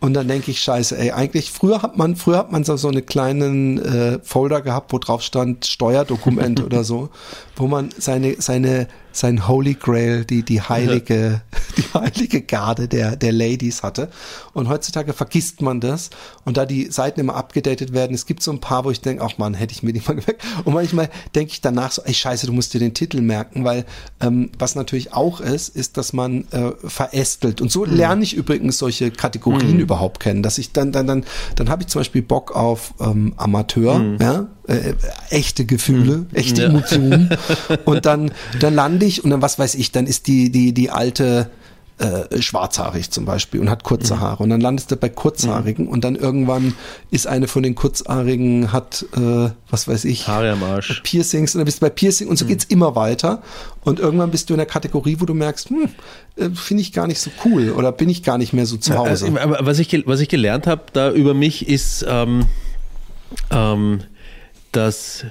Und dann denke ich, scheiße, ey, eigentlich, früher hat man, früher hat man so, so eine kleinen äh, Folder gehabt, wo drauf stand Steuerdokument oder so, wo man seine, seine, sein Holy Grail, die, die heilige, die heilige Garde der, der Ladies hatte. Und heutzutage vergisst man das. Und da die Seiten immer abgedatet werden, es gibt so ein paar, wo ich denke, ach man, hätte ich mir die mal weg. Und manchmal denke ich danach so, ey scheiße, du musst dir den Titel merken, weil ähm, was natürlich auch ist, ist, dass man äh, verästelt. Und so lerne ich übrigens solche Kategorien überhaupt kennen, dass ich dann, dann, dann, dann habe ich zum Beispiel Bock auf ähm, Amateur, ja, äh, echte Gefühle, echte Ja. Emotionen. Und dann, dann lande ich und dann, was weiß ich, dann ist die, die, die alte äh, schwarzhaarig zum Beispiel und hat kurze Mhm. Haare. Und dann landest du bei kurzhaarigen und dann irgendwann ist eine von den kurzhaarigen, hat, äh, was weiß ich, Haare am Arsch. Piercings und dann bist du bei Piercing und so geht's immer weiter. Und irgendwann bist du in der Kategorie, wo du merkst, hm, äh, finde ich gar nicht so cool oder bin ich gar nicht mehr so zu Hause. Also, aber was ich, was ich gelernt habe da über mich ist, ähm, ähm, dass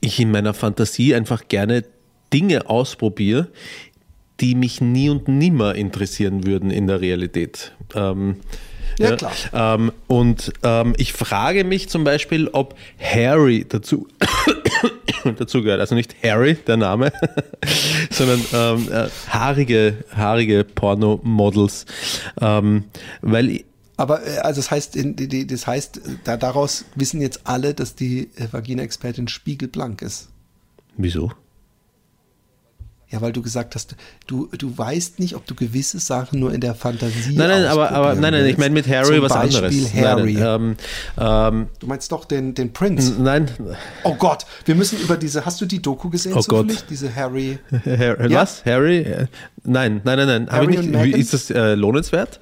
ich in meiner Fantasie einfach gerne Dinge ausprobiere, die mich nie und nimmer interessieren würden in der Realität. Ähm, Ja, klar. Ähm, und ähm, ich frage mich zum Beispiel, ob Harry dazu, dazu gehört. Also nicht Harry, der Name, sondern ähm, äh, haarige, haarige Pornomodels. Ähm, weil ich- Aber äh, also das heißt, in, die, das heißt, da, daraus wissen jetzt alle, dass die äh, Vagina-Expertin spiegelblank ist. Wieso? Ja, weil du gesagt hast, du, du weißt nicht, ob du gewisse Sachen nur in der Fantasie Nein, nein, aber, aber nein, nein, ich meine mit Harry Zum was Beispiel anderes. Harry. Nein, ähm, ähm, du meinst doch den, den Prince. nein, Oh Gott, wir müssen über diese, hast du die Doku gesehen Oh? Gott. Diese Harry. Harry, Ja. was? Harry? Äh, Nein, nein, nein, nein. Harry ich nicht. Ist das äh, lohnenswert?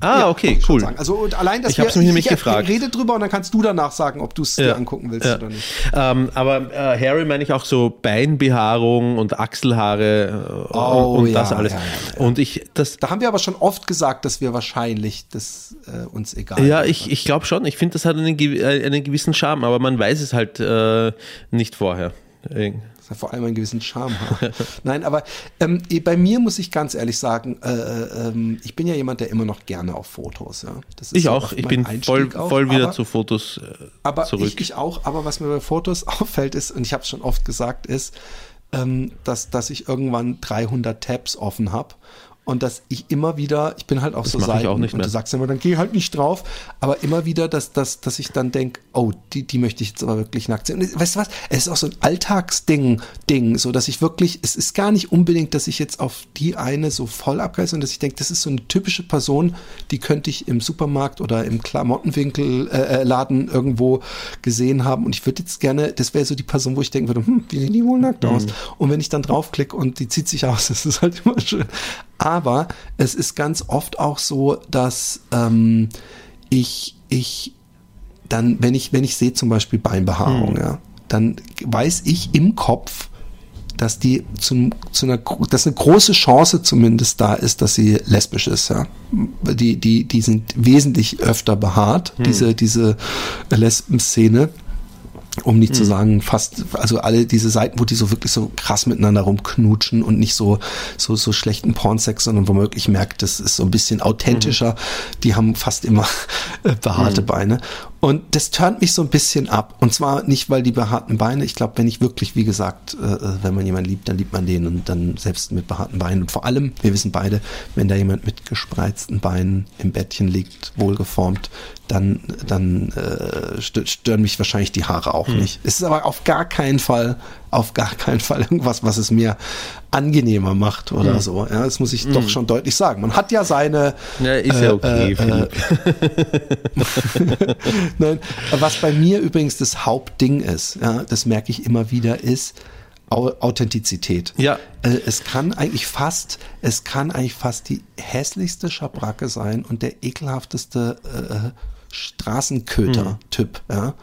Ah, Ja, okay, cool. Also und allein, dass Ich hab's mich nämlich ich gefragt. rede drüber und dann kannst du danach sagen, ob du es dir angucken willst ja. oder nicht. Ähm, aber äh, Harry meine ich auch so Beinbehaarung und Achselhaare äh, Oh, und ja, das alles. ja, ja, ja. Und ich, das, Da haben wir aber schon oft gesagt, dass wir wahrscheinlich das äh, uns egal ja, ich, ich glaube schon. Ich finde, das hat einen, äh, einen gewissen Charme, aber man weiß es halt äh, nicht vorher. Das hat vor allem einen gewissen Charme. hat. Nein, aber ähm, bei mir muss ich ganz ehrlich sagen, äh, äh, ähm, ich bin ja jemand, der immer noch gerne auf Fotos. Ja. Ich auch. Ich bin voll, Einstieg auch, voll wieder aber, zu Fotos äh, aber zurück. Ich, ich auch. Aber was mir bei Fotos auffällt ist, und ich habe es schon oft gesagt, ist, ähm, dass, dass ich irgendwann 300 Tabs offen habe. Und dass ich immer wieder, ich bin halt auf so mach ich Seiten auch nicht und mehr. du sagst immer, dann geh halt nicht drauf, aber immer wieder, dass, dass, dass ich dann denke, oh, die, die möchte ich jetzt aber wirklich nackt sehen. Und weißt du was? Es ist auch so ein Alltagsding, Ding, so dass ich wirklich, es ist gar nicht unbedingt, dass ich jetzt auf die eine so voll abgreife, sondern dass ich denke, das ist so eine typische Person, die könnte ich im Supermarkt oder im Klamottenwinkel äh, äh, Laden irgendwo gesehen haben. Und ich würde jetzt gerne, das wäre so die Person, wo ich denken würde, hm, wie sehen die wohl nackt aus? Und wenn ich dann draufklicke und die zieht sich aus, das ist halt immer schön. Aber es ist ganz oft auch so, dass ähm, ich, ich dann, wenn ich, wenn ich sehe zum Beispiel Beinbehaarung, ja, dann weiß ich im Kopf, dass die zum, zu einer, dass eine große Chance zumindest da ist, dass sie lesbisch ist, ja. Die, die, die sind wesentlich öfter behaart, diese, diese Lesben-Szene. Um nicht zu sagen fast, also alle diese Seiten, wo die so wirklich so krass miteinander rumknutschen und nicht so so so schlechten Pornsex, sondern wo man wirklich merkt, das ist so ein bisschen authentischer. Die haben fast immer äh, behaarte Beine und das turnt mich so ein bisschen ab. Und zwar nicht, weil die behaarten Beine, ich glaube, wenn ich wirklich, wie gesagt, äh, äh, wenn man jemanden liebt, dann liebt man den und dann selbst mit behaarten Beinen. Und vor allem, wir wissen beide, wenn da jemand mit gespreizten Beinen im Bettchen liegt, wohlgeformt, dann, dann äh, stö- stören mich wahrscheinlich die Haare auch nicht. Es ist aber auf gar keinen Fall, auf gar keinen Fall irgendwas, was es mir angenehmer macht oder so. Ja, das muss ich doch schon deutlich sagen. Man hat ja seine Ja, ist ja okay, äh, Philipp. Nein, was bei mir übrigens das Hauptding ist, ja, das merke ich immer wieder, ist Au Authentizität. Ja. Äh, es kann eigentlich fast, es kann eigentlich fast die hässlichste Schabracke sein und der ekelhafteste äh, Straßenköter-Typ, ja.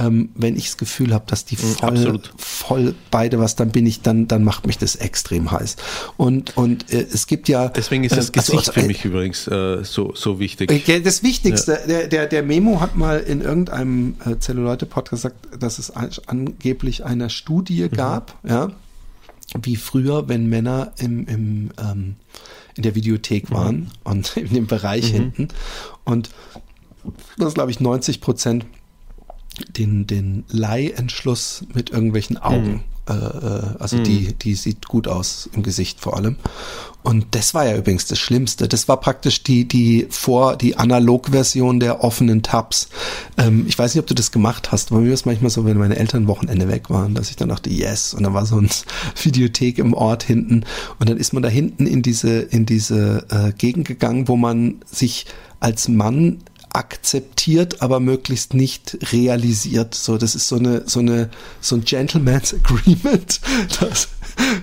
Ähm, wenn ich das Gefühl habe, dass die voll, absolut. voll beide was, dann bin ich, dann, dann macht mich das extrem heiß. Und, und äh, es gibt ja. Deswegen ist das äh, also Gesicht ich- für mich übrigens äh, so, so wichtig. Okay, Das Wichtigste, der, der, der Memo hat mal in irgendeinem äh, Zelluleute-Podcast gesagt, dass es an, angeblich eine Studie gab, ja, wie früher, wenn Männer im, im, ähm, in der Videothek waren und in dem Bereich hinten und das glaube ich 90 Prozent den, den Leihentschluss mit irgendwelchen Augen. Äh, äh, also die, die sieht gut aus im Gesicht vor allem. Und das war ja übrigens das Schlimmste. Das war praktisch die, die vor, die Analogversion der offenen Tabs. Ähm, ich weiß nicht, ob du das gemacht hast, aber mir ist manchmal so, wenn meine Eltern Wochenende weg waren, dass ich dann dachte, yes, und dann war so ein Videothek im Ort hinten. Und dann ist man da hinten in diese, in diese äh, Gegend gegangen, wo man sich als Mann akzeptiert, aber möglichst nicht realisiert. So, das ist so eine, so eine, so ein Gentleman's Agreement. Das,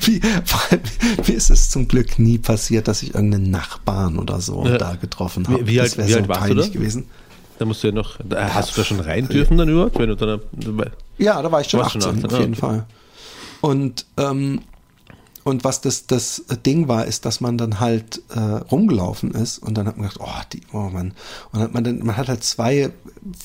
wie, vor allem, mir ist es zum Glück nie passiert, dass ich irgendeinen Nachbarn oder so Ja. da getroffen Wie- habe. wie das alt- wäre wie so alt warst du da? gewesen. Da musst du ja noch, da, hast du da schon rein dürfen dann überhaupt, wenn du dann? Ja, da war ich schon Warst 18, schon 18, auf jeden ah, Fall. Und, ähm, und was das, das Ding war, ist, dass man dann halt äh, rumgelaufen ist und dann hat man gedacht, oh, die, oh Mann. Und hat man dann, man hat halt zwei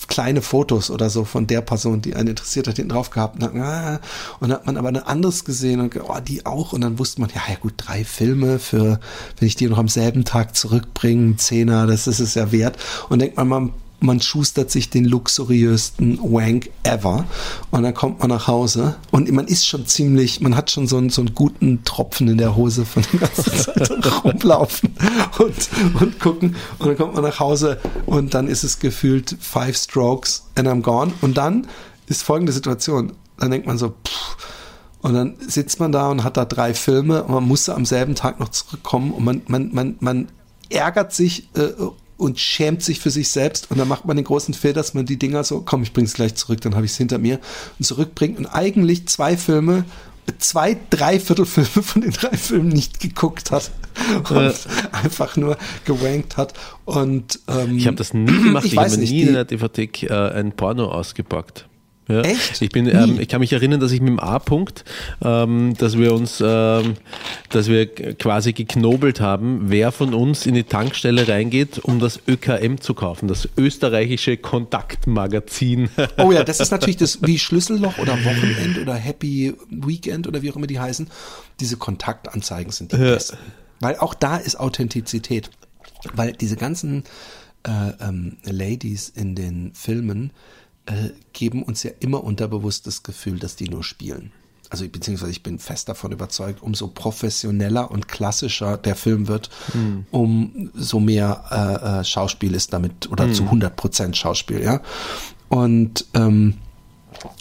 kleine Fotos oder so von der Person, die einen interessiert hat, hinten drauf gehabt. Und, dann, ah, und dann hat man aber ein anderes gesehen und oh, die auch. Und dann wusste man, ja, ja gut, drei Filme für, wenn ich die noch am selben Tag zurückbringe, Zehner, das ist es ja wert. Und denkt man mal, man schustert sich den luxuriösten Wank ever und dann kommt man nach Hause und man ist schon ziemlich, man hat schon so einen, so einen guten Tropfen in der Hose von der ganzen Zeit rumlaufen und, und gucken und dann kommt man nach Hause und dann ist es gefühlt five strokes and I'm gone und dann ist folgende Situation, dann denkt man so, pff, und dann sitzt man da und hat da drei Filme und man musste am selben Tag noch zurückkommen und man, man, man, man ärgert sich äh, und schämt sich für sich selbst und dann macht man den großen Fehler, dass man die Dinger so, komm, ich bring's gleich zurück, dann habe ich es hinter mir und zurückbringt und eigentlich zwei Filme, zwei Dreiviertelfilme von den drei Filmen nicht geguckt hat und einfach nur gewankt hat und ähm, Ich habe das nie gemacht. ich Ich, habe nicht, nie in einer DVD äh, ein Porno ausgepackt. Ja. Echt? Ich bin, ähm, ich kann mich erinnern, dass ich mit dem A-Punkt, ähm, dass wir uns, ähm, dass wir quasi geknobelt haben, wer von uns in die Tankstelle reingeht, um das ÖKM zu kaufen, das österreichische Kontaktmagazin. Oh ja, das ist natürlich das wie Schlüsselloch oder Wochenend oder Happy Weekend oder wie auch immer die heißen. Diese Kontaktanzeigen sind die besten. Weil auch da ist Authentizität. Weil diese ganzen äh, ähm, Ladies in den Filmen äh, geben uns ja immer unterbewusst das Gefühl, dass die nur spielen. Also beziehungsweise ich bin fest davon überzeugt, umso professioneller und klassischer der Film wird, um so mehr äh, äh, Schauspiel ist damit oder zu 100 Prozent Schauspiel, ja. Und ähm,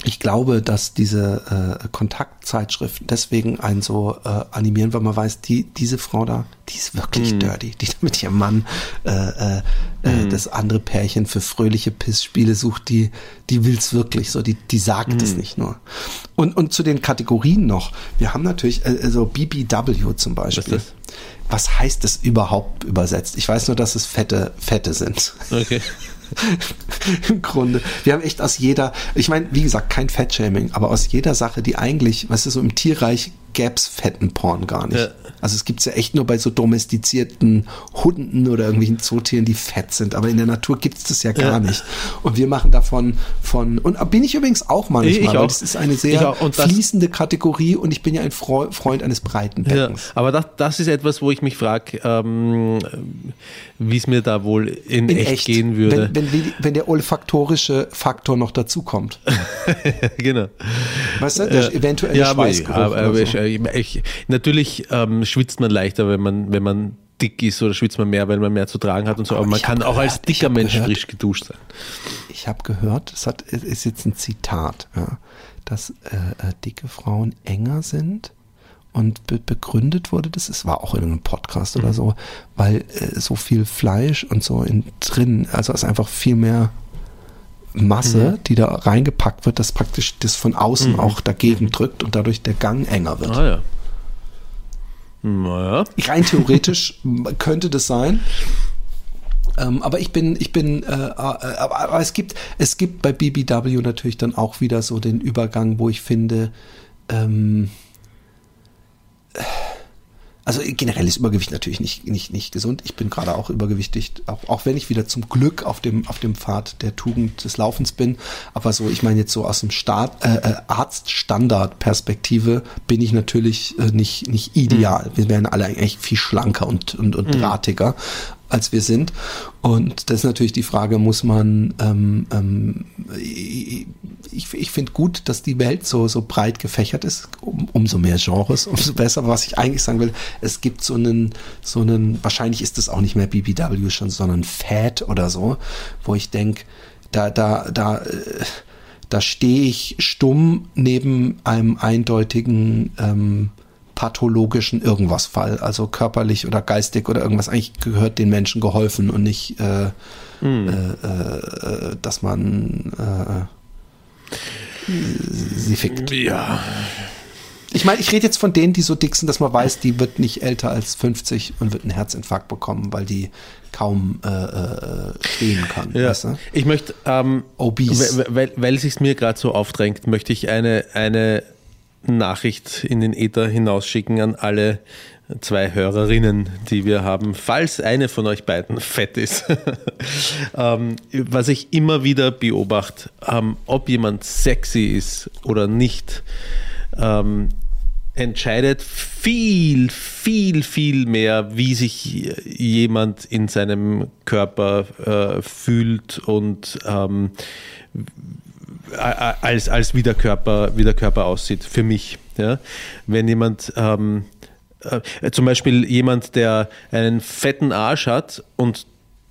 ich glaube, dass diese äh, Kontaktzeitschriften deswegen einen so äh, animieren, weil man weiß, die, diese Frau da, die ist wirklich dirty, die da mit ihrem Mann äh, äh, äh, das andere Pärchen für fröhliche Pissspiele sucht, die, die will's wirklich so, die, die sagt es nicht nur. Und, und zu den Kategorien noch, wir haben natürlich, äh, also BBW zum Beispiel. das? Was heißt das überhaupt übersetzt? Ich weiß nur, dass es fette, fette sind. Okay. Im Grunde. Wir haben echt aus jeder, ich meine, wie gesagt, kein Fettshaming, aber aus jeder Sache, die eigentlich, weißt du, so im Tierreich gäb's fetten Porn gar nicht. Ja. Also es gibt's ja echt nur bei so domestizierten Hunden oder irgendwelchen Zootieren, die fett sind. Aber in der Natur gibt's das ja gar Ja. nicht. Und wir machen davon von, und bin ich übrigens auch manchmal, Ich weil auch. das ist eine Ich sehr fließende Kategorie und ich bin ja ein Freu- Freund eines breiten Ja, Beckens. aber das, das ist etwas, wo ich mich frage, ähm, wie es mir da wohl in, In echt, echt, gehen würde. Wenn, wenn, wenn der olfaktorische Faktor noch dazukommt. genau. Weißt du, der eventuelle ja, aber, Schweißgeruch aber, oder aber so. Ich, ich, natürlich ähm, schwitzt man leichter, wenn man, wenn man dick ist oder schwitzt man mehr, weil man mehr zu tragen hat und so. Aber, man kann hab auch als gehört- dicker Mensch gehört- frisch geduscht sein. Ich habe gehört, es hat, ist jetzt ein Zitat, ja, dass äh, äh, dicke Frauen enger sind und be begründet wurde das, es war auch in einem Podcast Mhm. oder so, weil äh, so viel Fleisch und so in, drin, also es ist einfach viel mehr Masse, Mhm. die da reingepackt wird, dass praktisch das von außen auch dagegen drückt und dadurch der Gang enger wird. Ah ja. Naja. Rein theoretisch könnte das sein. Ähm, aber ich bin, ich bin, äh, äh, aber, aber es gibt, es gibt bei BBW natürlich dann auch wieder so den Übergang, wo ich finde, ähm, also generell ist Übergewicht natürlich nicht, nicht, nicht gesund. Ich bin gerade auch übergewichtig, auch, auch wenn ich wieder zum Glück auf dem, auf dem Pfad der Tugend des Laufens bin. Aber so, ich meine jetzt so aus dem Staat, äh, äh, Arztstandard-Perspektive bin ich natürlich äh, nicht, nicht ideal. Wir wären alle eigentlich viel schlanker und, und, und drahtiger als wir sind. Und das ist natürlich die Frage, muss man, ähm, ähm, ich, ich finde gut, dass die Welt so, so breit gefächert ist, um, umso mehr Genres, umso besser. Aber was ich eigentlich sagen will, es gibt so einen, so einen, wahrscheinlich ist das auch nicht mehr BBW schon, sondern Fad oder so, wo ich denke, da, da, da, äh, da stehe ich stumm neben einem eindeutigen ähm, pathologischen Irgendwas-Fall, also körperlich oder geistig oder irgendwas. Eigentlich gehört den Menschen geholfen und nicht, äh, Hm. äh, dass man äh, sie fickt. Ja. Ich meine, ich rede jetzt von denen, die so dick sind, dass man weiß, die wird nicht älter als 50 und wird einen Herzinfarkt bekommen, weil die kaum äh, äh, stehen kann. Ja. Weißt du? Ich möchte, ähm, Obese. weil, weil, weil es sich mir gerade so aufdrängt, möchte ich eine, eine Nachricht in den Äther hinausschicken an alle zwei Hörerinnen, die wir haben, falls eine von euch beiden fett ist. ähm, was ich immer wieder beobachte, ähm, ob jemand sexy ist oder nicht, ähm, entscheidet viel, viel, viel mehr, wie sich jemand in seinem Körper äh, fühlt und ähm, als, als wie, der Körper, wie der Körper aussieht, für mich. Ja? Wenn jemand, ähm, äh, zum Beispiel jemand, der einen fetten Arsch hat und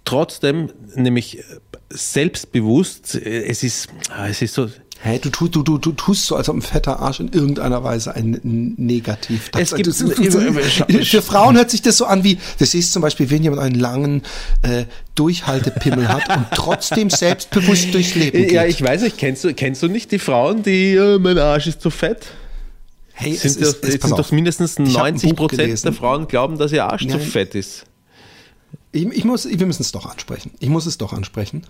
trotzdem nämlich selbstbewusst, äh, es ist, ah, es ist so, Hey, du, tu, du, du, du tust so, als ob ein fetter Arsch in irgendeiner Weise ein Negativ. Es gibt- das, für Frauen hört sich das so an wie, du siehst zum Beispiel, wenn jemand einen langen äh, Durchhaltepimmel hat und trotzdem selbstbewusst durchs Leben geht. Ja, ich weiß nicht, kennst du, kennst du nicht die Frauen, die, äh, mein Arsch ist zu fett? hey, es Sind, ist, das, es, sind doch mindestens Ich hab ein 90 Buch Prozent der Frauen glauben, dass ihr Arsch zu Nein. fett ist. Ich, ich muss, wir müssen es doch ansprechen. Ich muss es doch ansprechen.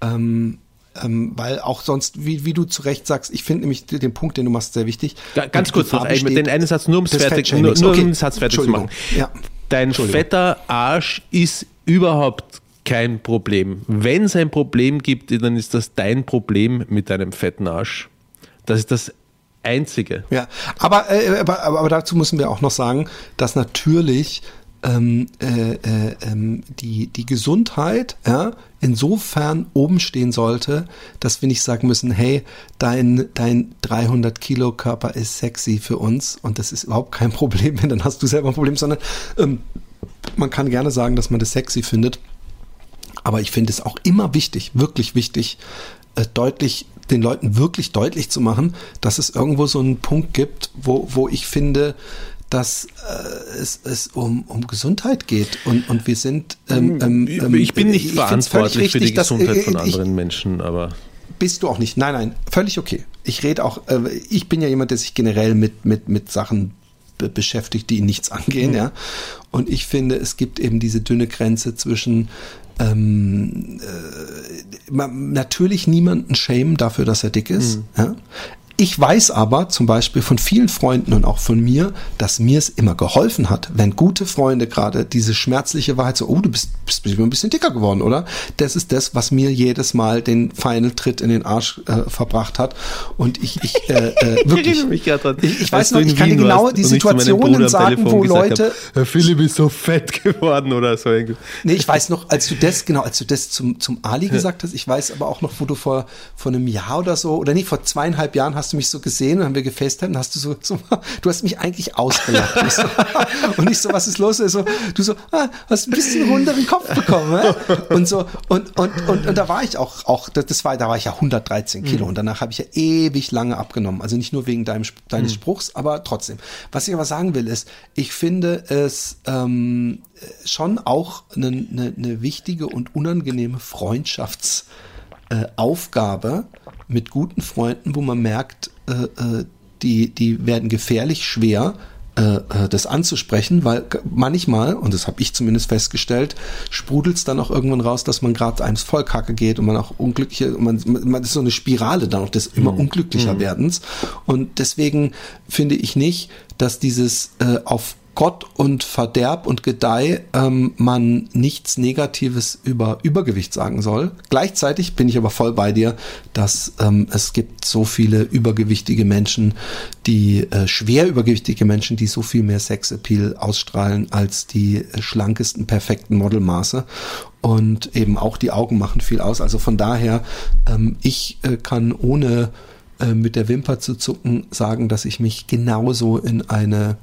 Ähm, ähm, weil auch sonst, wie, wie du zu Recht sagst, ich finde nämlich den Punkt, den du machst, sehr wichtig. Ga- Ganz kurz noch, ey, besteht- den einen Satz nur, um es des fertig, nur, nur Okay. Satz fertig zu machen. Ja. Dein fetter Arsch ist überhaupt kein Problem. Wenn es ein Problem gibt, dann ist das dein Problem mit deinem fetten Arsch. Das ist das Einzige. Ja, aber, äh, aber, aber, aber dazu müssen wir auch noch sagen, dass natürlich ähm, äh, äh, ähm, die, die Gesundheit ja, insofern oben stehen sollte, dass wir nicht sagen müssen, hey, dein, dein 300 Kilo Körper ist sexy für uns und das ist überhaupt kein Problem, wenn dann hast du selber ein Problem, sondern ähm, man kann gerne sagen, dass man das sexy findet. Aber ich finde es auch immer wichtig, wirklich wichtig, äh, deutlich, den Leuten wirklich deutlich zu machen, dass es irgendwo so einen Punkt gibt, wo, wo ich finde, dass äh, es, es um, um Gesundheit geht und, und wir sind. Ähm, ähm, ähm, ich bin nicht ich verantwortlich völlig für die richtig, dass- Gesundheit von äh, ich- anderen Menschen, aber bist du auch nicht. Nein, nein, völlig okay. Ich rede auch, äh, ich bin ja jemand, der sich generell mit, mit, mit Sachen be beschäftigt, die ihn nichts angehen, ja. Und ich finde, es gibt eben diese dünne Grenze zwischen ähm, äh, natürlich niemanden schämen dafür, dass er dick ist. Ja? Ich weiß aber zum Beispiel von vielen Freunden und auch von mir, dass mir es immer geholfen hat, wenn gute Freunde gerade diese schmerzliche Wahrheit so, oh, du bist, bist, bist ein bisschen dicker geworden, oder? Das ist das, was mir jedes Mal den Final-Tritt in den Arsch äh, verbracht hat. Und ich, ich äh, äh, wirklich, ich, ich als weiß noch, ich kann dir genau die ich Situationen sagen, wo Leute, Herr Philipp ist so fett geworden oder so. irgendwie. Nee, ich weiß noch, als du das, genau, als du das zum, zum Ali gesagt hast, ich weiß aber auch noch, wo du vor, vor einem Jahr oder so, oder nee, vor zweieinhalb Jahren hast du mich so gesehen und haben wir gefacetimed und hast du so, so du hast mich eigentlich ausgelacht. Und ich so, und ich so, was ist los? So, du so, ah, hast ein bisschen runderen Kopf bekommen, ja? Und so, und, und, und, und da war ich auch, auch, das war, da war ich ja 113 Kilo und danach habe ich ja ewig lange abgenommen. Also nicht nur wegen deinem, deines Spruchs, aber trotzdem. Was ich aber sagen will, ist, ich finde es, ähm, schon auch eine, eine, eine wichtige und unangenehme Freundschaftsaufgabe äh, mit guten Freunden, wo man merkt, äh, äh, die, die werden gefährlich schwer, äh, äh, das anzusprechen, weil manchmal, und das habe ich zumindest festgestellt, sprudelt es dann auch irgendwann raus, dass man gerade eins Vollkacke geht und man auch unglückliche, man, man ist so eine Spirale dann auch des immer unglücklicher werdens. Und deswegen finde ich nicht, dass dieses äh, auf Gott und Verderb und Gedeih ähm, man nichts Negatives über Übergewicht sagen soll. Gleichzeitig bin ich aber voll bei dir, dass ähm, es gibt so viele übergewichtige Menschen, die äh, schwer übergewichtige Menschen, die so viel mehr Sexappeal ausstrahlen als die äh, schlankesten, perfekten Modelmaße. Und eben auch die Augen machen viel aus. Also von daher, ähm, ich äh, kann ohne äh, mit der Wimper zu zucken sagen, dass ich mich genauso in eine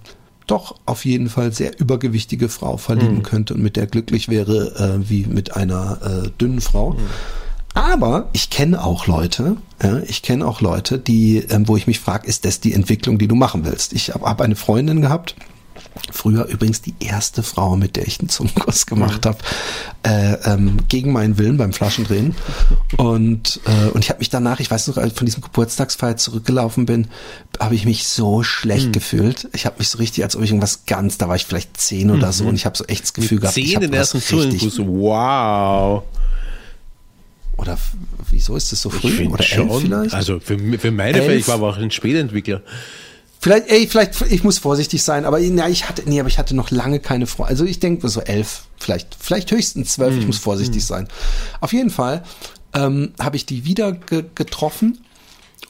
doch auf jeden Fall sehr übergewichtige Frau verlieben könnte und mit der glücklich wäre äh, wie mit einer äh, dünnen Frau. Aber ich kenne auch Leute, ja, ich kenne auch Leute, die, ähm, wo ich mich frage, ist das die Entwicklung, die du machen willst? Ich habe hab eine Freundin gehabt, Früher übrigens die erste Frau, mit der ich einen Zungenkuss gemacht habe, äh, ähm, gegen meinen Willen beim Flaschendrehen. Und, äh, und ich habe mich danach, ich weiß noch, als ich von diesem Geburtstagsfeier zurückgelaufen bin, habe ich mich so schlecht gefühlt. Ich habe mich so richtig, als ob ich irgendwas ganz, da war ich vielleicht zehn oder so und ich habe so echt das Gefühl gehabt, ich Zehn den ersten. Zungenkuss. Wow. Oder wieso ist das so früh? Oder elf vielleicht? Also für, für meine Elf? Fälle, ich war aber auch ein Spätentwickler. Vielleicht, ey, vielleicht, ich muss vorsichtig sein, aber na, ich hatte, nee, aber ich hatte noch lange keine Freunde. Also ich denke so elf, vielleicht, vielleicht höchstens zwölf, ich muss vorsichtig sein. Auf jeden Fall ähm, habe ich die wieder ge getroffen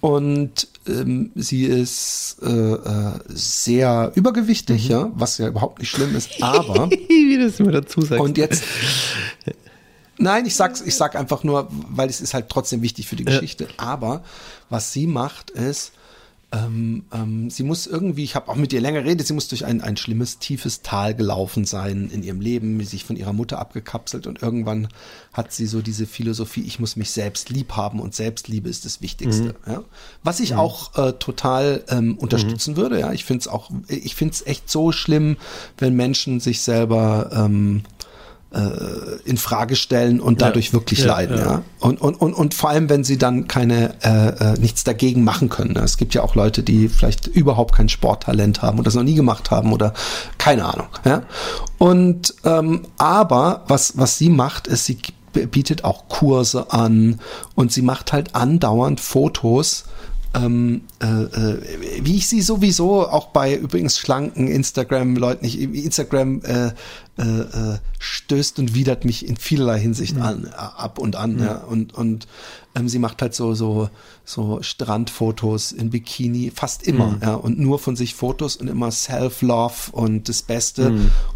und ähm, sie ist äh, äh, sehr übergewichtig, ja, was ja überhaupt nicht schlimm ist, aber Wie das immer dazu sagt. und jetzt. Nein, ich sag's, ich sag einfach nur, weil es ist halt trotzdem wichtig für die Geschichte. Aber was sie macht, ist, ähm, ähm, sie muss irgendwie, ich habe auch mit ihr länger geredet, sie muss durch ein, ein schlimmes, tiefes Tal gelaufen sein in ihrem Leben, sich von ihrer Mutter abgekapselt und irgendwann hat sie so diese Philosophie, ich muss mich selbst lieb haben und Selbstliebe ist das Wichtigste. Ja? Was ich auch äh, total ähm, unterstützen würde, ja, ich finde es auch, ich finde es echt so schlimm, wenn Menschen sich selber ähm, in Frage stellen und dadurch wirklich Ja, leiden, ja. ja. Und, und, und, und vor allem, wenn sie dann keine äh, äh, nichts dagegen machen können. ne? Es gibt ja auch Leute, die vielleicht überhaupt kein Sporttalent haben oder das noch nie gemacht haben oder keine Ahnung. Ja? Und ähm, aber was, was sie macht, ist, sie bietet auch Kurse an und sie macht halt andauernd Fotos ähm, äh, äh, wie ich sie sowieso auch bei übrigens schlanken Instagram-Leuten, ich, Instagram äh, äh, äh, stößt und widert mich in vielerlei Hinsicht an, äh, ab und an, ja. Und, und ähm, sie macht halt so, so, so Strandfotos in Bikini, fast immer, ja, und nur von sich Fotos und immer Self-Love und das Beste.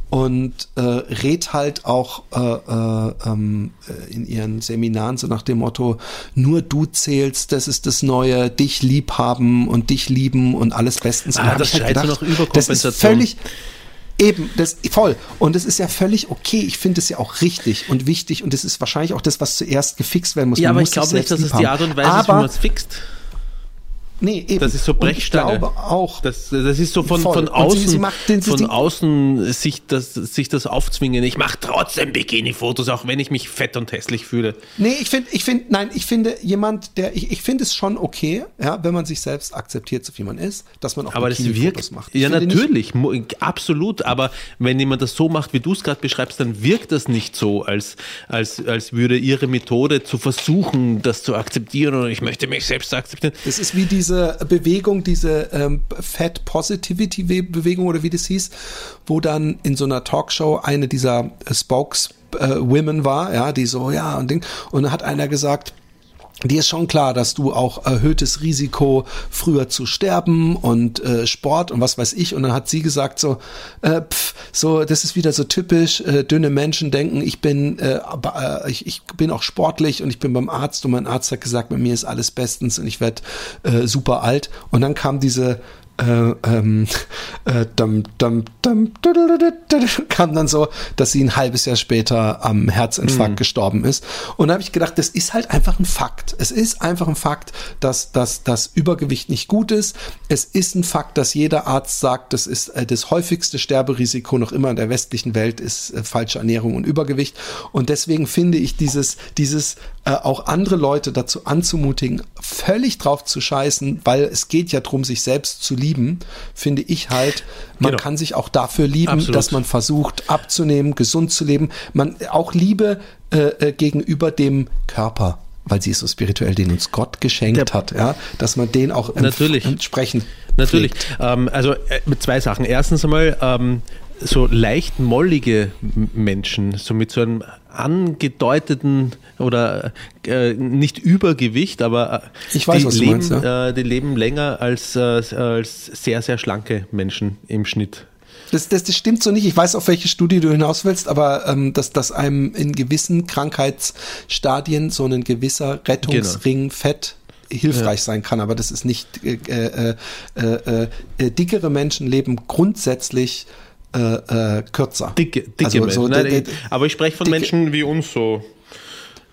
Und äh, rät halt auch äh, äh, ähm, äh, in ihren Seminaren so nach dem Motto, nur du zählst, das ist das Neue, dich lieb haben und dich lieben und alles bestens. Ah, das halt gedacht, Das Überkompensation. ist völlig, Eben, das voll. Und es ist ja völlig okay. Ich finde es ja auch richtig und wichtig und es ist wahrscheinlich auch das, was zuerst gefixt werden muss. ja, Man aber muss ich glaube nicht, dass es die. Art und Weise ist, wie man es fixt. Nee, eben. Das ist so Und Brechstange. Ich glaube auch. Das, das ist so von, Voll. von Und außen, sie- sie macht den- von außen sich das, sich das aufzwingen. Ich mache trotzdem Bikini-Fotos, auch wenn ich mich fett und hässlich fühle. Nee, ich finde, ich finde, nein, ich finde jemand, der, ich, ich finde es schon okay, ja, wenn man sich selbst akzeptiert, so wie man ist, dass man auch Aber das Bikini-Fotos wirkt. macht. Ich Ja, nicht- natürlich, mu- absolut. Aber wenn jemand das so macht, wie du es gerade beschreibst, dann wirkt das nicht so, als, als, als würde ihre Methode zu versuchen, das zu akzeptieren oder ich möchte mich selbst akzeptieren. Das ist wie diese, diese Bewegung, diese ähm, Fat Positivity Bewegung oder wie das hieß, wo dann in so einer Talkshow eine dieser äh, Spokeswomen war, ja, die so, ja, und Ding, und dann hat einer gesagt, dir ist schon klar, dass du auch erhöhtes Risiko früher zu sterben und äh, Sport und was weiß ich. Und dann hat sie gesagt so, äh, pff, so das ist wieder so typisch. Äh, dünne Menschen denken, ich bin, äh, äh, ich, ich bin auch sportlich und ich bin beim Arzt und mein Arzt hat gesagt, bei mir ist alles bestens und ich werde äh, super alt. Und dann kam diese kam dann so, dass sie ein halbes Jahr später am Herzinfarkt Mhm. gestorben ist. Und da habe ich gedacht, das ist halt einfach ein Fakt. Es ist einfach ein Fakt, dass, dass das Übergewicht nicht gut ist. Es ist ein Fakt, dass jeder Arzt sagt, das ist äh, das häufigste Sterberisiko noch immer in der westlichen Welt ist äh, falsche Ernährung und Übergewicht. Und deswegen finde ich dieses, dieses äh, auch andere Leute dazu anzumutigen, völlig drauf zu scheißen, weil es geht ja drum, sich selbst zu lieben, finde ich halt, man Genau. kann sich auch dafür lieben, Absolut. dass man versucht abzunehmen, gesund zu leben. Man auch Liebe äh, äh, gegenüber dem Körper, weil sie ist so spirituell, den uns Gott geschenkt Der- hat, ja, dass man den auch Natürlich. entsprechend Natürlich. Ähm, also äh, mit zwei Sachen. Erstens einmal ähm, so leicht mollige Menschen, so mit so einem angedeuteten oder äh, nicht Übergewicht, aber äh, Ich weiß, die, was leben, meinst, ja. äh, die leben länger als, äh, als sehr, sehr schlanke Menschen im Schnitt. Das, das, das stimmt so nicht. Ich weiß, auf welche Studie du hinaus willst, aber ähm, dass, dass einem in gewissen Krankheitsstadien so ein gewisser Rettungsring Fett hilfreich sein kann, aber das ist nicht äh, äh, äh, äh, äh, dickere Menschen leben grundsätzlich äh, äh, kürzer. Dicke, dicke Also so Nein, d- ich- d- aber ich spreche von dicke- Menschen wie uns so.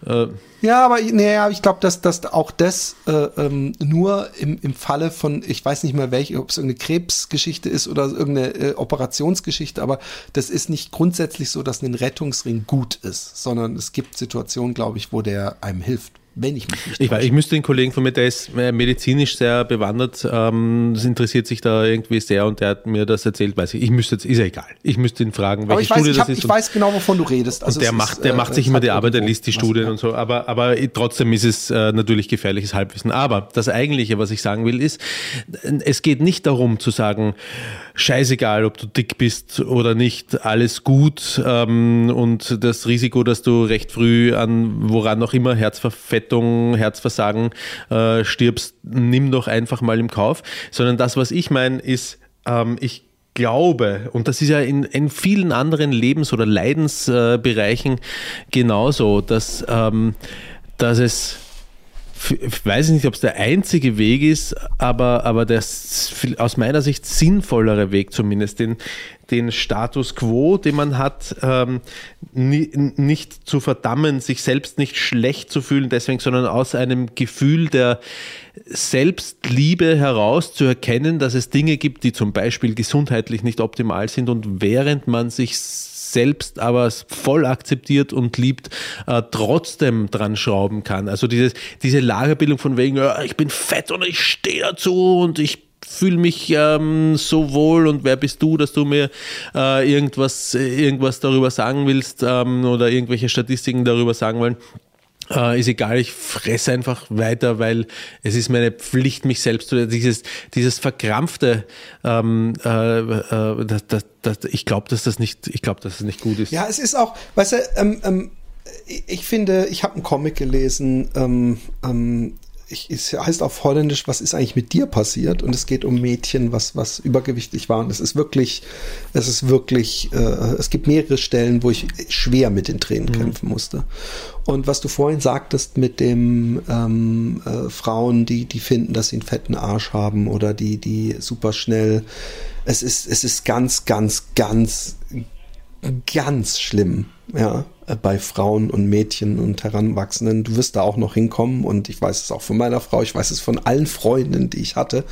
Äh, Ja, aber naja, ich glaube, dass, dass auch das äh, ähm, nur im, im Falle von, ich weiß nicht mehr welche, ob es irgendeine Krebsgeschichte ist oder irgendeine äh, Operationsgeschichte, aber das ist nicht grundsätzlich so, dass ein Rettungsring gut ist, sondern es gibt Situationen, glaube ich, wo der einem hilft, wenn ich mich nicht Ich, weiß, ich müsste den Kollegen von mir, der ist äh, medizinisch sehr bewandert, ähm, das interessiert sich da irgendwie sehr und der hat mir das erzählt, weiß ich, ich müsste jetzt, ist ja egal, ich müsste ihn fragen, welche weiß, Studie ich, das hab, ist. ich weiß genau, wovon du redest. Also und der macht, ist, der äh, macht sich immer die Arbeit, der liest die Studien und so, aber, aber trotzdem ist es äh, natürlich gefährliches Halbwissen. Aber das Eigentliche, was ich sagen will, ist, es geht nicht darum zu sagen, scheißegal, ob du dick bist oder nicht, alles gut ähm, und das Risiko, dass du recht früh an woran auch immer Herzverfettung, Herzversagen äh, stirbst, nimm doch einfach mal im Kauf, sondern das, was ich meine, ist, ähm, ich glaube, und das ist ja in, in vielen anderen Lebens- oder Leidensbereichen genauso, dass, ähm, dass es, ich weiß nicht, ob es der einzige Weg ist, aber, aber der aus meiner Sicht sinnvollere Weg zumindest, den, den Status quo, den man hat, ähm, ni, nicht zu verdammen, sich selbst nicht schlecht zu fühlen deswegen, sondern aus einem Gefühl der Selbstliebe heraus zu erkennen, dass es Dinge gibt, die zum Beispiel gesundheitlich nicht optimal sind und während man sich selbst aber voll akzeptiert und liebt, äh, trotzdem dran schrauben kann. Also dieses, diese Lagerbildung von wegen, ja, ich bin fett und ich stehe dazu und ich fühle mich ähm, so wohl und wer bist du, dass du mir äh, irgendwas, äh, irgendwas darüber sagen willst ähm, oder irgendwelche Statistiken darüber sagen wollen. Äh, ist egal, ich fresse einfach weiter, weil es ist meine Pflicht, mich selbst zu. Dieses, dieses verkrampfte, ähm, äh, äh, das, das, das, ich glaube, dass das nicht, ich glaube, dass das nicht gut ist. Ja, es ist auch, weißt du, ähm, ähm, ich- ich finde, ich habe einen Comic gelesen, ähm, ähm, ich, es heißt auf Holländisch, was ist eigentlich mit dir passiert? Und es geht um Mädchen, was, was übergewichtig war. Und es ist wirklich, es ist wirklich, äh, es gibt mehrere Stellen, wo ich schwer mit den Tränen kämpfen musste. Und was du vorhin sagtest mit dem ähm, äh, Frauen, die, die finden, dass sie einen fetten Arsch haben oder die, die super schnell, es ist, es ist ganz, ganz, ganz ganz schlimm, ja, bei Frauen und Mädchen und Heranwachsenden. Du wirst da auch noch hinkommen und ich weiß es auch von meiner Frau, ich weiß es von allen Freundinnen, die ich hatte,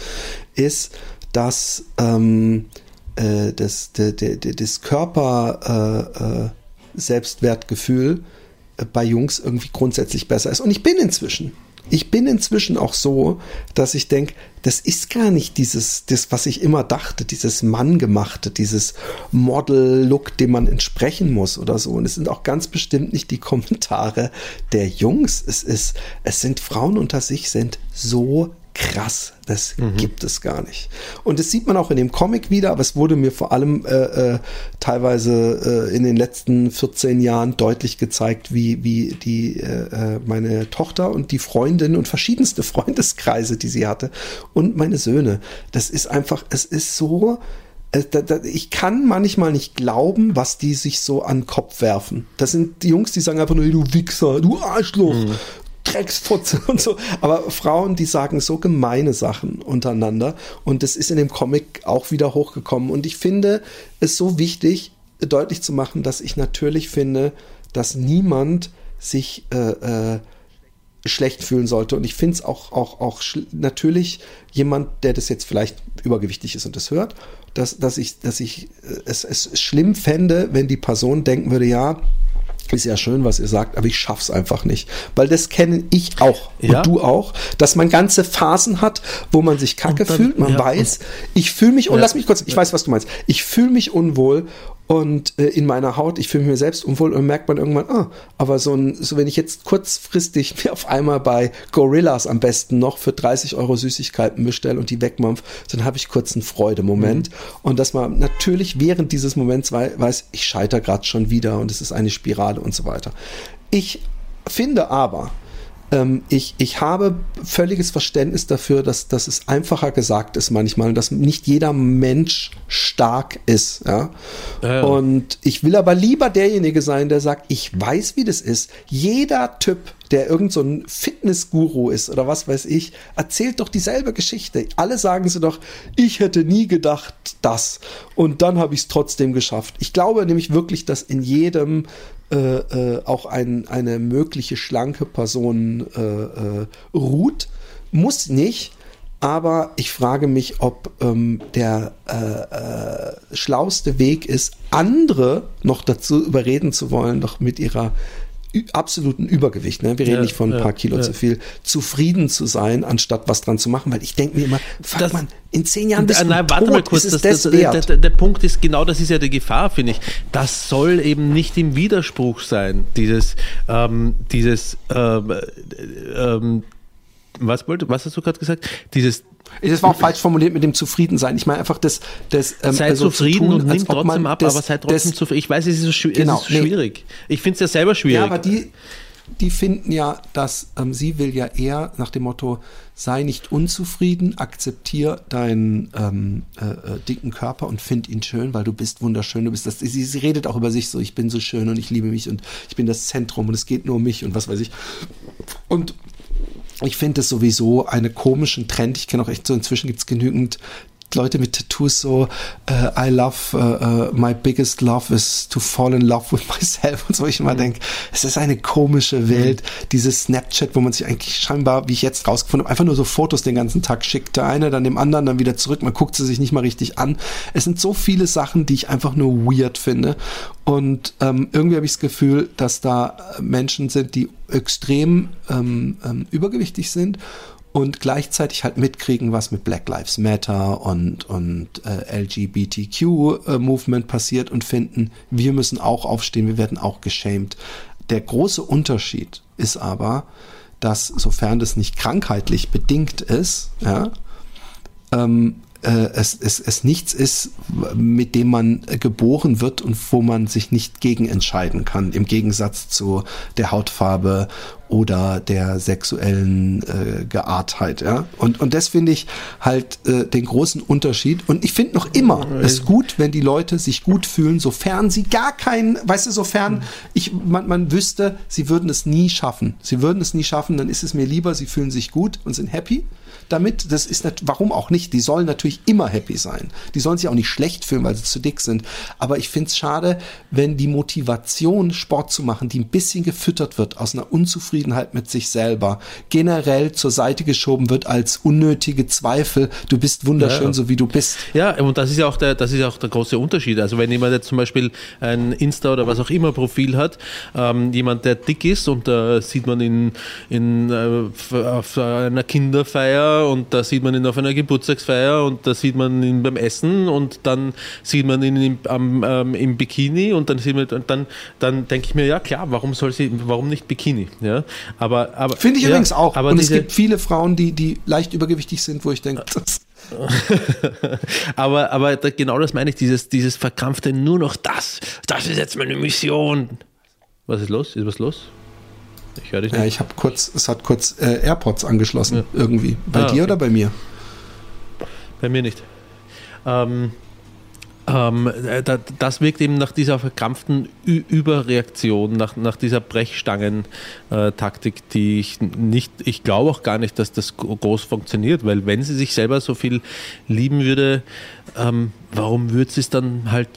ist, dass ähm, äh, das, de, das Körper äh, äh, Selbstwertgefühl äh, bei Jungs irgendwie grundsätzlich besser ist. Und ich bin inzwischen ich bin inzwischen auch so, dass ich denke, das ist gar nicht dieses, das, was ich immer dachte, dieses Manngemachte, dieses Model-Look, dem man entsprechen muss oder so. Und es sind auch ganz bestimmt nicht die Kommentare der Jungs. Es ist, es sind Frauen unter sich, sind so krass, das gibt es gar nicht. Und das sieht man auch in dem Comic wieder, aber es wurde mir vor allem äh, äh, teilweise äh, in den letzten 14 Jahren deutlich gezeigt, wie, wie die äh, äh, meine Tochter und die Freundin und verschiedenste Freundeskreise, die sie hatte, und meine Söhne. Das ist einfach, es ist so. äh, Ich kann manchmal nicht glauben, was die sich so an den Kopf werfen. Das sind die Jungs, die sagen einfach nur, "Hey, du Wichser, du Arschloch, Drecksfotze und so. Aber Frauen, die sagen so gemeine Sachen untereinander. Und das ist in dem Comic auch wieder hochgekommen. Und ich finde es so wichtig, deutlich zu machen, dass ich natürlich finde, dass niemand sich äh, äh, schlecht fühlen sollte. Und ich finde es auch, auch, auch natürlich jemand, der das jetzt vielleicht übergewichtig ist und das hört, dass, dass ich, dass ich äh, es, es schlimm fände, wenn die Person denken würde, ja, ist ja schön, was ihr sagt, aber ich schaff's einfach nicht. Weil das kenne ich auch Ja. und du auch, dass man ganze Phasen hat, wo man sich kacke dann- fühlt, man ja, weiß, ich fühle mich, und Ja. lass mich kurz, ich weiß, was du meinst, ich fühle mich unwohl und äh, in meiner Haut, ich fühle mich mir selbst unwohl und merkt man irgendwann, ah, aber so ein, so wenn ich jetzt kurzfristig mir auf einmal bei Gorillas am besten noch für 30 Euro Süßigkeiten bestelle und die wegmampf, dann habe ich kurz einen Freudemoment und dass man natürlich während dieses Moments wei weiß, ich scheitere gerade schon wieder und es ist eine Spirale und so weiter. Ich finde aber, ähm, ich, ich habe völliges Verständnis dafür, dass, dass es einfacher gesagt ist manchmal dass nicht jeder Mensch stark ist. Ja? Ja. Und ich will aber lieber derjenige sein, der sagt, ich weiß, wie das ist. Jeder Typ, der irgend so ein Fitnessguru ist oder was weiß ich, erzählt doch dieselbe Geschichte. Alle sagen sie doch, ich hätte nie gedacht das. Und dann habe ich es trotzdem geschafft. Ich glaube nämlich wirklich, dass in jedem äh, äh, auch ein, eine mögliche schlanke Person äh, äh, ruht. Muss nicht, aber ich frage mich, ob ähm, der äh, äh, schlauste Weg ist, andere noch dazu überreden zu wollen, doch mit ihrer absoluten Übergewicht, ne? wir reden Ja, nicht von ein ja, paar Kilo ja. zu viel, zufrieden zu sein, anstatt was dran zu machen, weil ich denke mir immer, fuck Das- man, in zehn Jahren bist Äh, du Nein, warte tot, mal kurz. Das, das, das, der, der, der Punkt ist genau, das ist ja die Gefahr, finde ich. Das soll eben nicht im Widerspruch sein. Dieses, ähm, dieses, ähm, äh, ähm, was wollte, was hast du gerade gesagt? Dieses Das war auch falsch formuliert mit dem Zufriedensein. Ich meine einfach das, das ähm, sei also zu zufrieden tun, und nimm trotzdem ab, das- aber sei trotzdem zufrieden. Ich weiß, es ist, so schwi- Genau, es ist nee. schwierig. Ich finde es ja selber schwierig. Ja, aber die, die finden ja, dass ähm, sie will ja eher nach dem Motto, sei nicht unzufrieden, akzeptier deinen ähm, äh, äh, dicken Körper und find ihn schön, weil du bist wunderschön. Du bist das. Sie, sie redet auch über sich so, ich bin so schön und ich liebe mich und ich bin das Zentrum und es geht nur um mich und was weiß ich. Und ich finde es sowieso einen komischen Trend. Ich kenne auch echt so, inzwischen gibt es genügend Leute mit Tattoos so, äh, I love, äh, äh, my biggest love is to fall in love with myself und so. Ich immer denke, es ist eine komische Welt, dieses Snapchat, wo man sich eigentlich scheinbar, wie ich jetzt rausgefunden habe, einfach nur so Fotos den ganzen Tag schickt. Der eine, dann dem anderen, dann wieder zurück. Man guckt sie sich nicht mal richtig an. Es sind so viele Sachen, die ich einfach nur weird finde. Und ähm, irgendwie habe ich das Gefühl, dass da Menschen sind, die extrem ähm, ähm, übergewichtig sind und gleichzeitig halt mitkriegen, was mit Black Lives Matter und, und äh, LGBTQ-Movement passiert und finden, wir müssen auch aufstehen, wir werden auch geschämt. Der große Unterschied ist aber, dass sofern das nicht krankheitlich bedingt ist, ja, ähm, äh, es, es, es nichts ist, mit dem man geboren wird und wo man sich nicht gegen entscheiden kann, im Gegensatz zu der Hautfarbe oder der sexuellen äh, Geartheit. Ja? Und, und das finde ich halt äh, den großen Unterschied. Und ich finde noch immer es gut, wenn die Leute sich gut fühlen, sofern sie gar keinen, weißt du, sofern ich, man, man wüsste, sie würden es nie schaffen. Sie würden es nie schaffen, dann ist es mir lieber, sie fühlen sich gut und sind happy damit. Das ist nat- warum auch nicht. Die sollen natürlich immer happy sein. Die sollen sich auch nicht schlecht fühlen, weil sie zu dick sind. Aber ich finde es schade, wenn die Motivation, Sport zu machen, die ein bisschen gefüttert wird aus einer Unzufriedenheit mit sich selber, generell zur Seite geschoben wird als unnötige Zweifel. Du bist wunderschön, Ja. so wie du bist. Ja, und das ist ja auch der, das ist auch der große Unterschied. Also wenn jemand jetzt zum Beispiel ein Insta oder was auch immer Profil hat, ähm, jemand, der dick ist und da sieht man ihn in, äh, auf einer Kinderfeier und da sieht man ihn auf einer Geburtstagsfeier und da sieht man ihn beim Essen und dann sieht man ihn im, am, ähm, im Bikini und dann sieht man, dann, dann denke ich mir, ja klar, warum soll sie, warum nicht Bikini? Ja? Aber, aber Finde ich ja, übrigens auch. Und es gibt viele Frauen, die, die leicht übergewichtig sind, wo ich denke, das, aber, aber da, genau das meine ich, dieses, dieses verkrampfte, nur noch das, das ist jetzt meine Mission. Was ist los? Ist was los? Ich höre dich nicht. ja, ich habe kurz, es hat kurz äh, AirPods angeschlossen, irgendwie. Bei Ah, dir okay. oder bei mir? Bei mir nicht. Ähm, ähm, äh, da, das wirkt eben nach dieser verkrampften Ü Überreaktion, nach, nach dieser Brechstangen-Taktik, die ich nicht, ich glaube auch gar nicht, dass das gro- groß funktioniert, weil wenn sie sich selber so viel lieben würde, ähm, warum würde sie es dann halt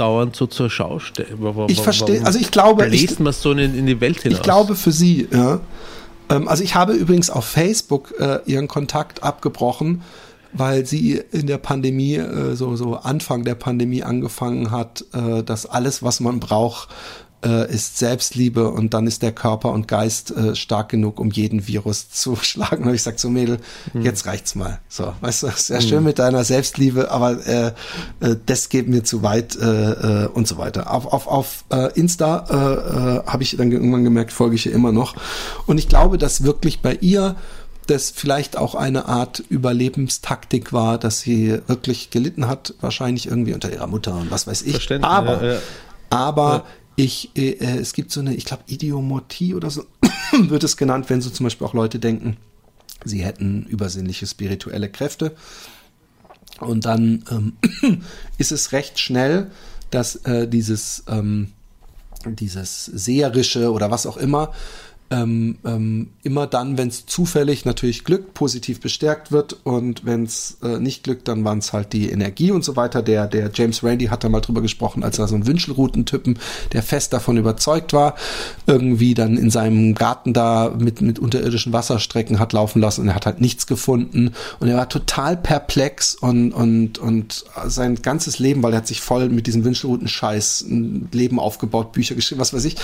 dauernd so zur Schau stellen? Ich verstehe, also ich glaube, ich, bläst man so in, in die Welt hinaus? Ich glaube für sie, ja. Ähm, also ich habe übrigens auf Facebook äh, ihren Kontakt abgebrochen, weil sie in der Pandemie, äh, so, so Anfang der Pandemie angefangen hat, äh, dass alles, was man braucht, äh, ist Selbstliebe und dann ist der Körper und Geist äh, stark genug, um jeden Virus zu schlagen. Und ich sag so, Mädel, jetzt reicht's mal. So, weißt du, sehr schön mit deiner Selbstliebe, aber äh, äh, das geht mir zu weit äh, äh, und so weiter. Auf, auf, auf äh, Insta äh, äh, habe ich dann irgendwann gemerkt, folge ich ihr immer noch. Und ich glaube, dass wirklich bei ihr das vielleicht auch eine Art Überlebenstaktik war, dass sie wirklich gelitten hat, wahrscheinlich irgendwie unter ihrer Mutter und was weiß ich. Aber, ja, ja. aber ich, äh, äh, es gibt so eine, ich glaube, Idiomotie oder so wird es genannt, wenn so zum Beispiel auch Leute denken, sie hätten übersinnliche spirituelle Kräfte. Und dann ähm, ist es recht schnell, dass äh, dieses, ähm, dieses Seherische oder was auch immer, ähm, ähm, immer dann, wenn es zufällig natürlich glückt, positiv bestärkt wird und wenn es äh, nicht glückt, dann waren es halt die Energie und so weiter. Der, der James Randi hat da mal drüber gesprochen, als er so ein Wünschelroutentypen, der fest davon überzeugt war, irgendwie dann in seinem Garten da mit, mit unterirdischen Wasserstrecken hat laufen lassen und er hat halt nichts gefunden und er war total perplex und, und, und sein ganzes Leben, weil er hat sich voll mit diesem Wünschelrouten-Scheiß ein Leben aufgebaut, Bücher geschrieben, was weiß ich.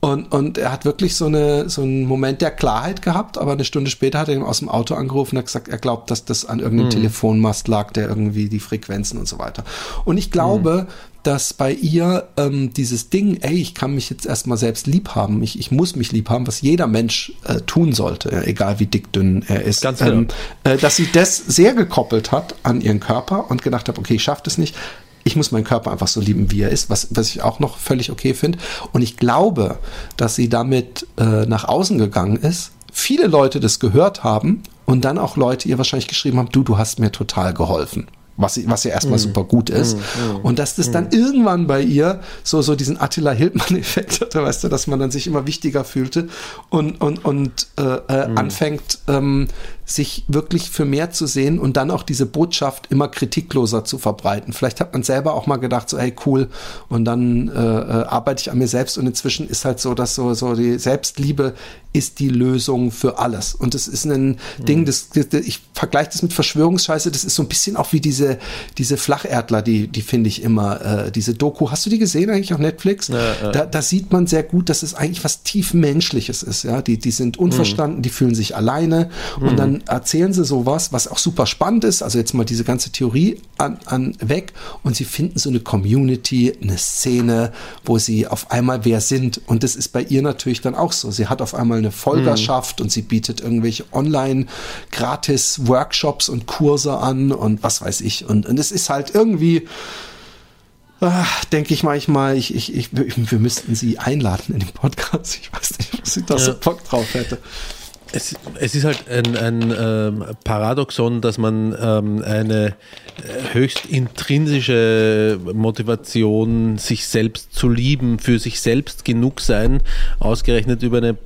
Und, und er hat wirklich so, eine, so einen Moment der Klarheit gehabt, aber eine Stunde später hat er ihn aus dem Auto angerufen und hat gesagt, er glaubt, dass das an irgendeinem Telefonmast lag, der irgendwie die Frequenzen und so weiter. Und ich glaube, dass bei ihr ähm, dieses Ding, ey, ich kann mich jetzt erstmal selbst lieb haben, ich, ich muss mich lieb haben, was jeder Mensch äh, tun sollte, äh, egal wie dick, dünn er ist, Ganz genau. ähm, äh, dass sie das sehr gekoppelt hat an ihren Körper und gedacht hat, okay, ich schaffe das nicht. Ich muss meinen Körper einfach so lieben, wie er ist, was, was ich auch noch völlig okay finde. Und ich glaube, dass sie damit äh, nach außen gegangen ist, viele Leute das gehört haben und dann auch Leute ihr wahrscheinlich geschrieben haben, du, du hast mir total geholfen. Was, was ja erstmal super gut ist. Und dass das dann irgendwann bei ihr so, so diesen Attila Hildmann-Effekt hatte, weißt du, dass man dann sich immer wichtiger fühlte und, und, und äh, äh, anfängt, ähm, sich wirklich für mehr zu sehen und dann auch diese Botschaft immer kritikloser zu verbreiten. Vielleicht hat man selber auch mal gedacht, so, hey, cool, und dann äh, äh, arbeite ich an mir selbst. Und inzwischen ist halt so, dass so, so die Selbstliebe ist die Lösung für alles. Und das ist ein Ding, das, das, ich vergleiche das mit Verschwörungsscheiße, das ist so ein bisschen auch wie diese, diese Flacherdler, die, die finde ich immer, äh, diese Doku, hast du die gesehen eigentlich auf Netflix? Da, da sieht man sehr gut, dass es eigentlich was tief Menschliches ist, ja, die, die sind unverstanden, die fühlen sich alleine. Und dann erzählen sie sowas, was auch super spannend ist, also jetzt mal diese ganze Theorie an, an weg und sie finden so eine Community, eine Szene, wo sie auf einmal wer sind und das ist bei ihr natürlich dann auch so. Sie hat auf einmal eine Folgerschaft und sie bietet irgendwelche online gratis Workshops und Kurse an und was weiß ich und, und es ist halt irgendwie Ah, denke ich manchmal, ich, ich, ich, wir müssten sie einladen in den Podcast. Ich weiß nicht, ob sie da so Ja. Bock drauf hätte. Es, es ist halt ein, ein ähm, Paradoxon, dass man ähm, eine äh, höchst intrinsische Motivation, sich selbst zu lieben, für sich selbst genug sein, ausgerechnet über eine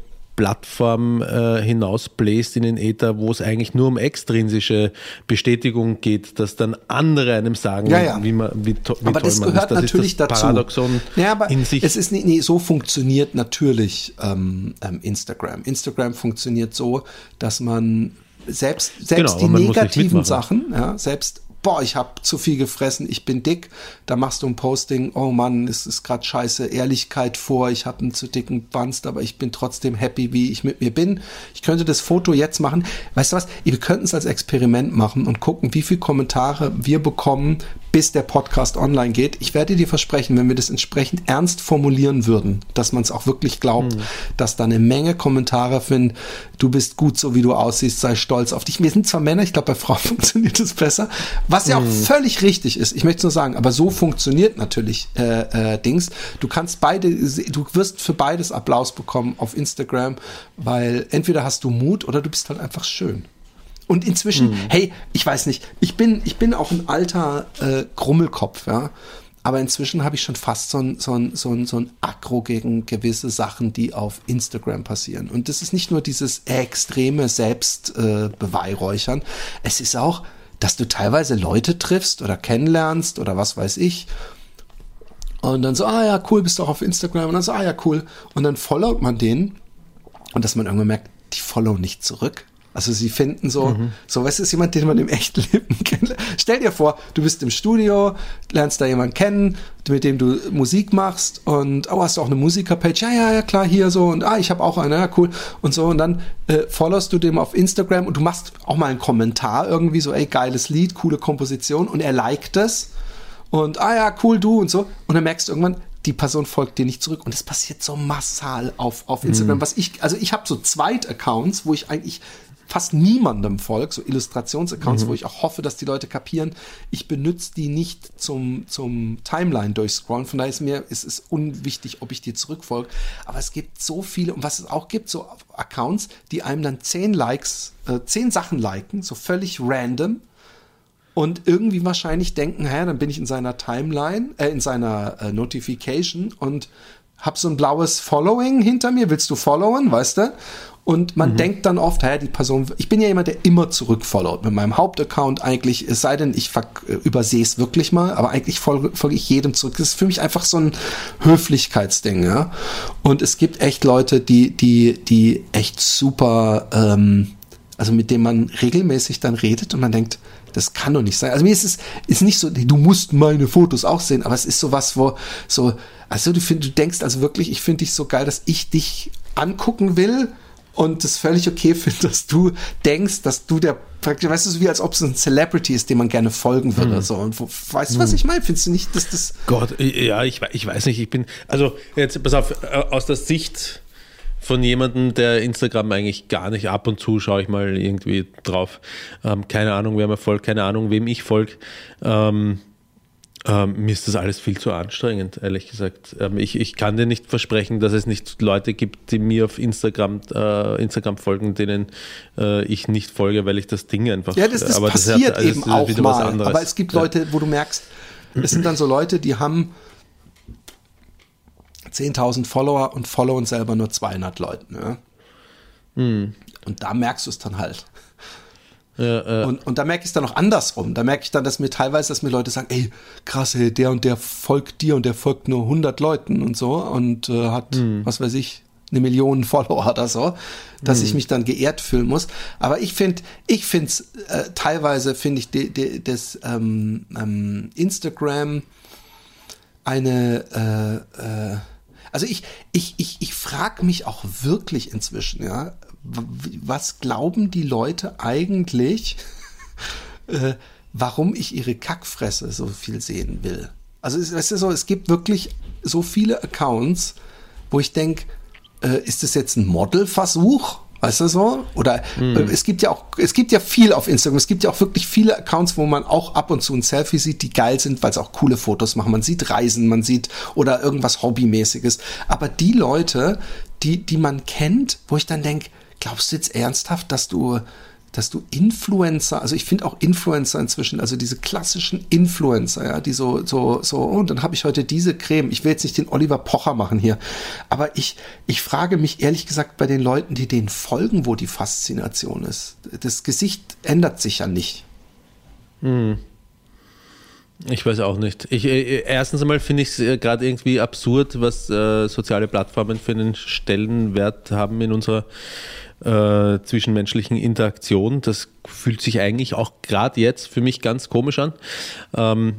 Plattform äh, hinausbläst in den Äther, wo es eigentlich nur um extrinsische Bestätigung geht, dass dann andere einem sagen, Ja, ja. wie, man, wie, to wie aber toll das man gehört ist. Das natürlich ist das dazu. Paradoxon ja, aber in sich. es ist nee, nee, so funktioniert natürlich ähm, ähm, Instagram. Instagram funktioniert so, dass man selbst selbst Genau, die nicht negativen. Sachen, ja, selbst boah, ich habe zu viel gefressen, ich bin dick, da machst du ein Posting, oh Mann, es ist gerade scheiße, Ehrlichkeit vor, ich habe einen zu dicken Wanst, aber ich bin trotzdem happy, wie ich mit mir bin. Ich könnte das Foto jetzt machen. Weißt du was? Wir könnten es als Experiment machen und gucken, wie viele Kommentare wir bekommen bis der Podcast online geht. Ich werde dir versprechen, wenn wir das entsprechend ernst formulieren würden, dass man es auch wirklich glaubt, dass da eine Menge Kommentare finden, du bist gut so wie du aussiehst, sei stolz auf dich. Wir sind zwar Männer, ich glaube bei Frauen funktioniert das besser, was ja auch völlig richtig ist. Ich möchte es nur sagen, aber so funktioniert natürlich äh, äh, Dings. Du kannst beide, du wirst für beides Applaus bekommen auf Instagram, weil entweder hast du Mut oder du bist halt einfach schön. Und inzwischen, hey, ich weiß nicht, ich bin, ich bin auch ein alter äh, Grummelkopf, ja. Aber inzwischen habe ich schon fast so ein, so, ein, so, ein, so ein Aggro gegen gewisse Sachen, die auf Instagram passieren. Und das ist nicht nur dieses extreme Selbstbeweihräuchern, äh, es ist auch, dass du teilweise Leute triffst oder kennenlernst oder was weiß ich. Und dann so, ah ja, cool, bist du auch auf Instagram. Und dann so, ah ja, cool. Und dann followt man den. Und dass man irgendwann merkt, die follow nicht zurück. Also sie finden so, Mhm. so, was ist jemand, den man im echten Leben kennt? Stell dir vor, du bist im Studio, lernst da jemanden kennen, mit dem du Musik machst und, oh, hast du auch eine Musikerpage? Ja, ja, ja, klar, hier so und, ah, ich habe auch eine, ja, cool. Und so und dann äh, followst du dem auf Instagram und du machst auch mal einen Kommentar irgendwie so, ey, geiles Lied, coole Komposition und er liked es und, ah ja, cool, du und so. Und dann merkst du irgendwann, die Person folgt dir nicht zurück. Und es passiert so massal auf, auf Instagram. Was ich, also ich habe so Zweit-Accounts, wo ich eigentlich fast niemandem folge, so Illustrationsaccounts, wo ich auch hoffe, dass die Leute kapieren, ich benutze die nicht zum, zum Timeline durchscrollen. Von daher ist mir, es ist unwichtig, ob ich dir zurückfolge. Aber es gibt so viele, und was es auch gibt, so Accounts, die einem dann zehn Likes, äh, zehn Sachen liken, so völlig random und irgendwie wahrscheinlich denken, hä, dann bin ich in seiner Timeline, äh, in seiner äh, Notification und hab so ein blaues Following hinter mir, willst du followen, weißt du? Und man denkt dann oft, hä, die Person, ich bin ja jemand, der immer zurückfollowt mit meinem Hauptaccount eigentlich, es sei denn, ich äh, übersehe es wirklich mal, aber eigentlich folge, folge ich jedem zurück. Das ist für mich einfach so ein Höflichkeitsding, ja. Und es gibt echt Leute, die, die, die echt super, ähm, also mit dem man regelmäßig dann redet und man denkt, das kann doch nicht sein. Also mir ist es ist nicht so, du musst meine Fotos auch sehen, aber es ist sowas, wo so, also du find, du denkst also wirklich, ich finde dich so geil, dass ich dich angucken will und es völlig okay finde, dass du denkst, dass du der praktisch, weißt du, so wie als ob es ein Celebrity ist, dem man gerne folgen würde. So. Und wo, weißt du, was ich meine? Findest du nicht, dass das Gott, ja, ich, ich weiß nicht, ich bin, also jetzt, pass auf, äh, aus der Sicht von jemandem, der Instagram eigentlich gar nicht ab und zu schaue ich mal irgendwie drauf. Ähm, keine Ahnung, wer mir folgt, keine Ahnung, wem ich folge. Ähm, ähm, mir ist das alles viel zu anstrengend, ehrlich gesagt. Ähm, ich, ich kann dir nicht versprechen, dass es nicht Leute gibt, die mir auf Instagram, äh, Instagram folgen, denen äh, ich nicht folge, weil ich das Ding einfach. Ja, das, das aber passiert hat- also eben das auch mal. Aber es gibt. Leute, wo du merkst, es sind dann so Leute, die haben 10.000 Follower und followen selber nur 200 Leuten. Ja? Hm. Und da merkst du es dann halt. Ja, ja. Und, und da merke ich es dann auch andersrum. Da merke ich dann, dass mir teilweise, dass mir Leute sagen, ey, krass, ey, der und der folgt dir und der folgt nur 100 Leuten und so und äh, hat, was weiß ich, eine Million Follower oder so, dass ich mich dann geehrt fühlen muss. Aber ich finde, ich finde es äh, teilweise finde ich de, de, das ähm, ähm, Instagram eine äh, äh, also ich ich ich ich frage mich auch wirklich inzwischen ja was glauben die Leute eigentlich äh, warum ich ihre Kackfresse so viel sehen will also es, es ist so es gibt wirklich so viele Accounts wo ich denke äh, ist das jetzt ein Modelversuch? Weißt du so? Oder äh, es gibt ja auch, es gibt ja viel auf Instagram. Es gibt ja auch wirklich viele Accounts, wo man auch ab und zu ein Selfie sieht, die geil sind, weil es auch coole Fotos machen. Man sieht Reisen, man sieht oder irgendwas Hobbymäßiges. Aber die Leute, die, die man kennt, wo ich dann denke, glaubst du jetzt ernsthaft, dass du, dass du Influencer, also ich finde auch Influencer inzwischen, also diese klassischen Influencer, ja, die so, so, so, oh, und dann habe ich heute diese Creme. Ich will jetzt nicht den Oliver Pocher machen hier, aber ich, ich frage mich ehrlich gesagt bei den Leuten, die denen folgen, wo die Faszination ist. Das Gesicht ändert sich ja nicht. Ich weiß auch nicht. Ich, äh, erstens einmal finde ich es äh, gerade irgendwie absurd, was äh, soziale Plattformen für einen Stellenwert haben in unserer äh, zwischenmenschlichen Interaktion. Das fühlt sich eigentlich auch gerade jetzt für mich ganz komisch an. Ähm,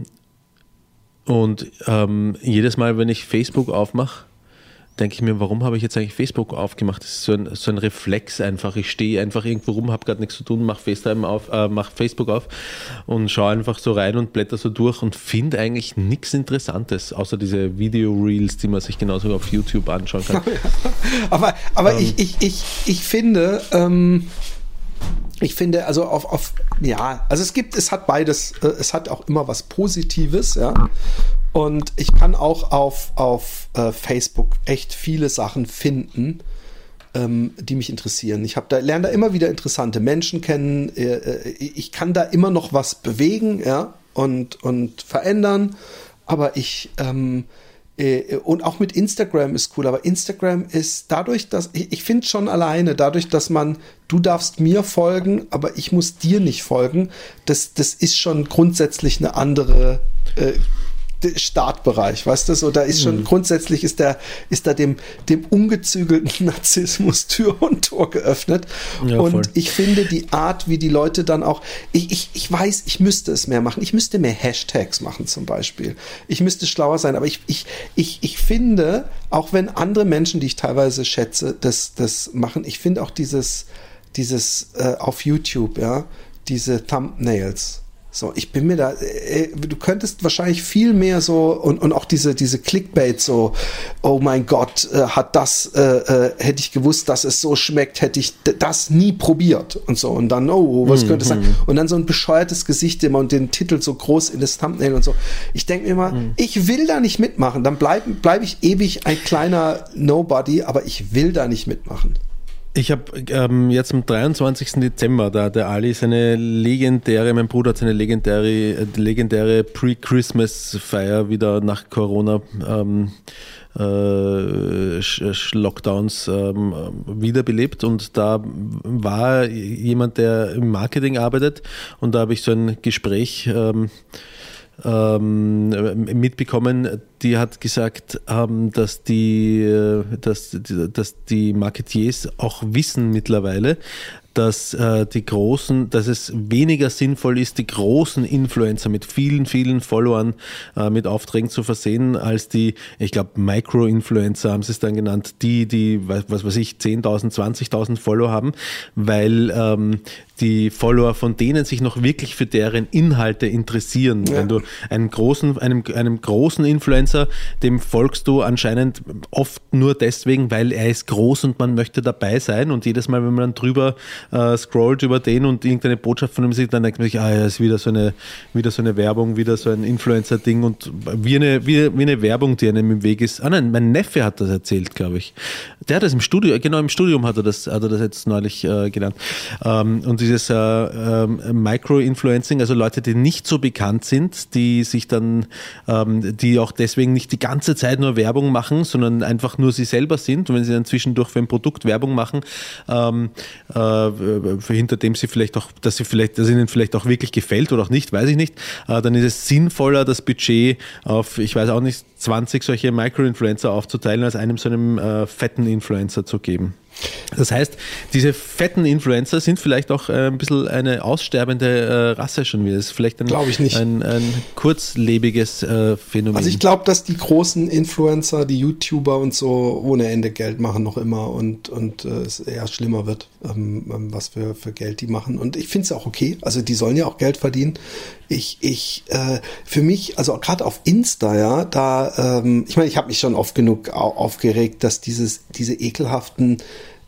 und ähm, jedes Mal, wenn ich Facebook aufmache, denke ich mir, warum habe ich jetzt eigentlich Facebook aufgemacht? Das ist so ein, so ein Reflex einfach. Ich stehe einfach irgendwo rum, habe gerade nichts zu tun, mache FaceTime auf, äh, mach Facebook auf und schaue einfach so rein und blätter so durch und finde eigentlich nichts Interessantes, außer diese Video-Reels, die man sich genauso auf YouTube anschauen kann. aber aber Ähm. ich, ich, ich, ich finde, ähm, ich finde, also auf, auf, ja, also es gibt, es hat beides, äh, es hat auch immer was Positives, ja. Und ich kann auch auf, auf äh, Facebook echt viele Sachen finden, ähm, die mich interessieren. Ich habe da lerne da immer wieder interessante Menschen kennen. Äh, äh, ich kann da immer noch was bewegen, ja, und und verändern. Aber ich ähm, äh, und auch mit Instagram ist cool. Aber Instagram ist dadurch, dass ich, ich finde schon alleine, dadurch, dass man du darfst mir folgen, aber ich muss dir nicht folgen. Das das ist schon grundsätzlich eine andere äh, Startbereich, weißt du, so da ist schon grundsätzlich ist da ist da dem dem ungezügelten Narzissmus Tür und Tor geöffnet Ja, und voll. ich finde die Art, wie die Leute dann auch ich, ich ich weiß, ich müsste es mehr machen, ich müsste mehr Hashtags machen zum Beispiel, ich müsste schlauer sein, aber ich ich ich ich finde auch wenn andere Menschen, die ich teilweise schätze, das das machen, ich finde auch dieses dieses äh, auf YouTube, ja, diese Thumbnails. So, ich bin mir da, äh, du könntest wahrscheinlich viel mehr so und, und auch diese, diese Clickbait so, oh mein Gott, äh, hat das, äh, äh, hätte ich gewusst, dass es so schmeckt, hätte ich das nie probiert und so und dann, oh, was könnte es sein? Und dann so ein bescheuertes Gesicht immer und den Titel so groß in das Thumbnail und so. Ich denke mir immer, ich will da nicht mitmachen, dann bleibe bleib ich ewig ein kleiner Nobody, aber ich will da nicht mitmachen. Ich habe ähm, jetzt am 23. Dezember, da der Ali seine legendäre, mein Bruder hat seine legendäre, äh, legendäre Pre-Christmas-Feier wieder nach Corona ähm, äh, Sch- Lockdowns ähm, wiederbelebt und da war jemand, der im Marketing arbeitet und da habe ich so ein Gespräch ähm, ähm, mitbekommen, die hat gesagt, ähm, dass, die, äh, dass, dass die Marketiers auch wissen mittlerweile, dass äh, die großen, dass es weniger sinnvoll ist, die großen Influencer mit vielen, vielen Followern äh, mit Aufträgen zu versehen, als die, ich glaube, Micro-Influencer haben sie es dann genannt, die, die, was, weiß ich, 10.000, 20.000 Follower haben, weil ähm, die Follower von denen sich noch wirklich für deren Inhalte interessieren. Wenn du einen großen, einem, einem großen Influencer, dem folgst du anscheinend oft nur deswegen, weil er ist groß und man möchte dabei sein. Und jedes Mal, wenn man dann drüber äh, scrollt über den und irgendeine Botschaft von ihm sieht, dann denkt man sich, ah ja, ist wieder so eine, wieder so eine Werbung, wieder so ein Influencer-Ding und wie eine, wie, wie eine Werbung, die einem im Weg ist. Ah nein, mein Neffe hat das erzählt, glaube ich. Der hat das im Studio, genau im Studium hat er das, hat er das jetzt neulich äh, genannt. Ähm, und dieses äh, ähm, Micro-Influencing, also Leute, die nicht so bekannt sind, die sich dann, ähm, die auch deswegen nicht die ganze Zeit nur Werbung machen, sondern einfach nur sie selber sind. Und wenn sie dann zwischendurch für ein Produkt Werbung machen, ähm, äh, hinter dem sie vielleicht auch, dass sie vielleicht, dass ihnen vielleicht auch wirklich gefällt oder auch nicht, weiß ich nicht, äh, dann ist es sinnvoller, das Budget auf, ich weiß auch nicht, 20 solche Micro-Influencer aufzuteilen, als einem so einem äh, fetten Influencer zu geben. Das heißt, diese fetten Influencer sind vielleicht auch äh, ein bisschen eine aussterbende äh, Rasse schon wieder. Das ist vielleicht ein, ich nicht. ein, ein kurzlebiges äh, Phänomen. Also ich glaube, dass die großen Influencer, die YouTuber und so ohne Ende Geld machen noch immer und, und es eher schlimmer wird, ähm, ähm, was für, für Geld die machen. Und ich finde es auch okay. Also die sollen ja auch Geld verdienen. Ich, ich, äh, für mich, also gerade auf Insta, ja, da, ähm, ich meine, ich habe mich schon oft genug au- aufgeregt, dass dieses, diese ekelhaften,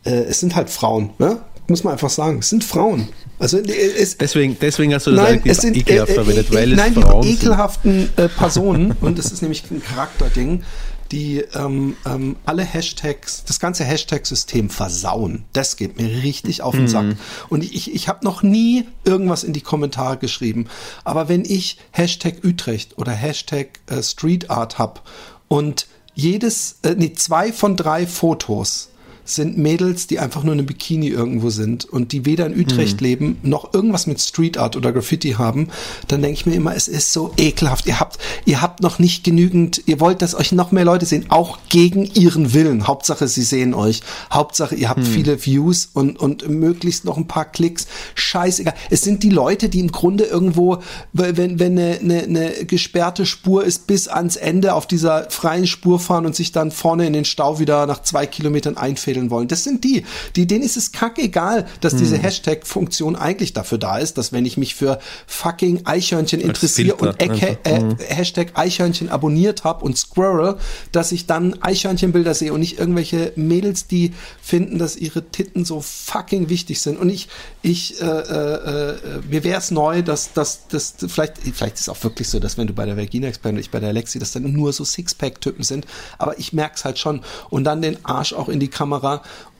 äh, es sind halt Frauen, ne? Muss man einfach sagen, es sind Frauen. Also äh, es, deswegen, deswegen hast du das Nein, es sind ekelhaft äh, äh, verwendet, weil äh, es nein, Frauen die ekelhaften Personen und das ist nämlich ein Charakterding, die ähm, ähm, alle Hashtags, das ganze Hashtag-System versauen. Das geht mir richtig auf den Mhm. Sack. Und ich, ich habe noch nie irgendwas in die Kommentare geschrieben. Aber wenn ich Hashtag Utrecht oder Hashtag äh, Street Art hab und jedes, äh, nee, zwei von drei Fotos sind Mädels, die einfach nur in einem Bikini irgendwo sind und die weder in Utrecht Mhm. leben, noch irgendwas mit Street Art oder Graffiti haben, dann denke ich mir immer, es ist so ekelhaft. Ihr habt, ihr habt noch nicht genügend, ihr wollt, dass euch noch mehr Leute sehen, auch gegen ihren Willen. Hauptsache, sie sehen euch. Hauptsache, ihr habt Mhm. viele Views und, und möglichst noch ein paar Klicks. Scheißegal. Es sind die Leute, die im Grunde irgendwo, wenn, wenn eine, eine, eine gesperrte Spur ist, bis ans Ende auf dieser freien Spur fahren und sich dann vorne in den Stau wieder nach zwei Kilometern einfädeln wollen. Das sind die. die denen ist es kackegal, dass diese Hashtag-Funktion eigentlich dafür da ist, dass wenn ich mich für fucking Eichhörnchen interessiere und Ecke, einfach. äh, Hashtag Eichhörnchen abonniert habe und Squirrel, dass ich dann Eichhörnchenbilder sehe und nicht irgendwelche Mädels, die finden, dass ihre Titten so fucking wichtig sind. Und ich, ich, äh, äh, äh, mir wäre es neu, dass dass das vielleicht, vielleicht ist es auch wirklich so, dass wenn du bei der Vagina Expert ich bei der Alexi, dass dann nur so Sixpack-Typen sind. Aber ich merke es halt schon. Und dann den Arsch auch in die Kamera.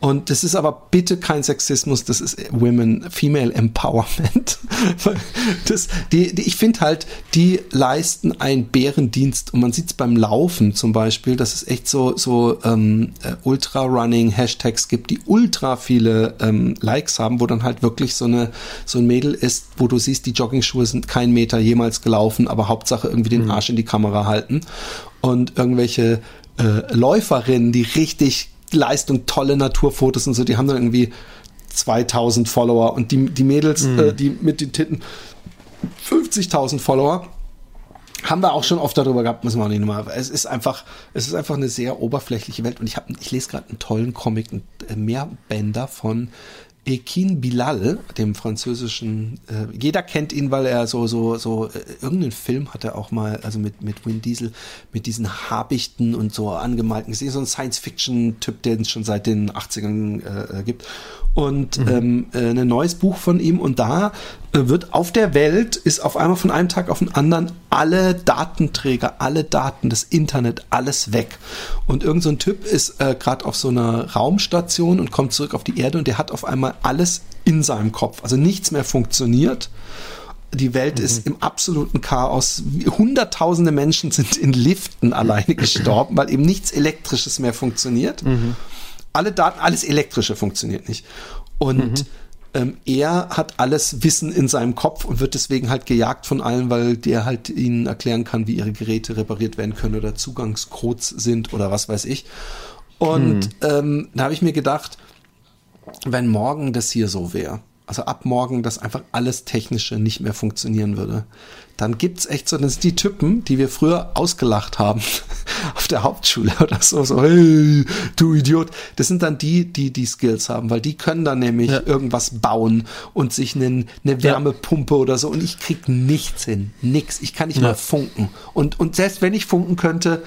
Und das ist aber bitte kein Sexismus, das ist Women, Female Empowerment. Das, die, die, ich finde halt, die leisten einen Bärendienst und man sieht es beim Laufen zum Beispiel, dass es echt so, so ähm, äh, Ultra-Running-Hashtags gibt, die ultra viele ähm, Likes haben, wo dann halt wirklich so, eine, so ein Mädel ist, wo du siehst, die Joggingschuhe sind kein Meter jemals gelaufen, aber Hauptsache irgendwie den Arsch in die Kamera halten. Und irgendwelche äh, Läuferinnen, die richtig Leistung, tolle Naturfotos und so, die haben dann irgendwie 2000 Follower und die, die Mädels, äh, die mit den Titten 50.000 Follower. Haben wir auch schon oft darüber gehabt, müssen wir auch nicht nochmal. Es ist einfach, es ist einfach eine sehr oberflächliche Welt und ich habe, ich lese gerade einen tollen Comic, einen äh, Mehrbänder von Ekin Bilal, dem französischen, äh, jeder kennt ihn, weil er so, so, so, äh, irgendeinen Film hat er auch mal, also mit, mit Vin Diesel, mit diesen Habichten und so angemalten, ist eh so ein Science-Fiction-Typ, den es schon seit den 80ern äh, gibt. Und ähm, äh, ein neues Buch von ihm. Und da äh, wird auf der Welt, ist auf einmal von einem Tag auf den anderen alle Datenträger, alle Daten, das Internet, alles weg. Und irgend so ein Typ ist äh, gerade auf so einer Raumstation und kommt zurück auf die Erde und der hat auf einmal alles in seinem Kopf. Also nichts mehr funktioniert. Die Welt ist im absoluten Chaos. Hunderttausende Menschen sind in Liften alleine gestorben, weil eben nichts Elektrisches mehr funktioniert. Alle Daten, alles Elektrische funktioniert nicht. Und ähm, er hat alles Wissen in seinem Kopf und wird deswegen halt gejagt von allen, weil der halt ihnen erklären kann, wie ihre Geräte repariert werden können oder Zugangscodes sind oder was weiß ich. Und ähm, da habe ich mir gedacht, wenn morgen das hier so wäre, also ab morgen, dass einfach alles Technische nicht mehr funktionieren würde, dann gibt's echt so, das sind die Typen, die wir früher ausgelacht haben auf der Hauptschule oder so, so, hey, du Idiot. Das sind dann die, die die Skills haben, weil die können dann nämlich Ja. irgendwas bauen und sich einen, eine Wärmepumpe oder so und ich krieg nichts hin, nix. Ich kann nicht Ja. mal funken. Und, und selbst wenn ich funken könnte,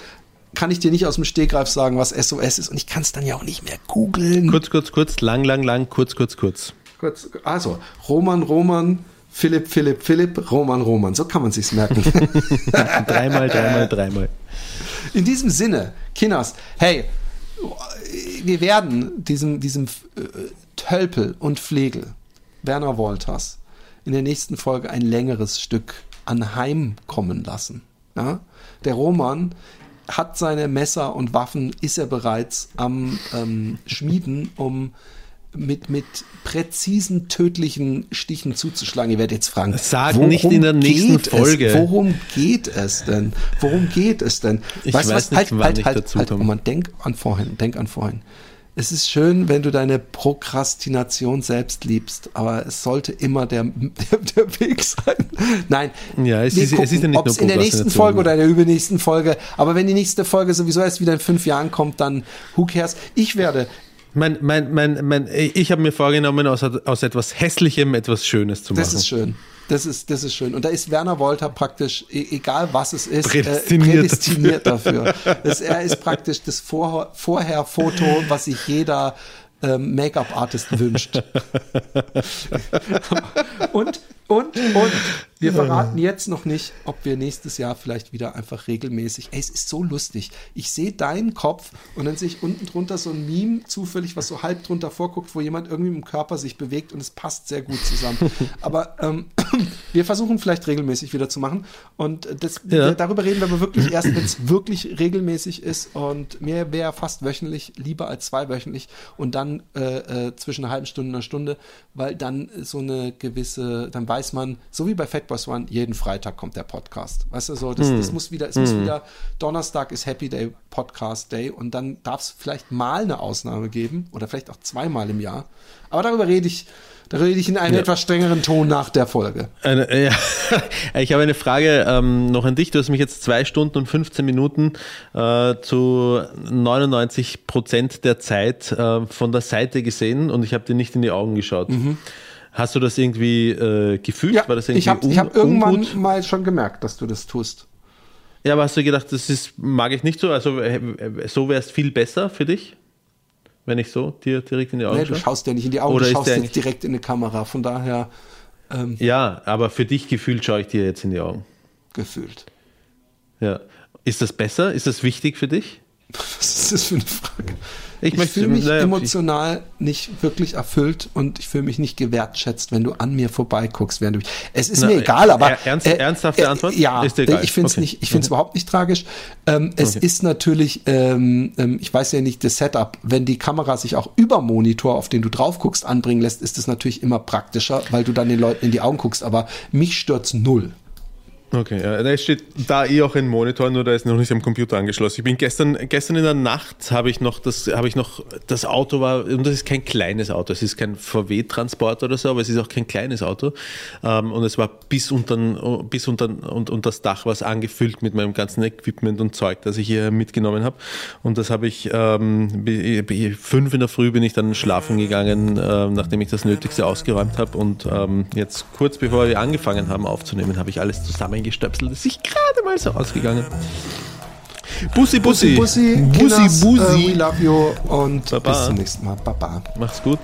kann ich dir nicht aus dem Stegreif sagen, was SOS ist und ich kann es dann ja auch nicht mehr googeln. Kurz, kurz, kurz, lang, lang, lang, kurz, kurz, kurz. Kurz, also, Roman, Roman, Philipp, Philipp, Philipp, Roman, Roman. So kann man sich's merken. Dreimal, dreimal, dreimal. In diesem Sinne, Kinas, hey, wir werden diesem, diesem äh, Tölpel und Flegel, Werner Wolters, in der nächsten Folge ein längeres Stück anheimkommen lassen. Ja? Der Roman hat seine Messer und Waffen, ist er bereits am ähm, Schmieden, um mit, mit präzisen, tödlichen Stichen zuzuschlagen. Ihr werdet jetzt fragen, Sag nicht in der nächsten geht Folge. Es? Worum geht es denn? Worum geht es denn? Ich Weißt weiß was? nicht, halt, wann halt, ich halt, dazu halt. komme. Denk an vorhin, denk an vorhin. Es ist schön, wenn du deine Prokrastination selbst liebst, aber es sollte immer der, der, der Weg sein. Nein. Ja, es ist- es ist ja nicht ob's nur in der nächsten. Folge oder in der übernächsten Folge. Aber wenn die nächste Folge sowieso erst wieder in fünf Jahren kommt, dann who cares? Ich werde Mein, mein, mein, mein, ich habe mir vorgenommen, aus, aus etwas Hässlichem etwas Schönes zu machen. Das ist schön. Das ist, das ist schön. Und da ist Werner Wolter praktisch, e- egal was es ist, Prädestiniert. Äh, prädestiniert dafür. Das, er ist praktisch das Vor Vorher-Foto, was sich jeder ähm, Make-up-Artist wünscht. und, und, und Wir verraten jetzt noch nicht, ob wir nächstes Jahr vielleicht wieder einfach regelmäßig. Ey, es ist so lustig. Ich sehe deinen Kopf und dann sehe ich unten drunter so ein Meme zufällig, was so halb drunter vorguckt, wo jemand irgendwie im Körper sich bewegt und es passt sehr gut zusammen. Aber ähm, wir versuchen vielleicht regelmäßig wieder zu machen und das, Ja. darüber reden wir aber wirklich erst, wenn es wirklich regelmäßig ist und mir wäre fast wöchentlich lieber als zweiwöchentlich und dann äh, äh, zwischen einer halben Stunde und einer Stunde, weil dann so eine gewisse, dann weiß man, so wie bei Fatboys One, jeden Freitag kommt der Podcast. Weißt du, so, das, das muss wieder, es muss wieder, Donnerstag ist Happy Day, Podcast Day und dann darf es vielleicht mal eine Ausnahme geben oder vielleicht auch zweimal im Jahr. Aber darüber rede ich, darüber rede ich in einem Ja. etwas strengeren Ton nach der Folge. Eine, ja, ich habe eine Frage ähm, noch an dich. Du hast mich jetzt zwei Stunden und 15 Minuten äh, zu 99 Prozent der Zeit äh, von der Seite gesehen und ich habe dir nicht in die Augen geschaut. Hast du das irgendwie äh, gefühlt? Ja, War das irgendwie ich habe hab irgendwann ungut? mal schon gemerkt, dass du das tust. Ja, aber hast du gedacht, das ist, mag ich nicht so? Also äh, äh, so wäre es viel besser für dich, wenn ich so dir direkt in die Augen Nee, du schaue? schaust ja nicht in die Augen, Oder du schaust jetzt direkt in die Kamera. Von daher ähm, Ja, aber für dich gefühlt schaue ich dir jetzt in die Augen. gefühlt. Ja. Ist das besser? Ist das wichtig für dich? Was ist das für eine Frage? Ich Ich, fühle mich naja, emotional nicht wirklich erfüllt und ich fühle mich nicht gewertschätzt, wenn du an mir vorbeiguckst, während du mich. Es ist Na, mir egal, aber. er- ernst- ernsthafte Antwort? Ja, Ist egal? ich finde es Okay. nicht, ich finde es überhaupt nicht tragisch. Ähm, es Okay. ist natürlich, ähm, ähm, ich weiß ja nicht das Setup, wenn die Kamera sich auch über Monitor, auf den du drauf guckst, anbringen lässt, ist es natürlich immer praktischer, weil du dann den Leuten in die Augen guckst, aber mich stört's null. Okay, ja, da steht da eh auch ein Monitor, nur da ist noch nicht am Computer angeschlossen. Ich bin gestern, gestern in der Nacht habe ich noch das, habe ich noch, das Auto war, und das ist kein kleines Auto, es ist kein VW-Transporter oder so, aber es ist auch kein kleines Auto. Ähm, und es war bis unter, bis unter, und, und das Dach war es angefüllt mit meinem ganzen Equipment und Zeug, das ich hier mitgenommen habe. Und das habe ich, ähm, fünf in der Früh bin ich dann schlafen gegangen, ähm, nachdem ich das Nötigste ausgeräumt habe. Und ähm, jetzt kurz bevor wir angefangen haben aufzunehmen, habe ich alles zusammengestöpselt. Es ist gerade mal so ausgegangen. Bussi, Bussi. Bussi, Bussi, Bussi. Äh, we love you und Baba. bis zum nächsten Mal. Baba. Mach's gut.